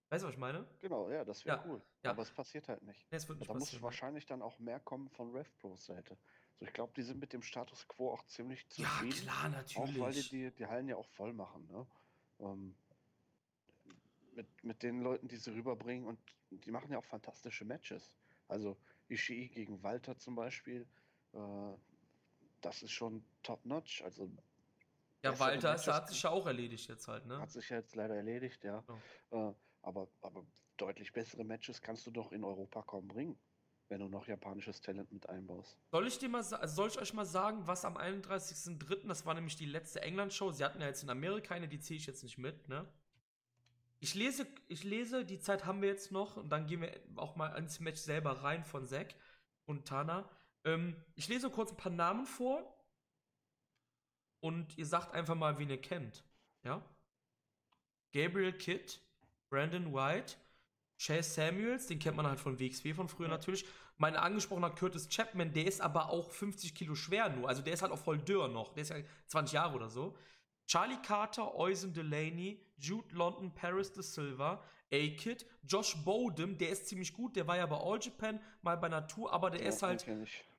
Weißt du, was ich meine? Genau, ja, das wäre Ja, cool. ja. Aber es passiert halt nicht. Nee, nicht Da muss wahrscheinlich dann auch mehr kommen von Rev Pros Seite. So, ich glaube, die sind mit dem Status quo auch ziemlich ja, zufrieden. klar, Auch weil die, natürlich. die die Hallen ja auch voll machen, ne? Ähm, mit, mit den Leuten, die sie rüberbringen und die machen ja auch fantastische Matches. Also Ishii gegen Walter zum Beispiel, äh, das ist schon top-notch. Also ja, Walter hat sich ja auch erledigt jetzt halt, ne? hat sich ja jetzt leider erledigt, ja. Äh, Aber, aber deutlich bessere Matches kannst du doch in Europa kaum bringen, wenn du noch japanisches Talent mit einbaust. Soll ich dir mal also soll ich euch mal sagen, was am 31.03., das war nämlich die letzte England-Show, sie hatten ja jetzt in Amerika eine, die ziehe ich jetzt nicht mit, ne? Ich lese, ich lese, die Zeit haben wir jetzt noch und dann gehen wir auch mal ins Match selber rein von Zack und Tana. Ähm, ich lese kurz ein paar Namen vor und ihr sagt einfach mal, wen ihr kennt. Ja? Gabriel Kidd, Brandon White, Chase Samuels, den kennt man halt von WXW von früher Ja. natürlich. Mein angesprochener Curtis Chapman, der ist aber auch 50 Kilo schwer nur. Also der ist halt auch voll dürr noch. Der ist ja 20 Jahre oder so. Charlie Carter, Oizen Delaney, Jude London, Paris de Silva, A-Kid, Josh Bodem, der ist ziemlich gut, der war ja bei All Japan, mal bei Natur, aber der Ja, ist halt.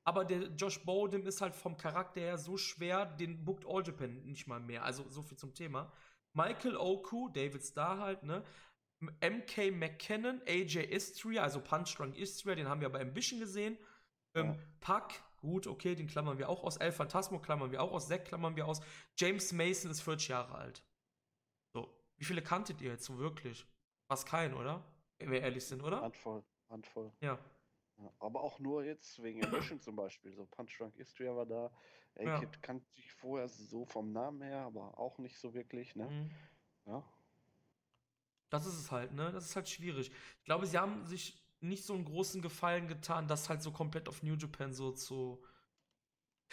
Aber der Josh Bodem ist halt vom Charakter her so schwer, den bookt All Japan nicht mal mehr. Also so viel zum Thema. Michael Oku, David Starr halt, ne? MK McKinnon, AJ Istria, also Punch Drunk Istria, den haben wir bei Ambition gesehen. Ähm, Ja. Puck, gut, okay, den klammern wir auch aus. El Phantasmo klammern wir auch aus. Zack klammern wir aus. James Mason ist 40 Jahre alt. So, wie viele kanntet ihr jetzt so wirklich? Fast keinen, oder? Wenn wir ehrlich sind, oder? Handvoll, Handvoll. Ja. Ja, aber auch nur jetzt wegen Ambition zum Beispiel. So Punch Drunk Istria war da. Ja. A-Kid kannte ich vorher so vom Namen her, aber auch nicht so wirklich, ne? Mhm. Ja. Das ist es halt, ne? Das ist halt schwierig. Ich glaube, sie haben sich nicht so einen großen Gefallen getan, das halt so komplett auf New Japan so zu.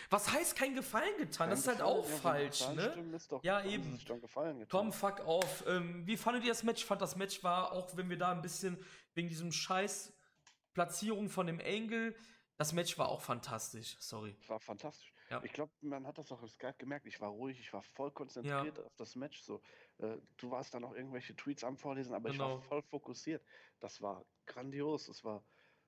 Was heißt kein Gefallen getan? Das ist halt auch falsch, ne? Doch, Ja, eben. gefallen. Komm, fuck auf. Ähm, wie fandet ihr das Match? Ich fand das Match war, auch wenn wir da ein bisschen wegen diesem Scheiß Platzierung von dem Angle, das Match war auch fantastisch. Sorry. war fantastisch. Ja. Ich glaube, man hat das auch im Skype gemerkt. Ich war ruhig, ich war voll konzentriert auf das Match. So, äh, du warst dann auch irgendwelche Tweets am Vorlesen, aber ich war Genau. voll fokussiert. Das war grandios. Es war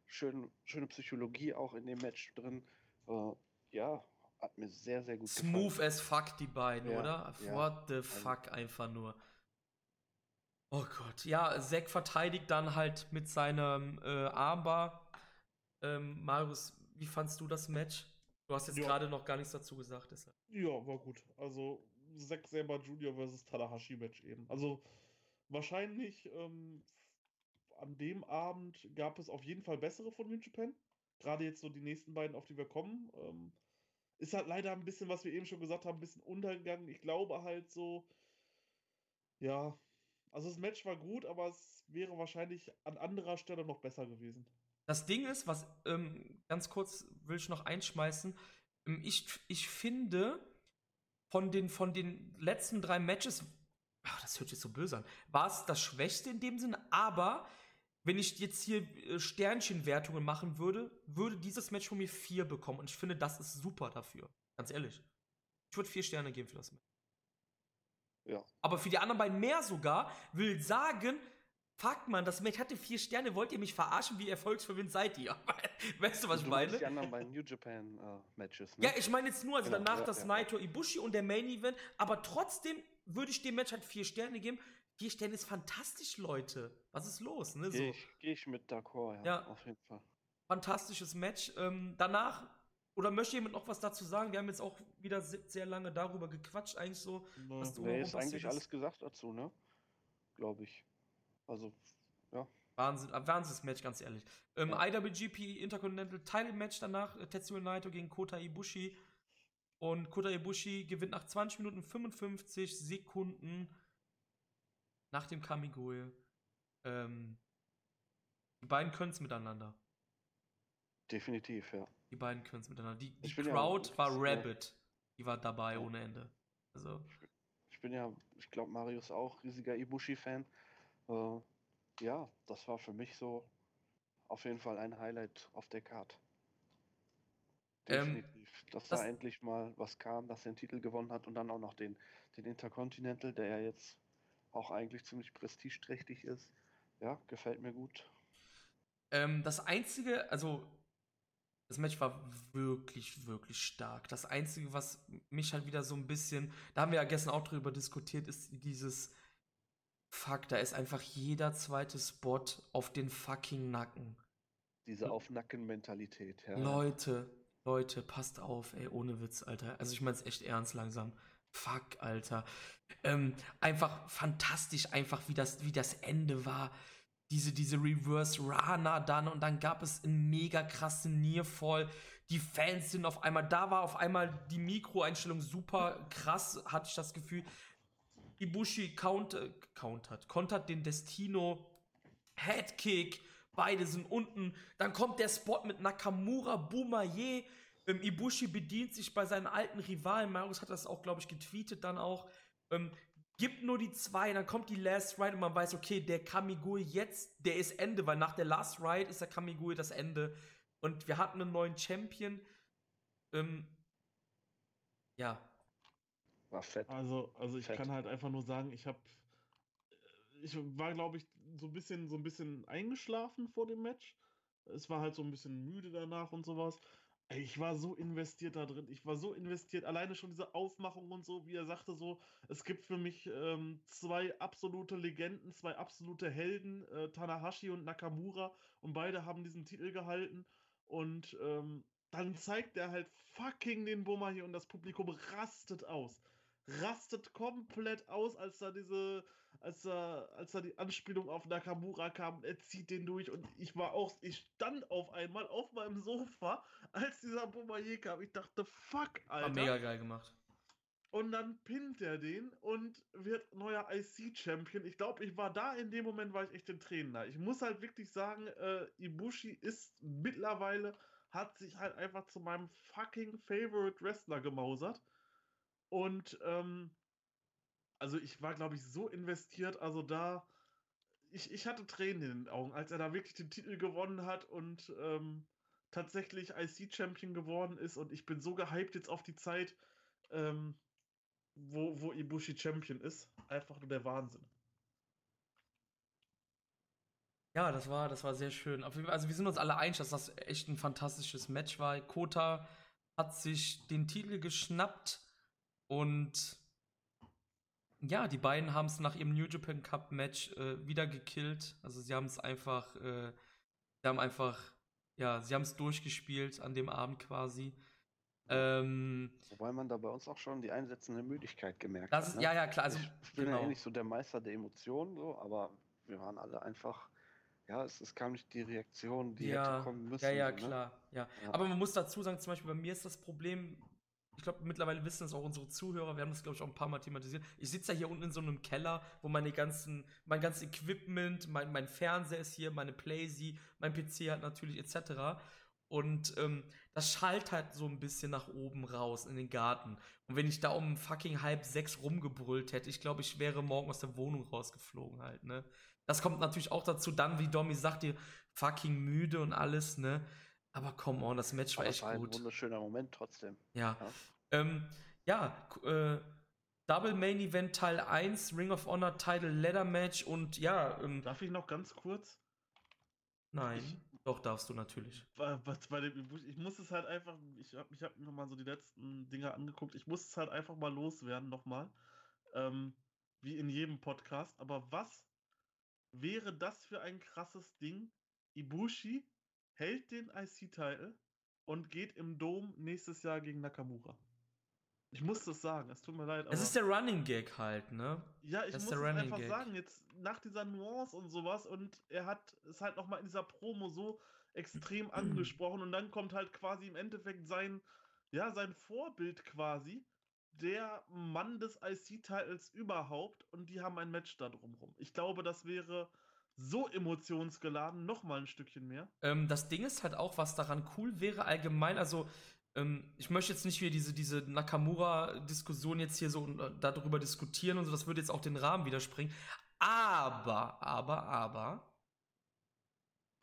schön, schöne Psychologie auch in dem Match drin. Äh, ja, hat mir sehr, sehr gut Smooth gefallen. as fuck, die beiden, Ja, oder? ja. What the fuck, einfach nur. Oh Gott. Ja, Zack verteidigt dann halt mit seinem äh, Armbar. Ähm, Marius, wie fandst du das Match? Du hast jetzt Ja. gerade noch gar nichts dazu gesagt. Deshalb. Ja, war gut. Also Zack Saber Jr. versus Tanahashi Match eben. Also wahrscheinlich ähm, an dem Abend gab es auf jeden Fall bessere von New Japan. Gerade jetzt so die nächsten beiden, auf die wir kommen. Ähm, ist halt leider ein bisschen, was wir eben schon gesagt haben, ein bisschen untergegangen. Ich glaube halt so, ja, also das Match war gut, aber es wäre wahrscheinlich an anderer Stelle noch besser gewesen. Das Ding ist, was ähm, ganz kurz will ich noch einschmeißen. Ähm, ich, ich finde, von den, von den letzten drei Matches, ach, das hört sich so böse an, war es das Schwächste in dem Sinne, aber wenn ich jetzt hier äh, Sternchenwertungen machen würde, würde dieses Match von mir vier bekommen. Und ich finde, das ist super dafür. Ganz ehrlich. Ich würde vier Sterne geben für das Match. Ja. Aber für die anderen beiden mehr sogar, will sagen, fuck man, das Match hatte vier Sterne, wollt ihr mich verarschen, wie erfolgsverwöhnt seid ihr? weißt du, was ich du meinst meine? die anderen beiden New Japan äh, Matches, ne? Ja, ich meine jetzt nur, also Genau, danach ja, das ja, Naito Ibushi und der Main Event, aber trotzdem würde ich dem Match halt vier Sterne geben. Vier Sterne ist fantastisch, Leute. Was ist los, ne? So. Gehe ich, geh ich mit d'accord, ja, Ja. auf jeden Fall. fantastisches Match. Ähm, danach, oder möchte jemand noch was dazu sagen? Wir haben jetzt auch wieder se- sehr lange darüber gequatscht, eigentlich so. Was du- Nee, ist eigentlich alles gesagt dazu, ne? Glaube ich. Also, Wahnsinn, äh, Wahnsinns-Match, ganz ehrlich. Ähm, Ja. IWGP Intercontinental Title Match danach, äh, Tetsuya Naito gegen Kota Ibushi. Und Kota Ibushi gewinnt nach 20 Minuten 55 Sekunden nach dem Kamigoe. Ähm, die beiden können es miteinander. Definitiv, ja. Die beiden können es miteinander. Die, die bin ja- Crowd war. Rabbit. Die war dabei Ja. ohne Ende. Also, Ich bin ja, ich glaube, Marius auch riesiger Ibushi-Fan. Äh, ja, das war für mich so auf jeden Fall ein Highlight auf der Card. Ähm, Definitiv. dass das- da endlich mal was kam, dass er den Titel gewonnen hat und dann auch noch den, den Intercontinental, der ja jetzt auch eigentlich ziemlich prestigeträchtig ist. Ja, gefällt mir gut. Ähm, das einzige, also das Match war wirklich, wirklich stark. Das einzige, was mich halt wieder so ein bisschen, da haben wir ja gestern auch drüber diskutiert, ist dieses Fuck, da ist einfach jeder zweite Spot auf den fucking Nacken. Diese Auf-Nacken-Mentalität, ja. Leute, Leute, passt auf, ey, ohne Witz, Alter. Also ich meine es echt ernst langsam. Fuck, Alter. Ähm, einfach fantastisch, einfach wie das, wie das Ende war. Diese, diese Reverse Rana dann und dann gab es einen mega krassen Nearfall. Die Fans sind auf einmal, da war auf einmal die Mikroeinstellung super krass, hatte ich das Gefühl. Ibushi count, äh, countert, kontert den Destino Headkick. Beide sind unten. Dann kommt der Spot mit Nakamura, Bumaye. Ähm, Ibushi bedient sich bei seinen alten Rivalen. Marius hat das auch, glaube ich, getweetet dann auch. Ähm, gibt nur die zwei, dann kommt die Last Ride und man weiß, okay, der Kamigui jetzt, der ist Ende, weil nach der Last Ride ist der Kamigui das Ende. Und wir hatten einen neuen Champion. Ähm, ja. War fett. Also, also ich Fett. kann halt einfach nur sagen, ich habe, ich war glaube ich so ein bisschen, so ein bisschen eingeschlafen vor dem Match. Es war halt so ein bisschen müde danach und sowas. Ich war so investiert da drin. Ich war so investiert. Alleine schon diese Aufmachung und so, wie er sagte, so, es gibt für mich ähm, zwei absolute Legenden, zwei absolute Helden, äh, Tanahashi und Nakamura. Und beide haben diesen Titel gehalten. Und ähm, dann zeigt er halt fucking den Bummer hier und das Publikum rastet aus. Rastet komplett aus, als da diese, als da, als da die Anspielung auf Nakamura kam, er zieht den durch und ich war auch, ich stand auf einmal auf meinem Sofa, als dieser Bombardier kam. Ich dachte, fuck, War Alter. mega geil gemacht. Und dann pinnt er den und wird neuer IC-Champion. Ich glaube, ich war da in dem Moment, war ich echt in Tränen da. Ich muss halt wirklich sagen, äh, Ibushi ist mittlerweile, hat sich halt einfach zu meinem fucking Favorite Wrestler gemausert. Und ähm, also ich war, glaube ich, so investiert, also da, ich, ich hatte Tränen in den Augen, als er da wirklich den Titel gewonnen hat und ähm, tatsächlich IC-Champion geworden ist. Und ich bin so gehypt jetzt auf die Zeit, ähm, wo, wo Ibushi Champion ist. Einfach nur der Wahnsinn. Ja, das war, das war sehr schön. Also wir sind uns alle einig, dass das echt ein fantastisches Match war. Kota hat sich den Titel geschnappt und ja, die beiden haben es nach ihrem New Japan Cup Match äh, wieder gekillt. Also sie haben es einfach, äh, sie haben einfach, ja, sie haben es durchgespielt an dem Abend quasi. Ähm, Wobei man da bei uns auch schon die einsetzende Müdigkeit gemerkt das hat. ist, ne? ja, ja, klar. Also, ich, bin ja genau. eh nicht so der Meister der Emotionen, so, aber wir waren alle einfach, ja, es, es kam nicht die Reaktion, die ja, hätte kommen müssen. ja, ja, so, ne? klar. Ja. Ja. Aber man muss dazu sagen, zum Beispiel bei mir ist das Problem, ich glaube, mittlerweile wissen es auch unsere Zuhörer, wir haben das, glaube ich, auch ein paar Mal thematisiert. Ich sitze ja hier unten in so einem Keller, wo meine ganzen, mein ganzes Equipment, mein, mein Fernseher ist hier, meine Playsee, mein PC hat natürlich etc. Und ähm, das schallt halt so ein bisschen nach oben raus in den Garten. Und wenn ich da um fucking halb sechs rumgebrüllt hätte, ich glaube, ich wäre morgen aus der Wohnung rausgeflogen halt, ne? Das kommt natürlich auch dazu, dann, wie Domi sagt, ihr fucking müde und alles, ne? Aber come on, das Match war Aber echt war ein gut. wunderschöner Moment trotzdem. Ja. Ja. Ähm, ja, äh, Double Main Event Teil 1, Ring of Honor Title Ladder Match und ja, ähm, Darf ich noch ganz kurz? nein, ich- doch darfst du natürlich. Bei, bei, bei dem, Ibushi- ich muss es halt einfach, ich habe ich hab mir mal so die letzten Dinge angeguckt, ich muss es halt einfach mal loswerden nochmal. Ähm, wie in jedem Podcast. Aber was wäre das für ein krasses Ding? Ibushi hält den IC-Title und geht im Dom nächstes Jahr gegen Nakamura. Ich muss das sagen, es tut mir leid. Es ist der Running Gag halt, ne? Ja, ich Das muss es einfach Gag. sagen, jetzt nach dieser Nuance und sowas und er hat es halt nochmal in dieser Promo so extrem angesprochen und dann kommt halt quasi im Endeffekt sein, ja, sein Vorbild quasi, der Mann des IC-Titles überhaupt und die haben ein Match da drumrum. Ich glaube, das wäre so emotionsgeladen, nochmal ein Stückchen mehr. Ähm, das Ding ist halt auch, was daran cool wäre, allgemein, also ähm, ich möchte jetzt nicht wieder diese, diese Nakamura-Diskussion jetzt hier so äh, darüber diskutieren und so, das würde jetzt auch den Rahmen widerspringen. Aber, aber, aber,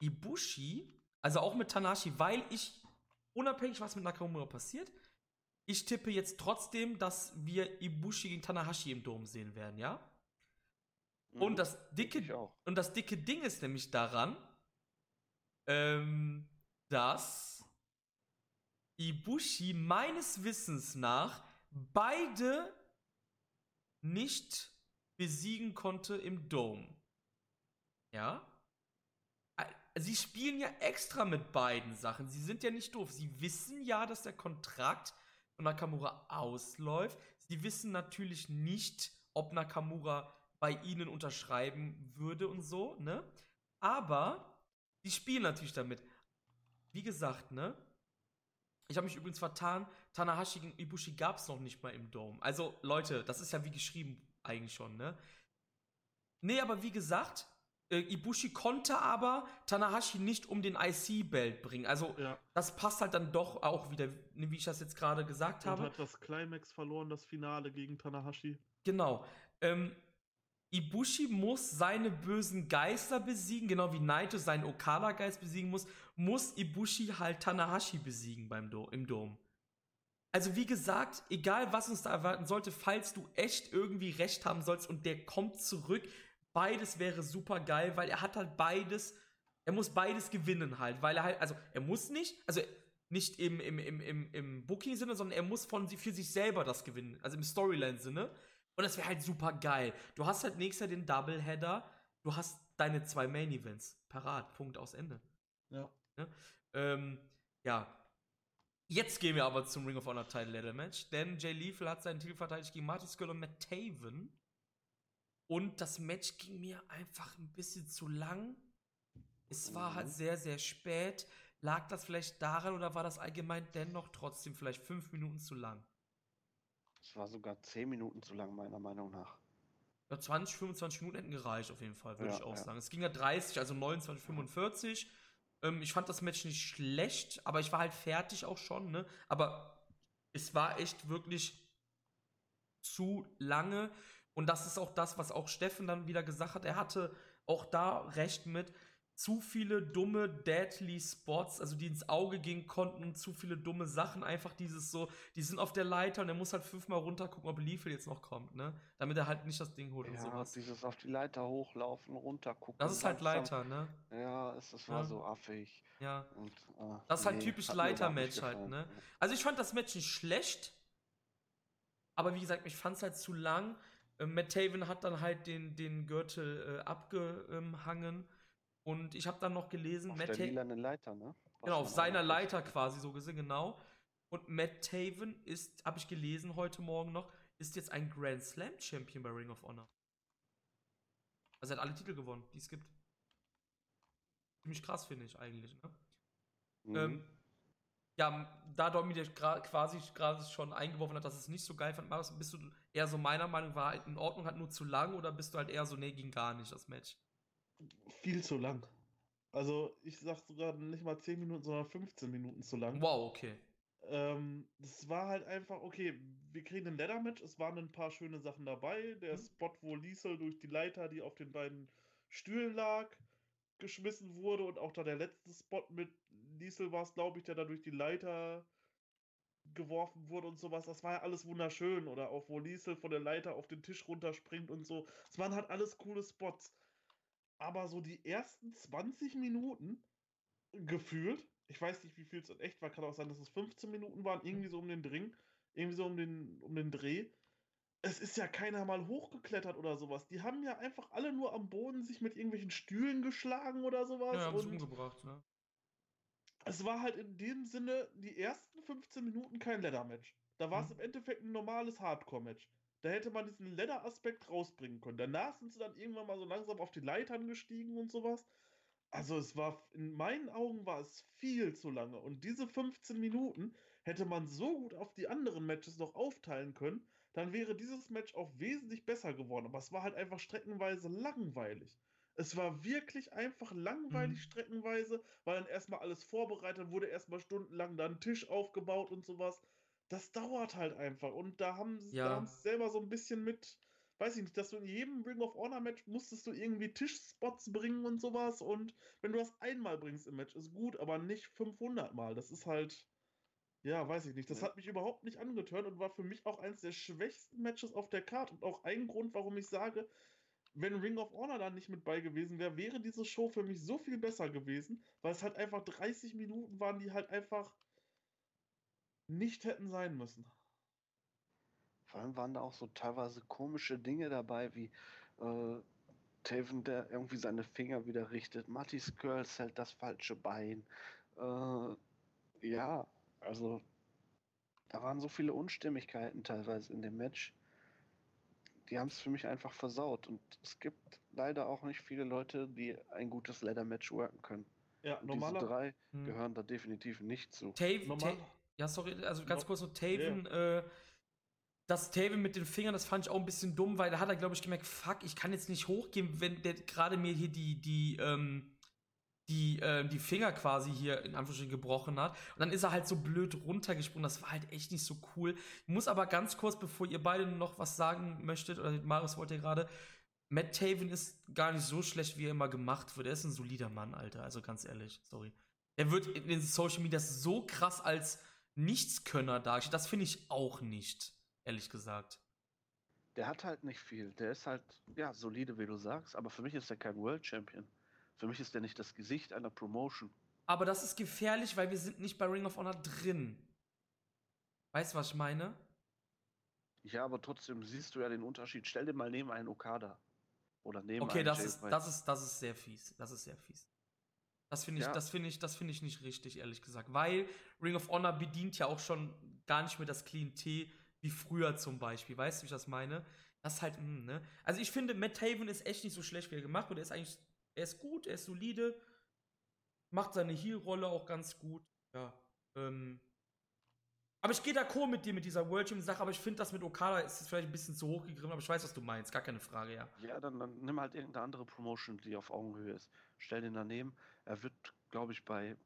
Ibushi, also auch mit Tanashi, weil ich, unabhängig was mit Nakamura passiert, ich tippe jetzt trotzdem, dass wir Ibushi gegen Tanahashi im Dom sehen werden, ja? Und Mhm. das dicke und das dicke Ding ist nämlich daran, ähm, dass Ibushi meines Wissens nach beide nicht besiegen konnte im Dome. Ja? Ä- Sie spielen ja extra mit beiden Sachen. Sie sind ja nicht doof. Sie wissen ja, dass der Kontrakt und Nakamura ausläuft. Sie wissen natürlich nicht, ob Nakamura bei ihnen unterschreiben würde und so, ne? Aber die spielen natürlich damit. Wie gesagt, ne? Ich habe mich übrigens vertan. Tanahashi gegen Ibushi gab es noch nicht mal im Dome. Also, Leute, das ist ja wie geschrieben eigentlich schon, ne? Nee, aber wie gesagt, äh, Ibushi konnte aber Tanahashi nicht um den IC-Belt bringen. Also, Ja. das passt halt dann doch auch wieder, ne, wie ich das jetzt gerade gesagt Und habe. hat das Climax verloren, das Finale gegen Tanahashi. Genau. Ähm, Ibushi muss seine bösen Geister besiegen, genau wie Naito seinen Okada-Geist besiegen muss, muss Ibushi halt Tanahashi besiegen beim Do im Dom. Also wie gesagt, egal was uns da erwarten sollte, falls du echt irgendwie recht haben sollst und der kommt zurück, beides wäre super geil, weil er hat halt beides, er muss beides gewinnen halt, weil er halt, also er muss nicht, also nicht im, im, im, im, im Booking-Sinne, sondern er muss von, für sich selber das gewinnen, also im Storyline-Sinne. Und das wäre halt super geil. Du hast halt nächstes Jahr den Doubleheader, du hast deine zwei Main-Events parat, Punkt aus Ende. Ja. Ähm, ja. Jetzt gehen wir aber zum Ring of Honor Title Ladder Match, denn Jay Lethal hat seinen Titel verteidigt gegen Marty Skull und Matt Taven. Und das Match ging mir einfach ein bisschen zu lang. Es war halt Mhm. sehr, sehr spät. Lag das vielleicht daran oder war das allgemein dennoch trotzdem vielleicht fünf Minuten zu lang? Es war sogar 10 Minuten zu lang, meiner Meinung nach. Ja, 20, 25 Minuten hätten gereicht, auf jeden Fall, würde Ja, ich auch ja. sagen. Es ging ja 30, also 29, 45. Ähm, ich fand das Match nicht schlecht, aber ich war halt fertig auch schon, ne? Aber es war echt wirklich zu lange. Und das ist auch das, was auch Steffen dann wieder gesagt hat. Er hatte auch da recht mit. Zu viele dumme Deadly Spots, also die ins Auge gehen konnten und zu viele dumme Sachen. Einfach dieses so, die sind auf der Leiter und er muss halt fünfmal runter gucken, ob Liefel jetzt noch kommt, ne? Damit er halt nicht das Ding holt und Ja, sowas. dieses auf die Leiter hochlaufen, runtergucken. Das ist halt langsam. Leiter, ne? Ja, es, es war Ja. so affig. Ja. Und, äh, Das ist halt typisch überhaupt nicht Leiter-Match halt, ne? Also ich fand das Match nicht schlecht, aber wie gesagt, ich fand es halt zu lang. Ähm, Matt Taven hat dann halt den, den Gürtel äh, abgehangen und ich habe dann noch gelesen, Auf Matt der lilanen Leiter, ne? Was genau, auf seiner Leiter quasi so gesehen, genau. Und Matt Taven ist, habe ich gelesen heute Morgen noch, ist jetzt ein Grand Slam Champion bei Ring of Honor. Also er hat alle Titel gewonnen, die es gibt. Ziemlich krass, finde ich eigentlich, ne? Mhm. Ähm, ja, da Dominik gra quasi gerade schon eingeworfen hat, dass es nicht so geil fand, Marius, bist du eher so meiner Meinung war halt in Ordnung, hat nur zu lang oder bist du halt eher so, nee, ging gar nicht, das Match? Viel zu lang. Also, ich sag sogar nicht mal 10 Minuten, sondern 15 Minuten zu lang. Wow, okay. Ähm, das war halt einfach, okay, wir kriegen ein Leather-Match, es waren ein paar schöne Sachen dabei. Der Mhm. Spot, wo Liesel durch die Leiter, die auf den beiden Stühlen lag, geschmissen wurde und auch da der letzte Spot mit Liesel war es, glaube ich, der da durch die Leiter geworfen wurde und sowas. Das war ja alles wunderschön. Oder auch wo Liesel von der Leiter auf den Tisch runterspringt und so. Es waren halt alles coole Spots. Aber so die ersten 20 Minuten gefühlt, ich weiß nicht, wie viel es in echt war, kann auch sein, dass es 15 Minuten waren, irgendwie so um den Dring, irgendwie so um den, um den Dreh. Es ist ja keiner mal hochgeklettert oder sowas. Die haben ja einfach alle nur am Boden sich mit irgendwelchen Stühlen geschlagen oder sowas. Ja, haben und umgebracht, ne? es war halt in dem Sinne die ersten 15 Minuten kein Leather-Match. Da war es Mhm. im Endeffekt ein normales Hardcore-Match. Da hätte man diesen Leather-Aspekt rausbringen können. Danach sind sie dann irgendwann mal so langsam auf die Leitern gestiegen und sowas. Also es war, in meinen Augen war es viel zu lange. Und diese 15 Minuten hätte man so gut auf die anderen Matches noch aufteilen können, dann wäre dieses Match auch wesentlich besser geworden. Aber es war halt einfach streckenweise langweilig. Es war wirklich einfach langweilig Mhm. streckenweise, weil dann erstmal alles vorbereitet wurde, erstmal stundenlang dann ein Tisch aufgebaut und sowas. Das dauert halt einfach. Und da haben sie Ja. selber so ein bisschen mit, weiß ich nicht, dass du in jedem Ring of Honor Match musstest du irgendwie Tischspots bringen und sowas. Und wenn du das einmal bringst im Match, ist gut, aber nicht 500 Mal. Das ist halt, ja, weiß ich nicht. Das Ja. hat mich überhaupt nicht angetört und war für mich auch eines der schwächsten Matches auf der Karte. Und auch ein Grund, warum ich sage, wenn Ring of Honor da nicht mit bei gewesen wäre, wäre diese Show für mich so viel besser gewesen, weil es halt einfach 30 Minuten waren, die halt einfach nicht hätten sein müssen. Vor allem waren da auch so teilweise komische Dinge dabei, wie äh, Taven, der irgendwie seine Finger wieder richtet. Mattis Girls hält das falsche Bein. Äh, ja, also Da waren so viele Unstimmigkeiten teilweise in dem Match. Die haben es für mich einfach versaut. Und es gibt leider auch nicht viele Leute, die ein gutes Leather-Match worken können. Ja, Und normaler. diese drei Hm. gehören da definitiv nicht zu. Taven, Normal- ja, sorry, also ganz kurz noch Taven, äh, das Taven mit den Fingern, das fand ich auch ein bisschen dumm, weil da hat er, glaube ich, gemerkt, fuck, ich kann jetzt nicht hochgehen, wenn der gerade mir hier die, die, ähm, die, äh, die Finger quasi hier in Anführungsstrichen gebrochen hat. Und dann ist er halt so blöd runtergesprungen. Das war halt echt nicht so cool. Ich muss aber ganz kurz, bevor ihr beide noch was sagen möchtet, oder Marius wollte ja gerade, Matt Taven ist gar nicht so schlecht, wie er immer gemacht wird. Er ist ein solider Mann, Alter. Also ganz ehrlich, sorry. Er wird in den Social Media so krass als Nichtskönner dargestellt. Das finde ich auch nicht, ehrlich gesagt. Der hat halt nicht viel. Der ist halt, ja, solide, wie du sagst. Aber für mich ist er kein World Champion. Für mich ist er nicht das Gesicht einer Promotion. Aber das ist gefährlich, weil wir sind nicht bei Ring of Honor drin. Weißt du, was ich meine? Ja, aber trotzdem siehst du ja den Unterschied. Stell dir mal neben einen Okada. Oder neben Okay, einen das ist, White. das ist, das ist sehr fies. Das ist sehr fies. Das finde ich, Ja. das finde ich, das finde ich nicht richtig, ehrlich gesagt. Weil Ring of Honor bedient ja auch schon gar nicht mehr das Klientel wie früher zum Beispiel. Weißt du, wie ich das meine? Das ist halt, hm, ne? Also ich finde, Matt Taven ist echt nicht so schlecht, wie er gemacht wird. Er ist eigentlich, er ist gut, er ist solide, macht seine Heel-Rolle auch ganz gut. Ja. Ähm. Aber ich gehe d'accord mit dir mit dieser World Champion Sache, aber ich finde das mit Okada ist vielleicht ein bisschen zu hoch gegriffen, aber ich weiß, was du meinst, gar keine Frage, ja. Ja, dann, dann nimm halt irgendeine andere Promotion, die auf Augenhöhe ist. Stell den daneben. Er wird, glaube ich, bei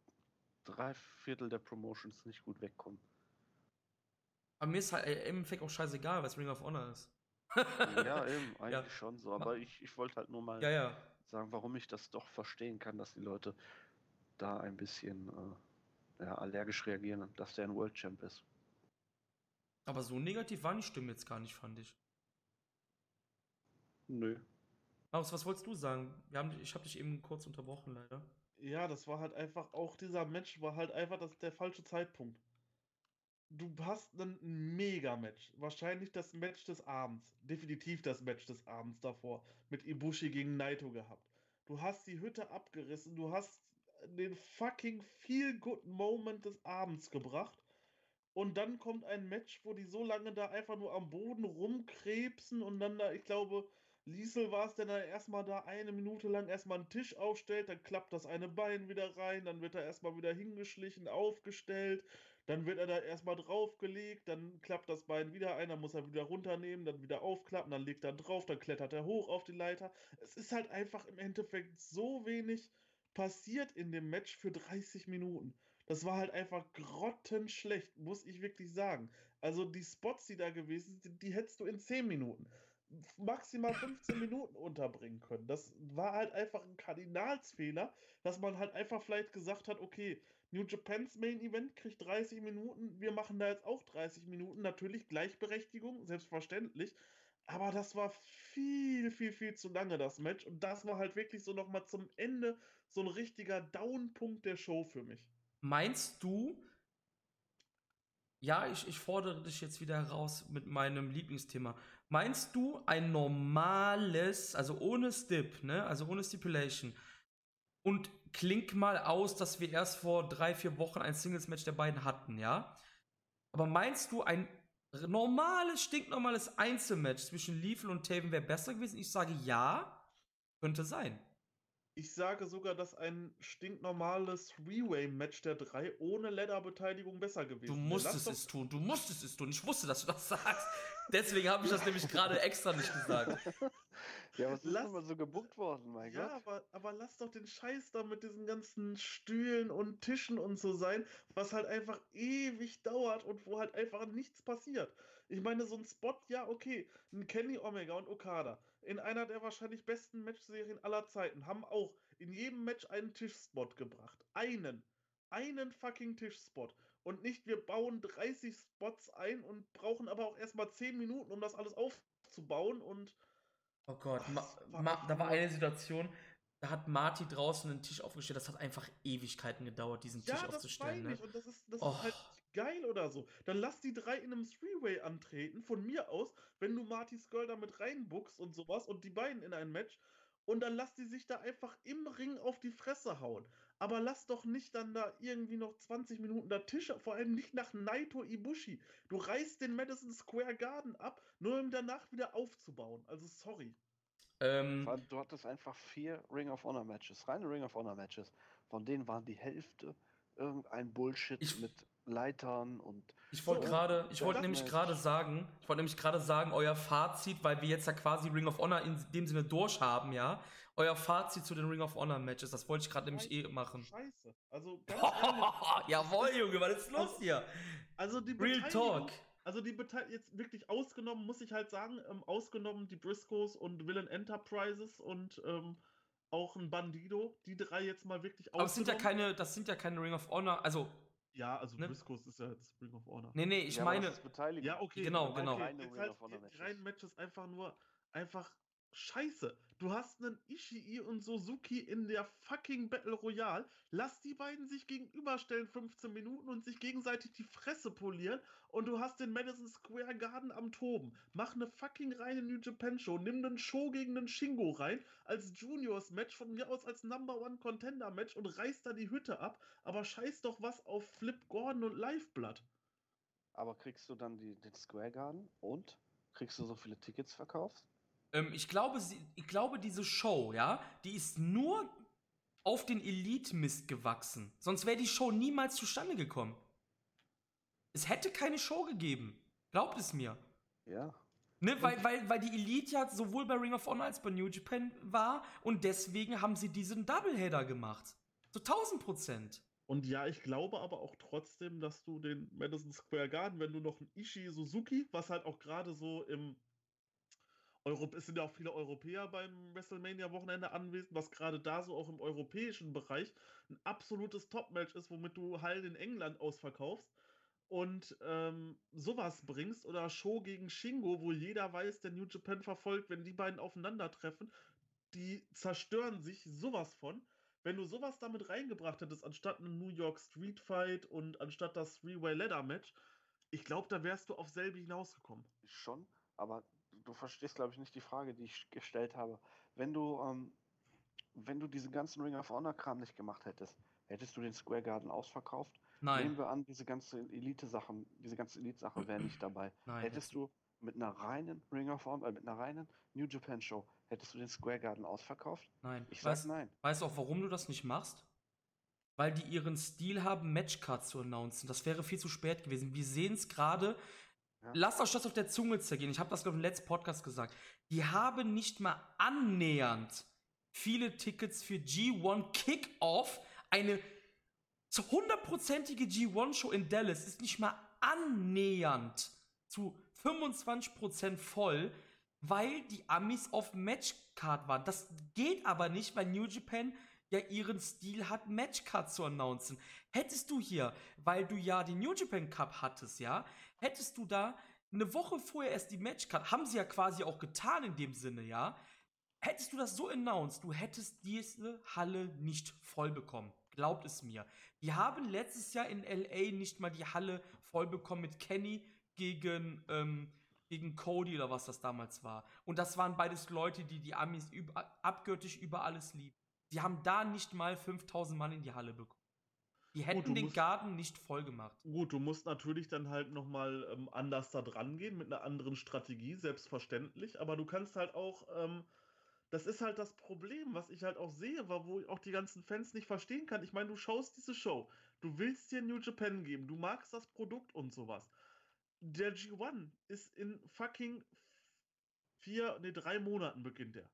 drei Viertel der Promotions nicht gut wegkommen. Aber mir ist halt äh, im Endeffekt auch scheißegal, was Ring of Honor ist. ja, eben, eigentlich Ja. schon so. Aber ich, ich wollte halt nur mal Ja, ja. sagen, warum ich das doch verstehen kann, dass die Leute da ein bisschen äh, ja, allergisch reagieren, dass der ein World Champ ist. Aber so negativ waren die Stimmen jetzt gar nicht, fand ich. Nö. Marius, was wolltest du sagen? Wir haben, ich habe dich eben kurz unterbrochen, leider. Ja, das war halt einfach, auch dieser Match war halt einfach das, der falsche Zeitpunkt. Du hast ein Mega-Match. Wahrscheinlich das Match des Abends. Definitiv das Match des Abends davor. Mit Ibushi gegen Naito gehabt. Du hast die Hütte abgerissen. Du hast den fucking Feel-Good-Moment des Abends gebracht. Und dann kommt ein Match, wo die so lange da einfach nur am Boden rumkrebsen und dann da, ich glaube, Liesel war es, der da erstmal da eine Minute lang erstmal einen Tisch aufstellt, dann klappt das eine Bein wieder rein, dann wird er erstmal wieder hingeschlichen, aufgestellt, dann wird er da erstmal draufgelegt, dann klappt das Bein wieder ein, dann muss er wieder runternehmen, dann wieder aufklappen, dann legt er drauf, dann klettert er hoch auf die Leiter. Es ist halt einfach im Endeffekt so wenig passiert in dem Match für 30 Minuten. Das war halt einfach grottenschlecht, muss ich wirklich sagen. Also die Spots, die da gewesen sind, die hättest du in 10 Minuten, maximal 15 Minuten unterbringen können. Das war halt einfach ein Kardinalsfehler, dass man halt einfach vielleicht gesagt hat, okay, New Japans Main Event kriegt 30 Minuten, wir machen da jetzt auch 30 Minuten. Natürlich Gleichberechtigung, selbstverständlich. Aber das war viel, viel, viel zu lange, das Match. Und das war halt wirklich so nochmal zum Ende so ein richtiger Downpunkt der Show für mich. Meinst du, ja, ich, ich fordere dich jetzt wieder heraus mit meinem Lieblingsthema. Meinst du, ein normales, also ohne Stip, ne, also ohne Stipulation, und klink mal aus, dass wir erst vor drei, vier Wochen ein Singles-Match der beiden hatten, ja? Aber meinst du, ein normales, stinknormales Einzelmatch zwischen Liefel und Taven wäre besser gewesen? Ich sage ja, könnte sein. Ich sage sogar, dass ein stinknormales Three-Way-Match der drei ohne Ladder-Beteiligung besser gewesen Du wäre. musstest Lass doch- es tun, du musstest es tun. Ich wusste, dass du das sagst. Deswegen habe ich das nämlich gerade extra nicht gesagt. Ja, was ist Lass- immer so gebuckt worden, mein Ja, Gott? aber, aber lass doch den Scheiß da mit diesen ganzen Stühlen und Tischen und so sein, was halt einfach ewig dauert und wo halt einfach nichts passiert. Ich meine, so ein Spot, ja, okay, ein Kenny Omega und Okada in einer der wahrscheinlich besten Matchserien aller Zeiten haben auch in jedem Match einen Tischspot gebracht. Einen. Einen fucking Tischspot. Und nicht, wir bauen 30 Spots ein und brauchen aber auch erstmal 10 Minuten, um das alles aufzubauen und Oh Gott, Ach, das war Ma da war eine Situation, da hat Marty draußen einen Tisch aufgestellt. Das hat einfach Ewigkeiten gedauert, diesen Ja, Tisch das aufzustellen. meine Ne? Und das ist, das Och. ist halt geil oder so. Dann lass die drei in einem Three-Way antreten, von mir aus, wenn du Marty Skull da mit reinbuchst und sowas und die beiden in ein Match. und dann lass die sich da einfach im Ring auf die Fresse hauen. Aber lass doch nicht dann da irgendwie noch 20 Minuten da Tische, vor allem nicht nach Naito Ibushi. Du reißt den Madison Square Garden ab, nur um danach wieder aufzubauen. Also sorry. Ähm, Du hattest einfach vier Ring of Honor Matches, reine Ring of Honor Matches. Von denen waren die Hälfte irgendein Bullshit Ich- mit Leitern und Ich wollte So, gerade, ich ja, wollte nämlich gerade sagen, ich wollte nämlich gerade sagen, euer Fazit, weil wir jetzt ja quasi Ring of Honor in dem Sinne durchhaben, ja. Euer Fazit zu den Ring of Honor Matches, das wollte ich gerade nämlich eh machen. Scheiße. Also ganz ehrlich. Jawohl, Junge, was ist los hier? Also die Real Talk. Also die Beteiligung, jetzt wirklich ausgenommen, muss ich halt sagen, ähm, ausgenommen die Briscoes und Villain Enterprises und ähm, auch ein Bandido, die drei jetzt mal wirklich Aber es sind ja ausgenommen. keine, das sind ja keine Ring of Honor, also, Ja, also ne? Briscoes ist ja das Ring of Honor. nee, nee, ich Ja, meine. Ja, okay. Genau, genau. Jetzt Ring halt die- reinen Matches einfach nur, einfach scheiße. Du hast einen Ishii und Suzuki in der fucking Battle Royale. Lass die beiden sich gegenüberstellen 15 Minuten und sich gegenseitig die Fresse polieren und du hast den Madison Square Garden am Toben. Mach eine fucking reine New Japan Show. Nimm einen Show gegen den Shingo rein als Juniors Match, von mir aus als Number One Contender Match und reiß da die Hütte ab. Aber scheiß doch was auf Flip Gordon und Lifeblood. Aber kriegst du dann die, den Square Garden und kriegst du so viele Tickets verkauft? Ähm, ich glaube, sie, ich glaube, diese Show, ja, die ist nur auf den Elite-Mist gewachsen. Sonst wäre die Show niemals zustande gekommen. Es hätte keine Show gegeben. Glaubt es mir. Ja. Ne, weil, weil, weil die Elite ja sowohl bei Ring of Honor als bei New Japan war und deswegen haben sie diesen Doubleheader gemacht. So 1000 Prozent. Und ja, ich glaube aber auch trotzdem, dass du den Madison Square Garden, wenn du noch einen Ishii Suzuki, was halt auch gerade so im Europa, es sind ja auch viele Europäer beim WrestleMania-Wochenende anwesend, was gerade da so auch im europäischen Bereich ein absolutes Top-Match ist, womit du Hallen in England ausverkaufst und ähm, sowas bringst oder Show gegen Shingo, wo jeder weiß, der New Japan verfolgt, wenn die beiden aufeinandertreffen, die zerstören sich sowas von. Wenn du sowas damit reingebracht hättest, anstatt einen New York Street Fight und anstatt das Three-Way Ladder Match, ich glaube, da wärst du auf selbe hinausgekommen. Schon, aber du verstehst, glaube ich, nicht die Frage, die ich gestellt habe. Wenn du, ähm, wenn du diesen ganzen Ring of Honor Kram nicht gemacht hättest, hättest du den Square Garden ausverkauft? Nehmen Nein, wir an, diese ganzen Elite-Sachen, diese ganzen Elite-Sachen wären nicht dabei. nein. Hättest du mit einer reinen Ring of Honor, äh, mit einer reinen New Japan Show, hättest du den Square Garden ausverkauft? Nein. Ich sag Weißt, nein. weißt du auch, warum du das nicht machst? Weil die ihren Stil haben, Matchcards zu announcen. Das wäre viel zu spät gewesen. Wir sehen es gerade. Lasst euch das auf der Zunge zergehen. Ich habe das, glaube im letzten Podcast gesagt. Die haben nicht mal annähernd viele Tickets für G1 Kickoff. Eine zu hundertprozentige G1-Show in Dallas ist nicht mal annähernd zu 25% voll, weil die Amis auf Matchcard waren. Das geht aber nicht, weil New Japan ja ihren Stil hat, Matchcard zu announcen. Hättest du hier, weil du ja den New Japan Cup hattest, ja, hättest du da eine Woche vorher erst die Matchcard, haben sie ja quasi auch getan in dem Sinne, ja, hättest du das so announced, du hättest diese Halle nicht voll bekommen. Glaubt es mir. Die haben letztes Jahr in LA nicht mal die Halle voll bekommen mit Kenny gegen, ähm, gegen Cody oder was das damals war. Und das waren beides Leute, die die Amis über, abgöttisch über alles lieben. Die haben da nicht mal 5000 Mann in die Halle bekommen. Die hätten du den musst- Garten nicht voll gemacht. Gut, du musst natürlich dann halt nochmal ähm, anders da dran gehen, mit einer anderen Strategie, selbstverständlich, aber du kannst halt auch, ähm, das ist halt das Problem, was ich halt auch sehe, wo ich auch die ganzen Fans nicht verstehen kann. Ich meine, du schaust diese Show, du willst dir New Japan geben, du magst das Produkt und sowas. Der G1 ist in fucking vier, ne, drei Monaten beginnt der.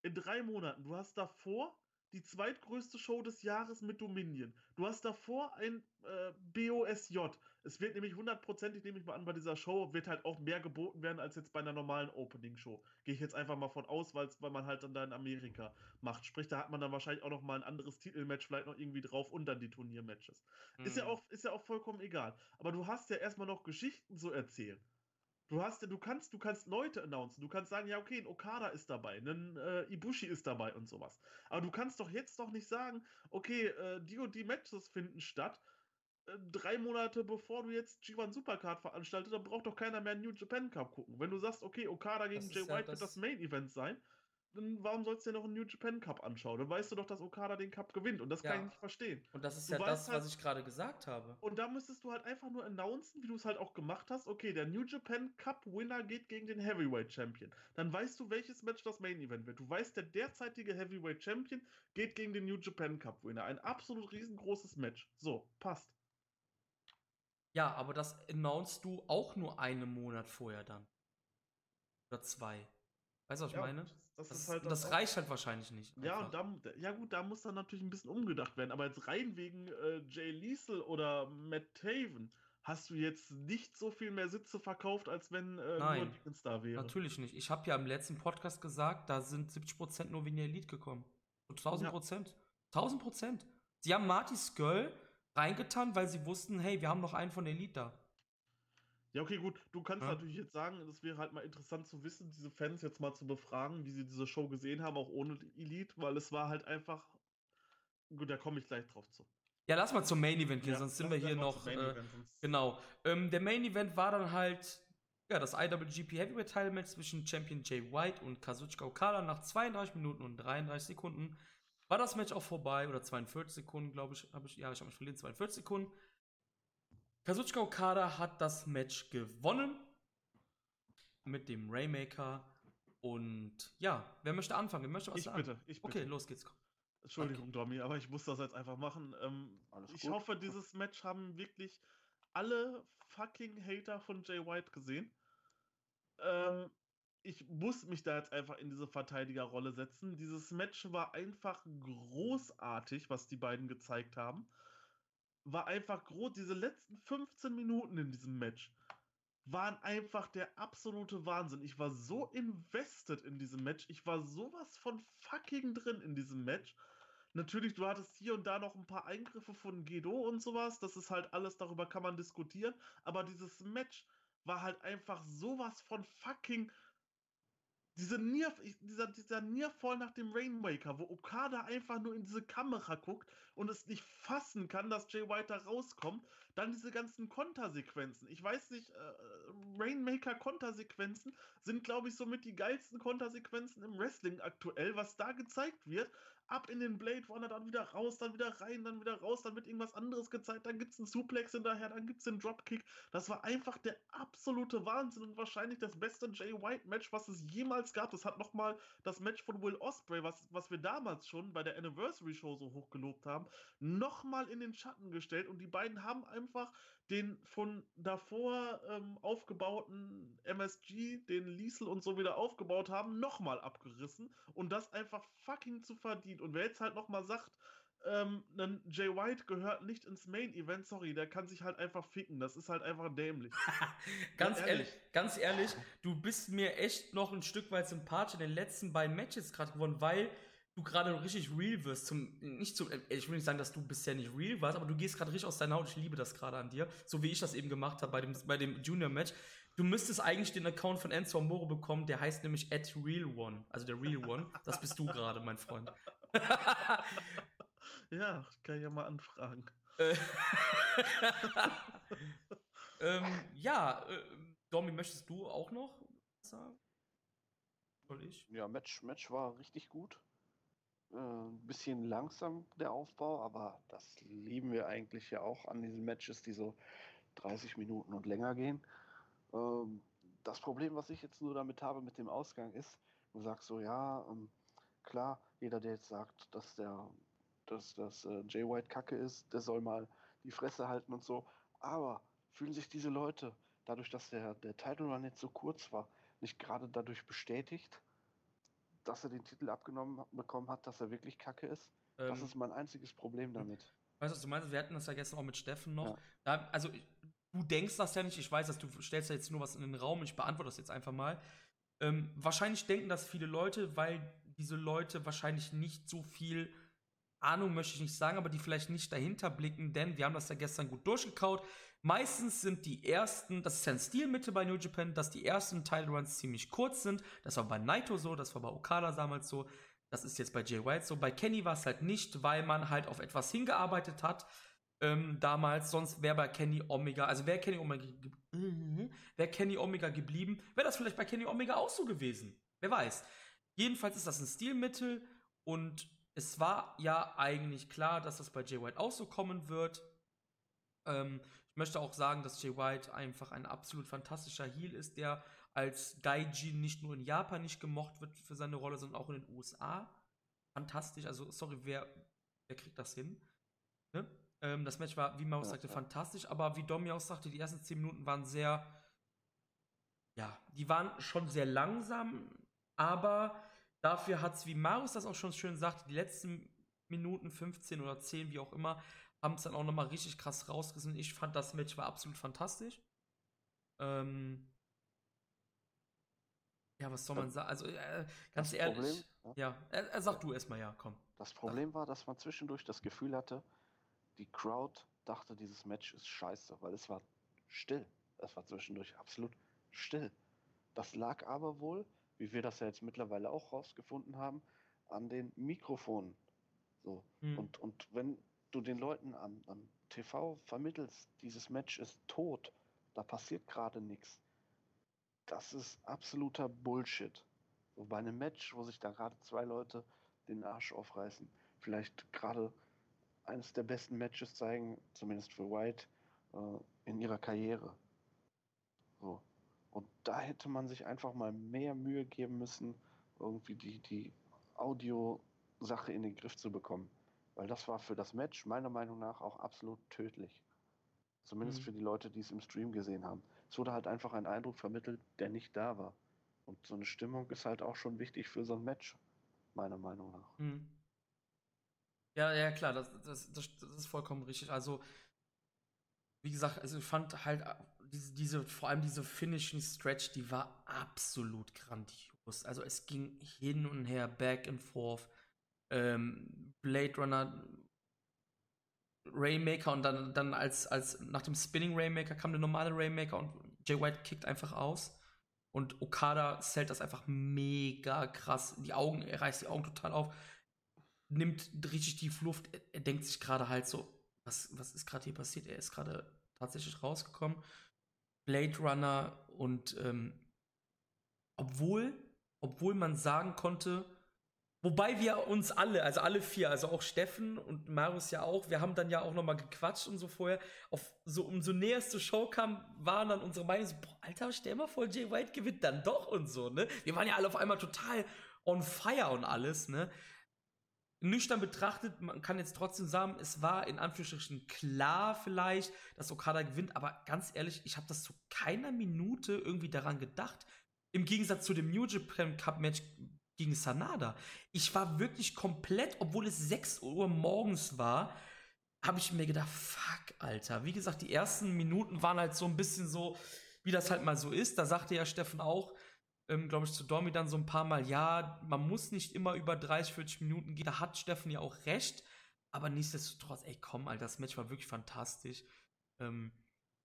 In drei Monaten. Du hast davor die zweitgrößte Show des Jahres mit Dominion. Du hast davor ein äh, BOSJ. Es wird nämlich hundertprozentig, nehme ich mal an, bei dieser Show wird halt auch mehr geboten werden als jetzt bei einer normalen Opening-Show. Gehe ich jetzt einfach mal von aus, weil man halt dann da in Amerika macht. Sprich, da hat man dann wahrscheinlich auch noch mal ein anderes Titelmatch vielleicht noch irgendwie drauf und dann die Turniermatches. Ist ja Mhm. auch, ist ja auch vollkommen egal. Aber du hast ja erstmal noch Geschichten zu erzählen. Du hast ja, du kannst, du kannst Leute announcen. Du kannst sagen, ja, okay, ein Okada ist dabei, ein äh, Ibushi ist dabei und sowas. Aber du kannst doch jetzt doch nicht sagen, okay, äh, die und die Matches finden statt. äh, Drei Monate bevor du jetzt G1 Supercard veranstaltest, dann braucht doch keiner mehr New Japan Cup gucken. Wenn du sagst, okay, Okada gegen Jay ja White wird das- das Main Event sein, dann warum sollst du dir noch einen New Japan Cup anschauen? Dann weißt du doch, dass Okada den Cup gewinnt und das Ja. kann ich nicht verstehen. Und das ist Du ja das, halt- was ich gerade gesagt habe. Und da müsstest du halt einfach nur announcen, wie du es halt auch gemacht hast. Okay, der New Japan Cup Winner geht gegen den Heavyweight Champion. Dann weißt du, welches Match das Main Event wird. Du weißt, der derzeitige Heavyweight Champion geht gegen den New Japan Cup Winner. Ein absolut riesengroßes Match. So, passt. Ja, aber das announcest du auch nur einen Monat vorher dann. Oder zwei. Weißt du, was ich Ja, meine? Das, das, ist halt das reicht halt wahrscheinlich nicht. Ja, einfach. und da, ja gut, da muss dann natürlich ein bisschen umgedacht werden. Aber jetzt rein wegen äh, Jay Liesel oder Matt Taven hast du jetzt nicht so viel mehr Sitze verkauft, als wenn äh, nur Nein, Dickens da wäre. Natürlich nicht. Ich habe ja im letzten Podcast gesagt, da sind 70% nur wegen der Elite gekommen. So 1000 Prozent. 1000 Prozent. Sie haben Marty Skull reingetan, weil sie wussten, hey, wir haben noch einen von der Elite da. Ja, okay, gut. Du kannst Ja. natürlich jetzt sagen, es wäre halt mal interessant zu wissen, diese Fans jetzt mal zu befragen, wie sie diese Show gesehen haben, auch ohne die Elite, weil es war halt einfach. Gut, da komme ich gleich drauf zu. Ja, lass mal zum Main Event gehen, Ja, sonst sind wir hier noch. Äh, Event, genau. Ähm, der Main Event war dann halt ja, das IWGP Heavyweight Title Match zwischen Champion Jay White und Kazuchika Okada nach 32 Minuten und 33 Sekunden. War das Match auch vorbei oder 42 Sekunden, glaube ich, habe ich ja, ich habe mich verlieren, 42 Sekunden. Kazuchika Okada hat das Match gewonnen mit dem Raymaker und ja, wer möchte anfangen? Wer möchte was Ich sagen? bitte, ich bitte. Okay, los geht's. Entschuldigung, Domi, aber ich muss das jetzt einfach machen. Ähm, Alles ich gut. hoffe, dieses Match haben wirklich alle fucking Hater von Jay White gesehen. Ähm, ich muss mich da jetzt einfach in diese Verteidigerrolle setzen. Dieses Match war einfach großartig, was die beiden gezeigt haben. War einfach groß. Diese letzten 15 Minuten in diesem Match waren einfach der absolute Wahnsinn. Ich war so invested in diesem Match. Ich war sowas von fucking drin in diesem Match. Natürlich, du hattest hier und da noch ein paar Eingriffe von Gedo und sowas. Das ist halt alles, darüber kann man diskutieren. Aber dieses Match war halt einfach sowas von fucking. Diese Nier, dieser, dieser Nierfall nach dem Rainmaker, wo Okada einfach nur in diese Kamera guckt und es nicht fassen kann, dass Jay White da rauskommt. Dann diese ganzen Kontersequenzen. Ich weiß nicht, äh, Rainmaker-Kontersequenzen sind, glaube ich, somit die geilsten Kontersequenzen im Wrestling aktuell, was da gezeigt wird. Ab in den Blade Runner, dann wieder raus, dann wieder rein, dann wieder raus, dann wird irgendwas anderes gezeigt, dann gibt es einen Suplex hinterher, dann gibt es den Dropkick. Das war einfach der absolute Wahnsinn und wahrscheinlich das beste Jay White-Match, was es jemals gab. Das hat nochmal das Match von Will Osprey, was, was wir damals schon bei der Anniversary Show so hoch gelobt haben, nochmal in den Schatten gestellt und die beiden haben einfach den von davor ähm, aufgebauten MSG, den Liesel und so wieder aufgebaut haben, nochmal abgerissen und das einfach fucking zu verdient. Und wer jetzt halt nochmal sagt, ähm, ein Jay White gehört nicht ins Main Event, sorry, der kann sich halt einfach ficken. Das ist halt einfach dämlich. Ganz ehrlich, ehrlich. ganz ehrlich, du bist mir echt noch ein Stück weit sympathisch in den letzten beiden Matches gerade geworden, weil du gerade richtig real wirst. Zum, nicht zum, äh, ich will nicht sagen, dass du bisher nicht real warst, aber du gehst gerade richtig aus deiner Haut. Ich liebe das gerade an dir, so wie ich das eben gemacht habe bei dem, bei dem Junior-Match. Du müsstest eigentlich den Account von Enzo Amore bekommen, der heißt nämlich at Real One, also der Real One. Das bist du gerade, mein Freund. Ja, kann ich ja mal anfragen. Äh, ähm, ja, äh, Domi, möchtest du auch noch was sagen? Soll ich? Ja, Match, Match war richtig gut. Äh, ein bisschen langsam der Aufbau, aber das lieben wir eigentlich ja auch an diesen Matches, die so 30 Minuten und länger gehen. Ähm, das Problem, was ich jetzt nur damit habe mit dem Ausgang ist, du sagst so, ja, ähm, klar, jeder, der jetzt sagt, dass der, dass das äh, Jay White Kacke ist, der soll mal die Fresse halten und so. Aber fühlen sich diese Leute, dadurch, dass der, der Title Run jetzt so kurz war, nicht gerade dadurch bestätigt, dass er den Titel abgenommen bekommen hat, dass er wirklich Kacke ist? das Ähm, ist mein einziges Problem damit. Weißt du, was du meinst? Wir hatten das ja gestern auch mit Steffen noch. Ja. Da, also, du denkst das ja nicht. Ich weiß, dass du stellst ja jetzt nur was in den Raum. Ich beantworte das jetzt einfach mal. Ähm, wahrscheinlich denken das viele Leute, weil diese Leute wahrscheinlich nicht so viel Ahnung, möchte ich nicht sagen, aber die vielleicht nicht dahinter blicken, denn wir haben das ja gestern gut durchgekaut. Meistens sind die ersten, das ist ein Stilmittel bei New Japan, dass die ersten Title Runs ziemlich kurz sind. Das war bei Naito so, das war bei Okada damals so. Das ist jetzt bei Jay White so. Bei Kenny war es halt nicht, weil man halt auf etwas hingearbeitet hat. Ähm, damals, sonst wäre bei Kenny Omega, also wäre Kenny Omega, ge- wäre Kenny Omega geblieben, wäre das vielleicht bei Kenny Omega auch so gewesen. Wer weiß. Jedenfalls ist das ein Stilmittel und es war ja eigentlich klar, dass das bei Jay White auch so kommen wird. Ähm, möchte auch sagen, dass Jay White einfach ein absolut fantastischer Heel ist, der als Gaijin nicht nur in Japan nicht gemocht wird für seine Rolle, sondern auch in den USA. Fantastisch. Also, sorry, wer, wer kriegt das hin? Ne? Ähm, das Match war, wie ja, sagte, ja. fantastisch, aber wie Domi auch sagte, die ersten 10 Minuten waren sehr, ja, die waren schon sehr langsam, aber dafür hat es, wie Marius das auch schon schön sagte, die letzten Minuten, 15 oder 10, wie auch immer, haben es dann auch nochmal richtig krass rausgerissen. Ich fand, das Match war absolut fantastisch. Ähm, ja, was soll man sagen? Also, äh, ganz das ehrlich. Problem, ja, ja äh, sag du erstmal, ja, komm. Das Problem war, dass man zwischendurch das Gefühl hatte, die Crowd dachte, dieses Match ist scheiße, weil es war still. Es war zwischendurch absolut still. Das lag aber wohl, wie wir das ja jetzt mittlerweile auch rausgefunden haben, an den Mikrofonen. So. Hm. Und, und wenn du den Leuten am, am TV vermittelst, dieses Match ist tot, da passiert gerade nichts. Das ist absoluter Bullshit. So bei einem Match, wo sich da gerade zwei Leute den Arsch aufreißen, vielleicht gerade eines der besten Matches zeigen, zumindest für White, äh, in ihrer Karriere. So. Und da hätte man sich einfach mal mehr Mühe geben müssen, irgendwie die, die Audio-Sache in den Griff zu bekommen. Weil das war für das Match meiner Meinung nach auch absolut tödlich. Zumindest mhm. für die Leute, die es im Stream gesehen haben. Es wurde halt einfach ein Eindruck vermittelt, der nicht da war. Und so eine Stimmung ist halt auch schon wichtig für so ein Match, meiner Meinung nach. Mhm. Ja, ja, klar, das, das, das, das, ist vollkommen richtig. Also, wie gesagt, also ich fand halt äh, diese, diese, vor allem diese Finishing Stretch, die war absolut grandios. Also es ging hin und her, back and forth. Ähm, Blade Runner, Raymaker und dann, dann als, als nach dem Spinning Raymaker kam der normale Raymaker und Jay White kickt einfach aus. Und Okada zählt das einfach mega krass. Die Augen, er reißt die Augen total auf, nimmt richtig tief Luft. Er, er denkt sich gerade halt so, was, was ist gerade hier passiert? Er ist gerade tatsächlich rausgekommen. Blade Runner und ähm, obwohl, obwohl man sagen konnte, Wobei wir uns alle, also alle vier, also auch Steffen und Marius ja auch, wir haben dann ja auch nochmal gequatscht und so vorher. Auf so umso näher es zur Show kam, waren dann unsere Meinungen so, boah, Alter, stell mal vor, Jay White gewinnt dann doch und so, ne? Wir waren ja alle auf einmal total on fire und alles, ne? Nüchtern betrachtet, man kann jetzt trotzdem sagen, es war in Anführungsstrichen klar vielleicht, dass Okada gewinnt, aber ganz ehrlich, ich habe das zu keiner Minute irgendwie daran gedacht. Im Gegensatz zu dem New Japan Cup Match gegen Sanada. Ich war wirklich komplett, obwohl es 6 Uhr morgens war, habe ich mir gedacht, fuck, Alter. Wie gesagt, die ersten Minuten waren halt so ein bisschen so, wie das halt mal so ist. Da sagte ja Steffen auch, ähm, glaube ich, zu Dormi dann so ein paar Mal, ja, man muss nicht immer über 30, 40 Minuten gehen. Da hat Steffen ja auch recht. Aber nichtsdestotrotz, ey, komm, Alter, das Match war wirklich fantastisch. Ähm,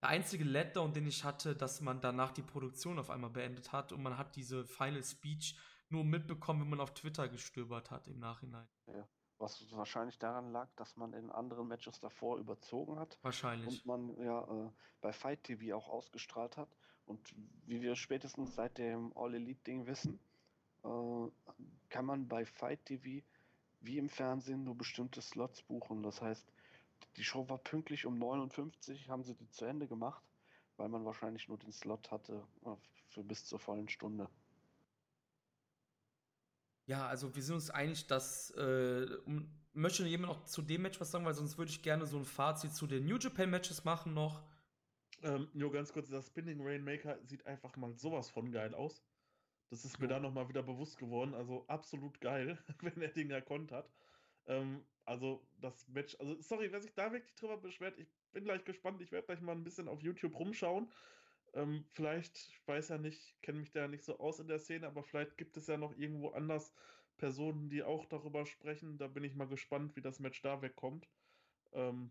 der einzige Letdown, den ich hatte, dass man danach die Produktion auf einmal beendet hat und man hat diese Final Speech nur mitbekommen, wenn man auf Twitter gestöbert hat im Nachhinein. Ja. Was wahrscheinlich daran lag, dass man in anderen Matches davor überzogen hat. Wahrscheinlich. Und man ja äh, bei Fight TV auch ausgestrahlt hat. Und wie wir spätestens seit dem All Elite-Ding wissen, äh, kann man bei Fight TV wie im Fernsehen nur bestimmte Slots buchen. Das heißt, die Show war pünktlich um 59, haben sie die zu Ende gemacht, weil man wahrscheinlich nur den Slot hatte äh, für bis zur vollen Stunde. Ja, also wir sind uns einig, dass äh, möchte jemand noch zu dem Match was sagen, weil sonst würde ich gerne so ein Fazit zu den New Japan Matches machen noch. Ähm, nur ganz kurz, das Spinning Rainmaker sieht einfach mal sowas von geil aus. Das ist mir ja. da nochmal wieder bewusst geworden. Also absolut geil, wenn er den ja kontert. Ähm, also das Match, also sorry, wer sich da wirklich drüber beschwert, ich bin gleich gespannt. Ich werde gleich mal ein bisschen auf YouTube rumschauen ähm, vielleicht, ich weiß ja nicht, kenne mich da nicht so aus in der Szene, aber vielleicht gibt es ja noch irgendwo anders Personen, die auch darüber sprechen. Da bin ich mal gespannt, wie das Match da wegkommt. Ähm,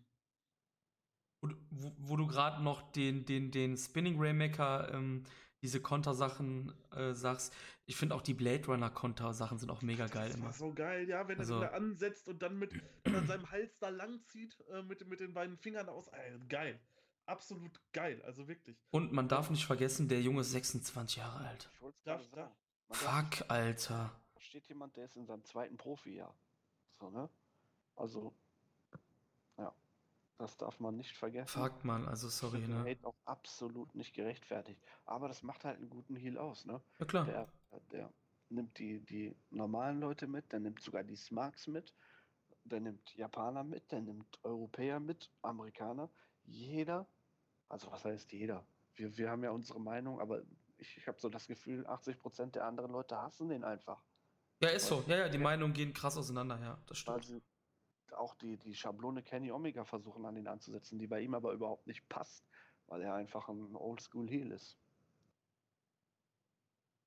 wo, wo, du gerade noch den, den, den Spinning Raymaker, ähm, diese Kontersachen äh, sagst, ich finde auch die Blade Runner Konter-Sachen sind auch mega geil das immer. War so geil, ja, wenn also, er wieder ansetzt und dann mit an seinem Hals da lang zieht, äh, mit, mit den beiden Fingern aus. Ey, geil absolut geil, also wirklich. Und man darf nicht vergessen, der Junge ist 26 Jahre alt. Darf, darf. Fuck, Alter. steht jemand, der ist in seinem zweiten Profijahr. So, ne? Also, ja, das darf man nicht vergessen. Fuck, man, also sorry, ne? Hate auch absolut nicht gerechtfertigt. Aber das macht halt einen guten Heal aus, ne? Ja, klar. Der, der nimmt die, die normalen Leute mit, der nimmt sogar die Smarks mit, der nimmt Japaner mit, der nimmt Europäer mit, Amerikaner. Jeder, also was heißt jeder? Wir, wir haben ja unsere Meinung, aber ich, ich habe so das Gefühl, 80% der anderen Leute hassen den einfach. Ja, ist so. Ja, ja, die Meinungen gehen krass auseinander, ja, das Weil stimmt. sie auch die, die Schablone Kenny Omega versuchen an ihn anzusetzen, die bei ihm aber überhaupt nicht passt, weil er einfach ein Oldschool Heel ist.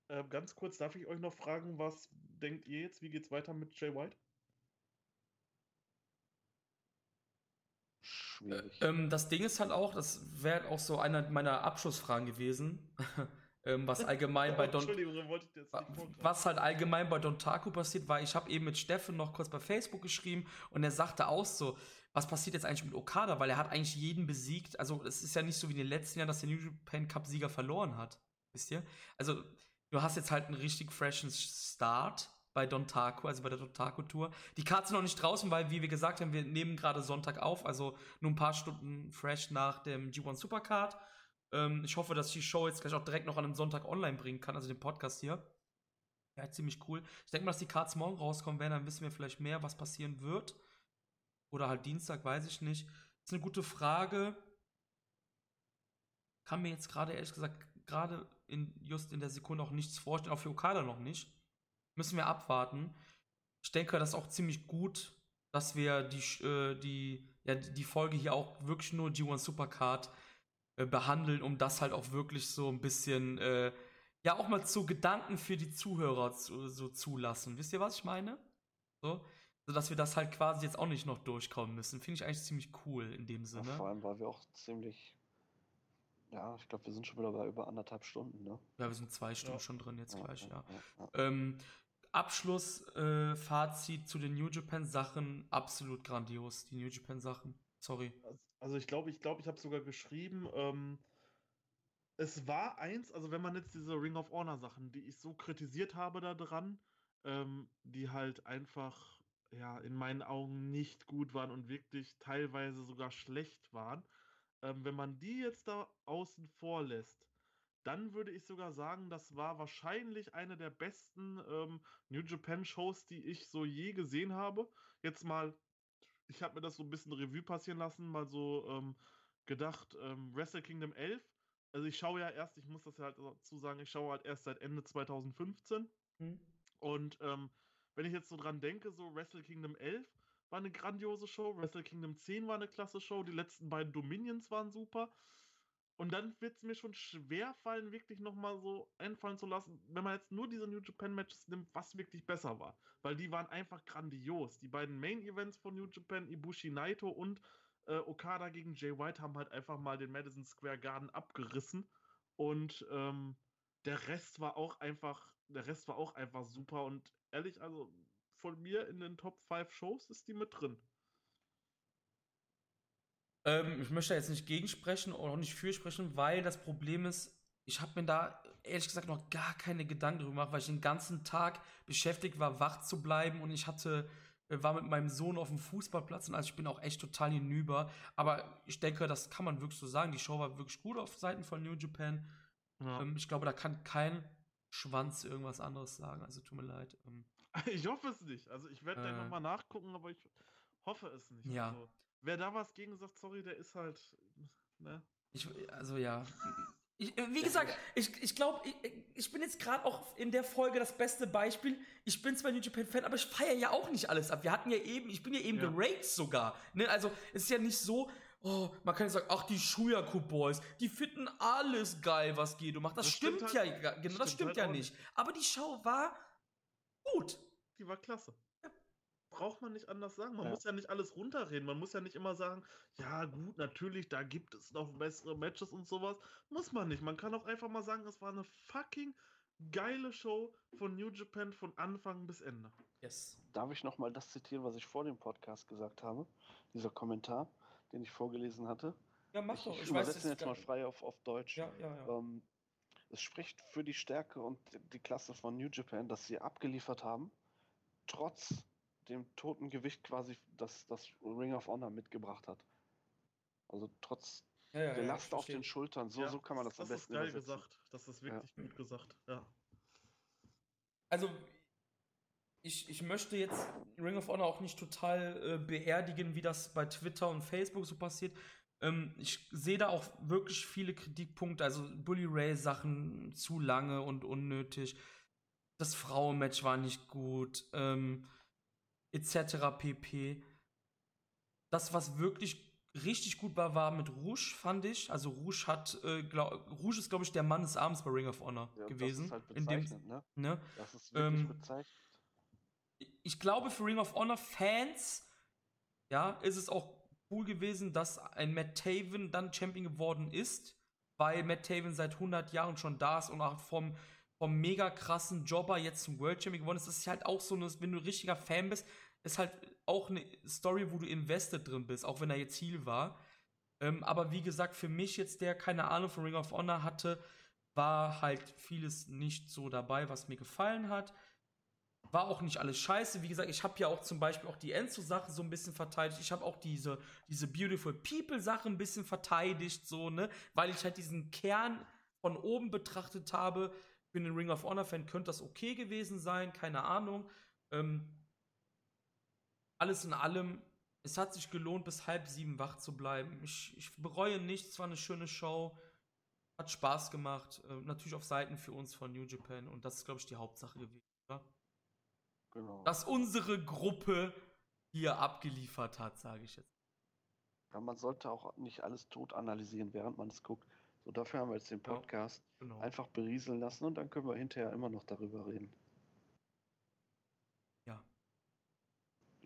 Ähm, ganz kurz, darf ich euch noch fragen, was denkt ihr jetzt? Wie geht's weiter mit Jay White? Schwierig. Ähm, das Ding ist halt auch, das wäre auch so einer meiner Abschlussfragen gewesen, ähm, was allgemein bei Don, was halt allgemein bei Don Taku passiert, weil ich habe eben mit Steffen noch kurz bei Facebook geschrieben und er sagte auch so, was passiert jetzt eigentlich mit Okada, weil er hat eigentlich jeden besiegt. Also es ist ja nicht so wie in den letzten Jahren, dass der New Japan Cup Sieger verloren hat, wisst ihr? Also du hast jetzt halt einen richtig freshen Start bei Don Taku, also bei der Don Taku Tour. Die Karten sind noch nicht draußen, weil wie wir gesagt haben, wir nehmen gerade Sonntag auf, also nur ein paar Stunden fresh nach dem G1 Supercard. Ähm, ich hoffe, dass ich die Show jetzt gleich auch direkt noch an einem Sonntag online bringen kann, also den Podcast hier. Ja, ziemlich cool. Ich denke mal, dass die Cards morgen rauskommen werden, dann wissen wir vielleicht mehr, was passieren wird. Oder halt Dienstag, weiß ich nicht. ist eine gute Frage. Kann mir jetzt gerade, ehrlich gesagt, gerade in, just in der Sekunde auch nichts vorstellen, auch für Okada noch nicht. Müssen wir abwarten. Ich denke, das ist auch ziemlich gut, dass wir die, äh, die, ja, die Folge hier auch wirklich nur G1 Supercard äh, behandeln, um das halt auch wirklich so ein bisschen, äh, ja, auch mal zu Gedanken für die Zuhörer zu, so zulassen. Wisst ihr, was ich meine? So, sodass wir das halt quasi jetzt auch nicht noch durchkommen müssen. Finde ich eigentlich ziemlich cool in dem Ja, Sinne. vor allem, weil wir auch ziemlich, ja, ich glaube, wir sind schon wieder bei über anderthalb Stunden, ne? Ja, wir sind zwei Stunden Ja. schon drin jetzt gleich, ja. ja, ja. Ähm, Abschluss, äh, zu den New Japan Sachen, absolut grandios, die New Japan Sachen. Sorry. Also- Also ich glaube, ich glaube, ich habe sogar geschrieben, ähm, es war eins, also wenn man jetzt diese Ring of Honor Sachen, die ich so kritisiert habe da dran, ähm, die halt einfach, ja, in meinen Augen nicht gut waren und wirklich teilweise sogar schlecht waren, ähm, wenn man die jetzt da außen vor lässt, dann würde ich sogar sagen, das war wahrscheinlich eine der besten ähm, New Japan Shows, die ich so je gesehen habe. Jetzt mal ich habe mir das so ein bisschen Revue passieren lassen, mal so ähm, gedacht, ähm, Wrestle Kingdom 11. Also ich schaue ja erst, ich muss das ja halt dazu sagen, ich schaue halt erst seit Ende 2015. Hm? Und ähm, wenn ich jetzt so dran denke, so Wrestle Kingdom 11 war eine grandiose Show, Wrestle Kingdom 10 war eine klasse Show, die letzten beiden Dominions waren super. Und dann wird es mir schon schwer fallen, wirklich nochmal so einfallen zu lassen, wenn man jetzt nur diese New Japan Matches nimmt, was wirklich besser war. Weil die waren einfach grandios. Die beiden Main Events von New Japan, Ibushi Naito und äh, Okada gegen Jay White, haben halt einfach mal den Madison Square Garden abgerissen. Und ähm, der Rest war auch einfach, der Rest war auch einfach super. Und ehrlich, also von mir in den Top 5 Shows ist die mit drin. Ähm, ich möchte jetzt nicht gegensprechen oder auch nicht für sprechen, weil das Problem ist, ich habe mir da ehrlich gesagt noch gar keine Gedanken drüber gemacht, weil ich den ganzen Tag beschäftigt war, wach zu bleiben und ich hatte, äh, war mit meinem Sohn auf dem Fußballplatz und also ich bin auch echt total hinüber. Aber ich denke, das kann man wirklich so sagen. Die Show war wirklich gut auf Seiten von New Japan. Ja. Ähm, ich glaube, da kann kein Schwanz irgendwas anderes sagen. Also tut mir leid. Ähm, Ich hoffe es nicht. Also ich werde Äh. nochmal nachgucken, aber ich hoffe es nicht. Ja. Also, wer da was gegen sagt, sorry, der ist halt. Ne? Ich, also ja. Ich, wie gesagt, ich, ich glaube, ich, ich bin jetzt gerade auch in der Folge das beste Beispiel. Ich bin zwar New Japan-Fan, aber ich feiere ja auch nicht alles ab. Wir hatten ja eben, ich bin ja eben Ja. geraged sogar. Ne? Also es ist ja nicht so, oh, man kann ja sagen, ach, die Shuyaku Boys, die finden alles geil, was Gedo macht. Das, Das stimmt, stimmt ja, halt- ja, genau, das stimmt stimmt halt ja auch nicht. Aber die Show war gut. Die war klasse. Braucht man nicht anders sagen. Man Ja. muss ja nicht alles runterreden. Man muss ja nicht immer sagen, ja gut, natürlich, da gibt es noch bessere Matches und sowas. Muss man nicht. Man kann auch einfach mal sagen, es war eine fucking geile Show von New Japan von Anfang bis Ende. Yes. Darf ich nochmal das zitieren, was ich vor dem Podcast gesagt habe? Dieser Kommentar, den ich vorgelesen hatte. Ja, mach Ich, doch. ich Ich übersetze ihn es jetzt mal frei auf, auf Deutsch. Ja, ja, ja. Ähm, es spricht für die Stärke und die Klasse von New Japan, dass sie abgeliefert haben, trotz dem toten Gewicht quasi, das das Ring of Honor mitgebracht hat. Also trotz Ja, ja, der ja, Last auf den Schultern, so, so kann man das, am Das besten ist geil übersetzen. gesagt. Das ist wirklich gut gesagt. Ja. Also, ich, ich möchte jetzt Ring of Honor auch nicht total äh, beerdigen, wie das bei Twitter und Facebook so passiert. Ähm, ich sehe da auch wirklich viele Kritikpunkte. Also, Bully Ray-Sachen zu lange und unnötig. Das Frauenmatch war nicht gut. Ähm, etc. pp. Das, was wirklich richtig gut war, war mit Rouge, fand ich. Also Rouge hat, äh, glaub, Rouge ist, glaube ich, der Mann des Abends bei Ring of Honor Ja, gewesen. Das ist halt in dem, ne? ne? Das ist wirklich Ähm, bezeichnend. ich glaube, für Ring of Honor Fans, ja, ist es auch cool gewesen, dass ein Matt Taven dann Champion geworden ist, weil Matt Taven seit 100 Jahren schon da ist und auch vom, vom mega krassen Jobber jetzt zum World Champion geworden ist. Das ist halt auch so, eine, wenn du ein richtiger Fan bist, ist halt auch eine Story, wo du invested drin bist, auch wenn er jetzt Heal war. Ähm, aber wie gesagt, für mich jetzt, der keine Ahnung von Ring of Honor hatte, war halt vieles nicht so dabei, was mir gefallen hat. War auch nicht alles scheiße. Wie gesagt, ich habe ja auch zum Beispiel auch die Enzo-Sache so ein bisschen verteidigt. Ich habe auch diese, diese Beautiful People-Sache ein bisschen verteidigt, so, ne? Weil ich halt diesen Kern von oben betrachtet habe. Für einen Ring of Honor-Fan könnte das okay gewesen sein, keine Ahnung. Ähm, alles in allem, es hat sich gelohnt, bis halb sieben wach zu bleiben. Ich, ich bereue nichts, es war eine schöne Show. Hat Spaß gemacht. Äh, natürlich auf Seiten für uns von New Japan. Und das ist, glaube ich, die Hauptsache gewesen. Oder? Genau. Dass unsere Gruppe hier abgeliefert hat, sage ich jetzt. Ja, man sollte auch nicht alles tot analysieren, während man es guckt. So, dafür haben wir jetzt den Ja. Podcast Genau. einfach berieseln lassen und dann können wir hinterher immer noch darüber reden. Ja.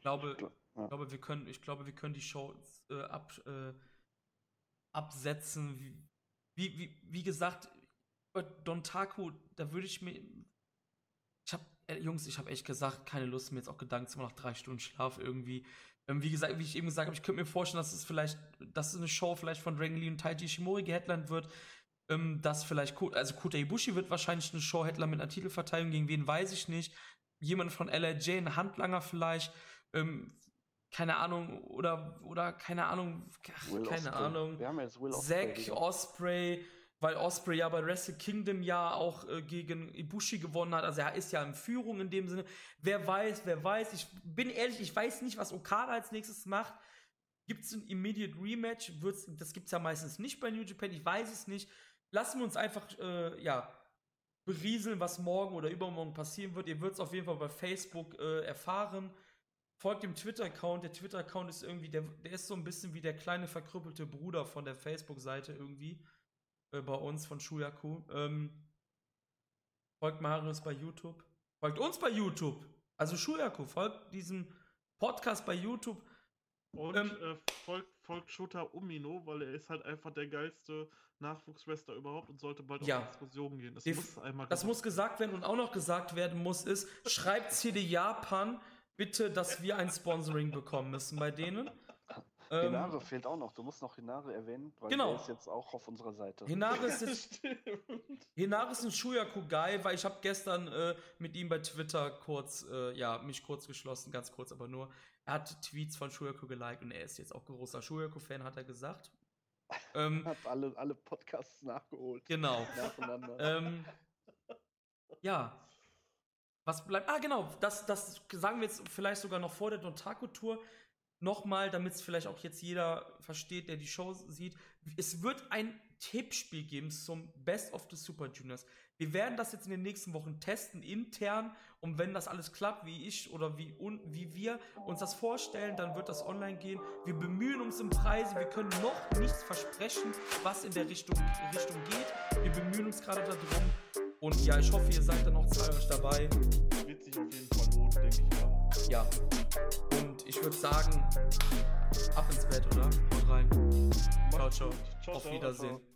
Ich glaube, gl- ja. ich glaube, wir können, ich glaube, wir können die Show äh, ab, äh, absetzen. Wie, wie, wie, wie gesagt, bei Don Taku, da würde ich mir. Ich habe, äh, Jungs, ich habe echt gesagt, keine Lust, mir jetzt auch Gedanken zu machen nach drei Stunden Schlaf irgendwie. Ähm, wie gesagt, wie ich eben gesagt habe, ich könnte mir vorstellen, dass es vielleicht, dass es eine Show vielleicht von Dragon Lee und Taiji Ishimori geheadlined wird. Ähm, dass vielleicht, Ko- also Kota Ibushi wird wahrscheinlich eine Show headline mit einer Titelverteilung, gegen wen weiß ich nicht. Jemand von LRJ, ein Handlanger vielleicht. Ähm, keine Ahnung, oder, oder keine Ahnung, ach, keine Ospreay. Ahnung. Wir haben jetzt Will Ospreay Zack. Osprey, weil Osprey ja bei Wrestle Kingdom ja auch äh, gegen Ibushi gewonnen hat. Also er ist ja in Führung in dem Sinne. Wer weiß, wer weiß. Ich bin ehrlich, ich weiß nicht, was Okada als nächstes macht. Gibt es ein Immediate Rematch? Wird's, das gibt es ja meistens nicht bei New Japan. Ich weiß es nicht. Lassen wir uns einfach, äh, ja, berieseln, was morgen oder übermorgen passieren wird. Ihr wird es auf jeden Fall bei Facebook äh, erfahren. Folgt dem Twitter-Account. Der Twitter-Account ist irgendwie, der, der ist so ein bisschen wie der kleine verkrüppelte Bruder von der Facebook-Seite irgendwie. Äh, bei uns von Shuyaku. Ähm, folgt Marius bei YouTube. Folgt uns bei YouTube. Also Shuyaku, folgt diesem Podcast bei YouTube. Und Ähm, äh, folgt, folgt Shota Umino, weil er ist halt einfach der geilste Nachwuchswrestler überhaupt und sollte bald Ja. auf Diskussionen gehen. Das muss einmal Das muss gesagt werden und auch noch gesagt werden muss, ist, schreibt CD Japan bitte, dass wir ein Sponsoring bekommen müssen bei denen. Ähm, Hinare fehlt auch noch. Du musst noch Hinare erwähnen, weil Genau. der ist jetzt auch auf unserer Seite. Hinare ist jetzt. Hinare ist ein Shuyaku-Guy, weil ich habe gestern äh, mit ihm bei Twitter kurz, äh, ja, mich kurz geschlossen, ganz kurz aber nur. Er hat Tweets von Shuyaku geliked und er ist jetzt auch großer Shuyaku-Fan, hat er gesagt. ähm, Hat alle, alle Podcasts nachgeholt. genau. Nacheinander. ähm, ja. Was bleibt? Ah, genau. Das, das sagen wir jetzt vielleicht sogar noch vor der Dontaku-Tour. Nochmal, damit es vielleicht auch jetzt jeder versteht, der die Show sieht. Es wird ein Tippspiel geben zum Best of the Super Juniors. Wir werden das jetzt in den nächsten Wochen testen, intern. Und wenn das alles klappt, wie ich oder wie, un, wie wir uns das vorstellen, dann wird das online gehen. Wir bemühen uns im Preise. Wir können noch nichts versprechen, was in der Richtung, Richtung geht. Wir bemühen uns gerade darum. Und ja, ich hoffe, ihr seid dann noch zahlreich dabei. Wird sich auf jeden Fall lohnen, denke ich mal. Ja. Und ich würde sagen, ab ins Bett, oder? Haut rein. Ciao, ciao. Ciao, Auf ciao, Wiedersehen. ciao.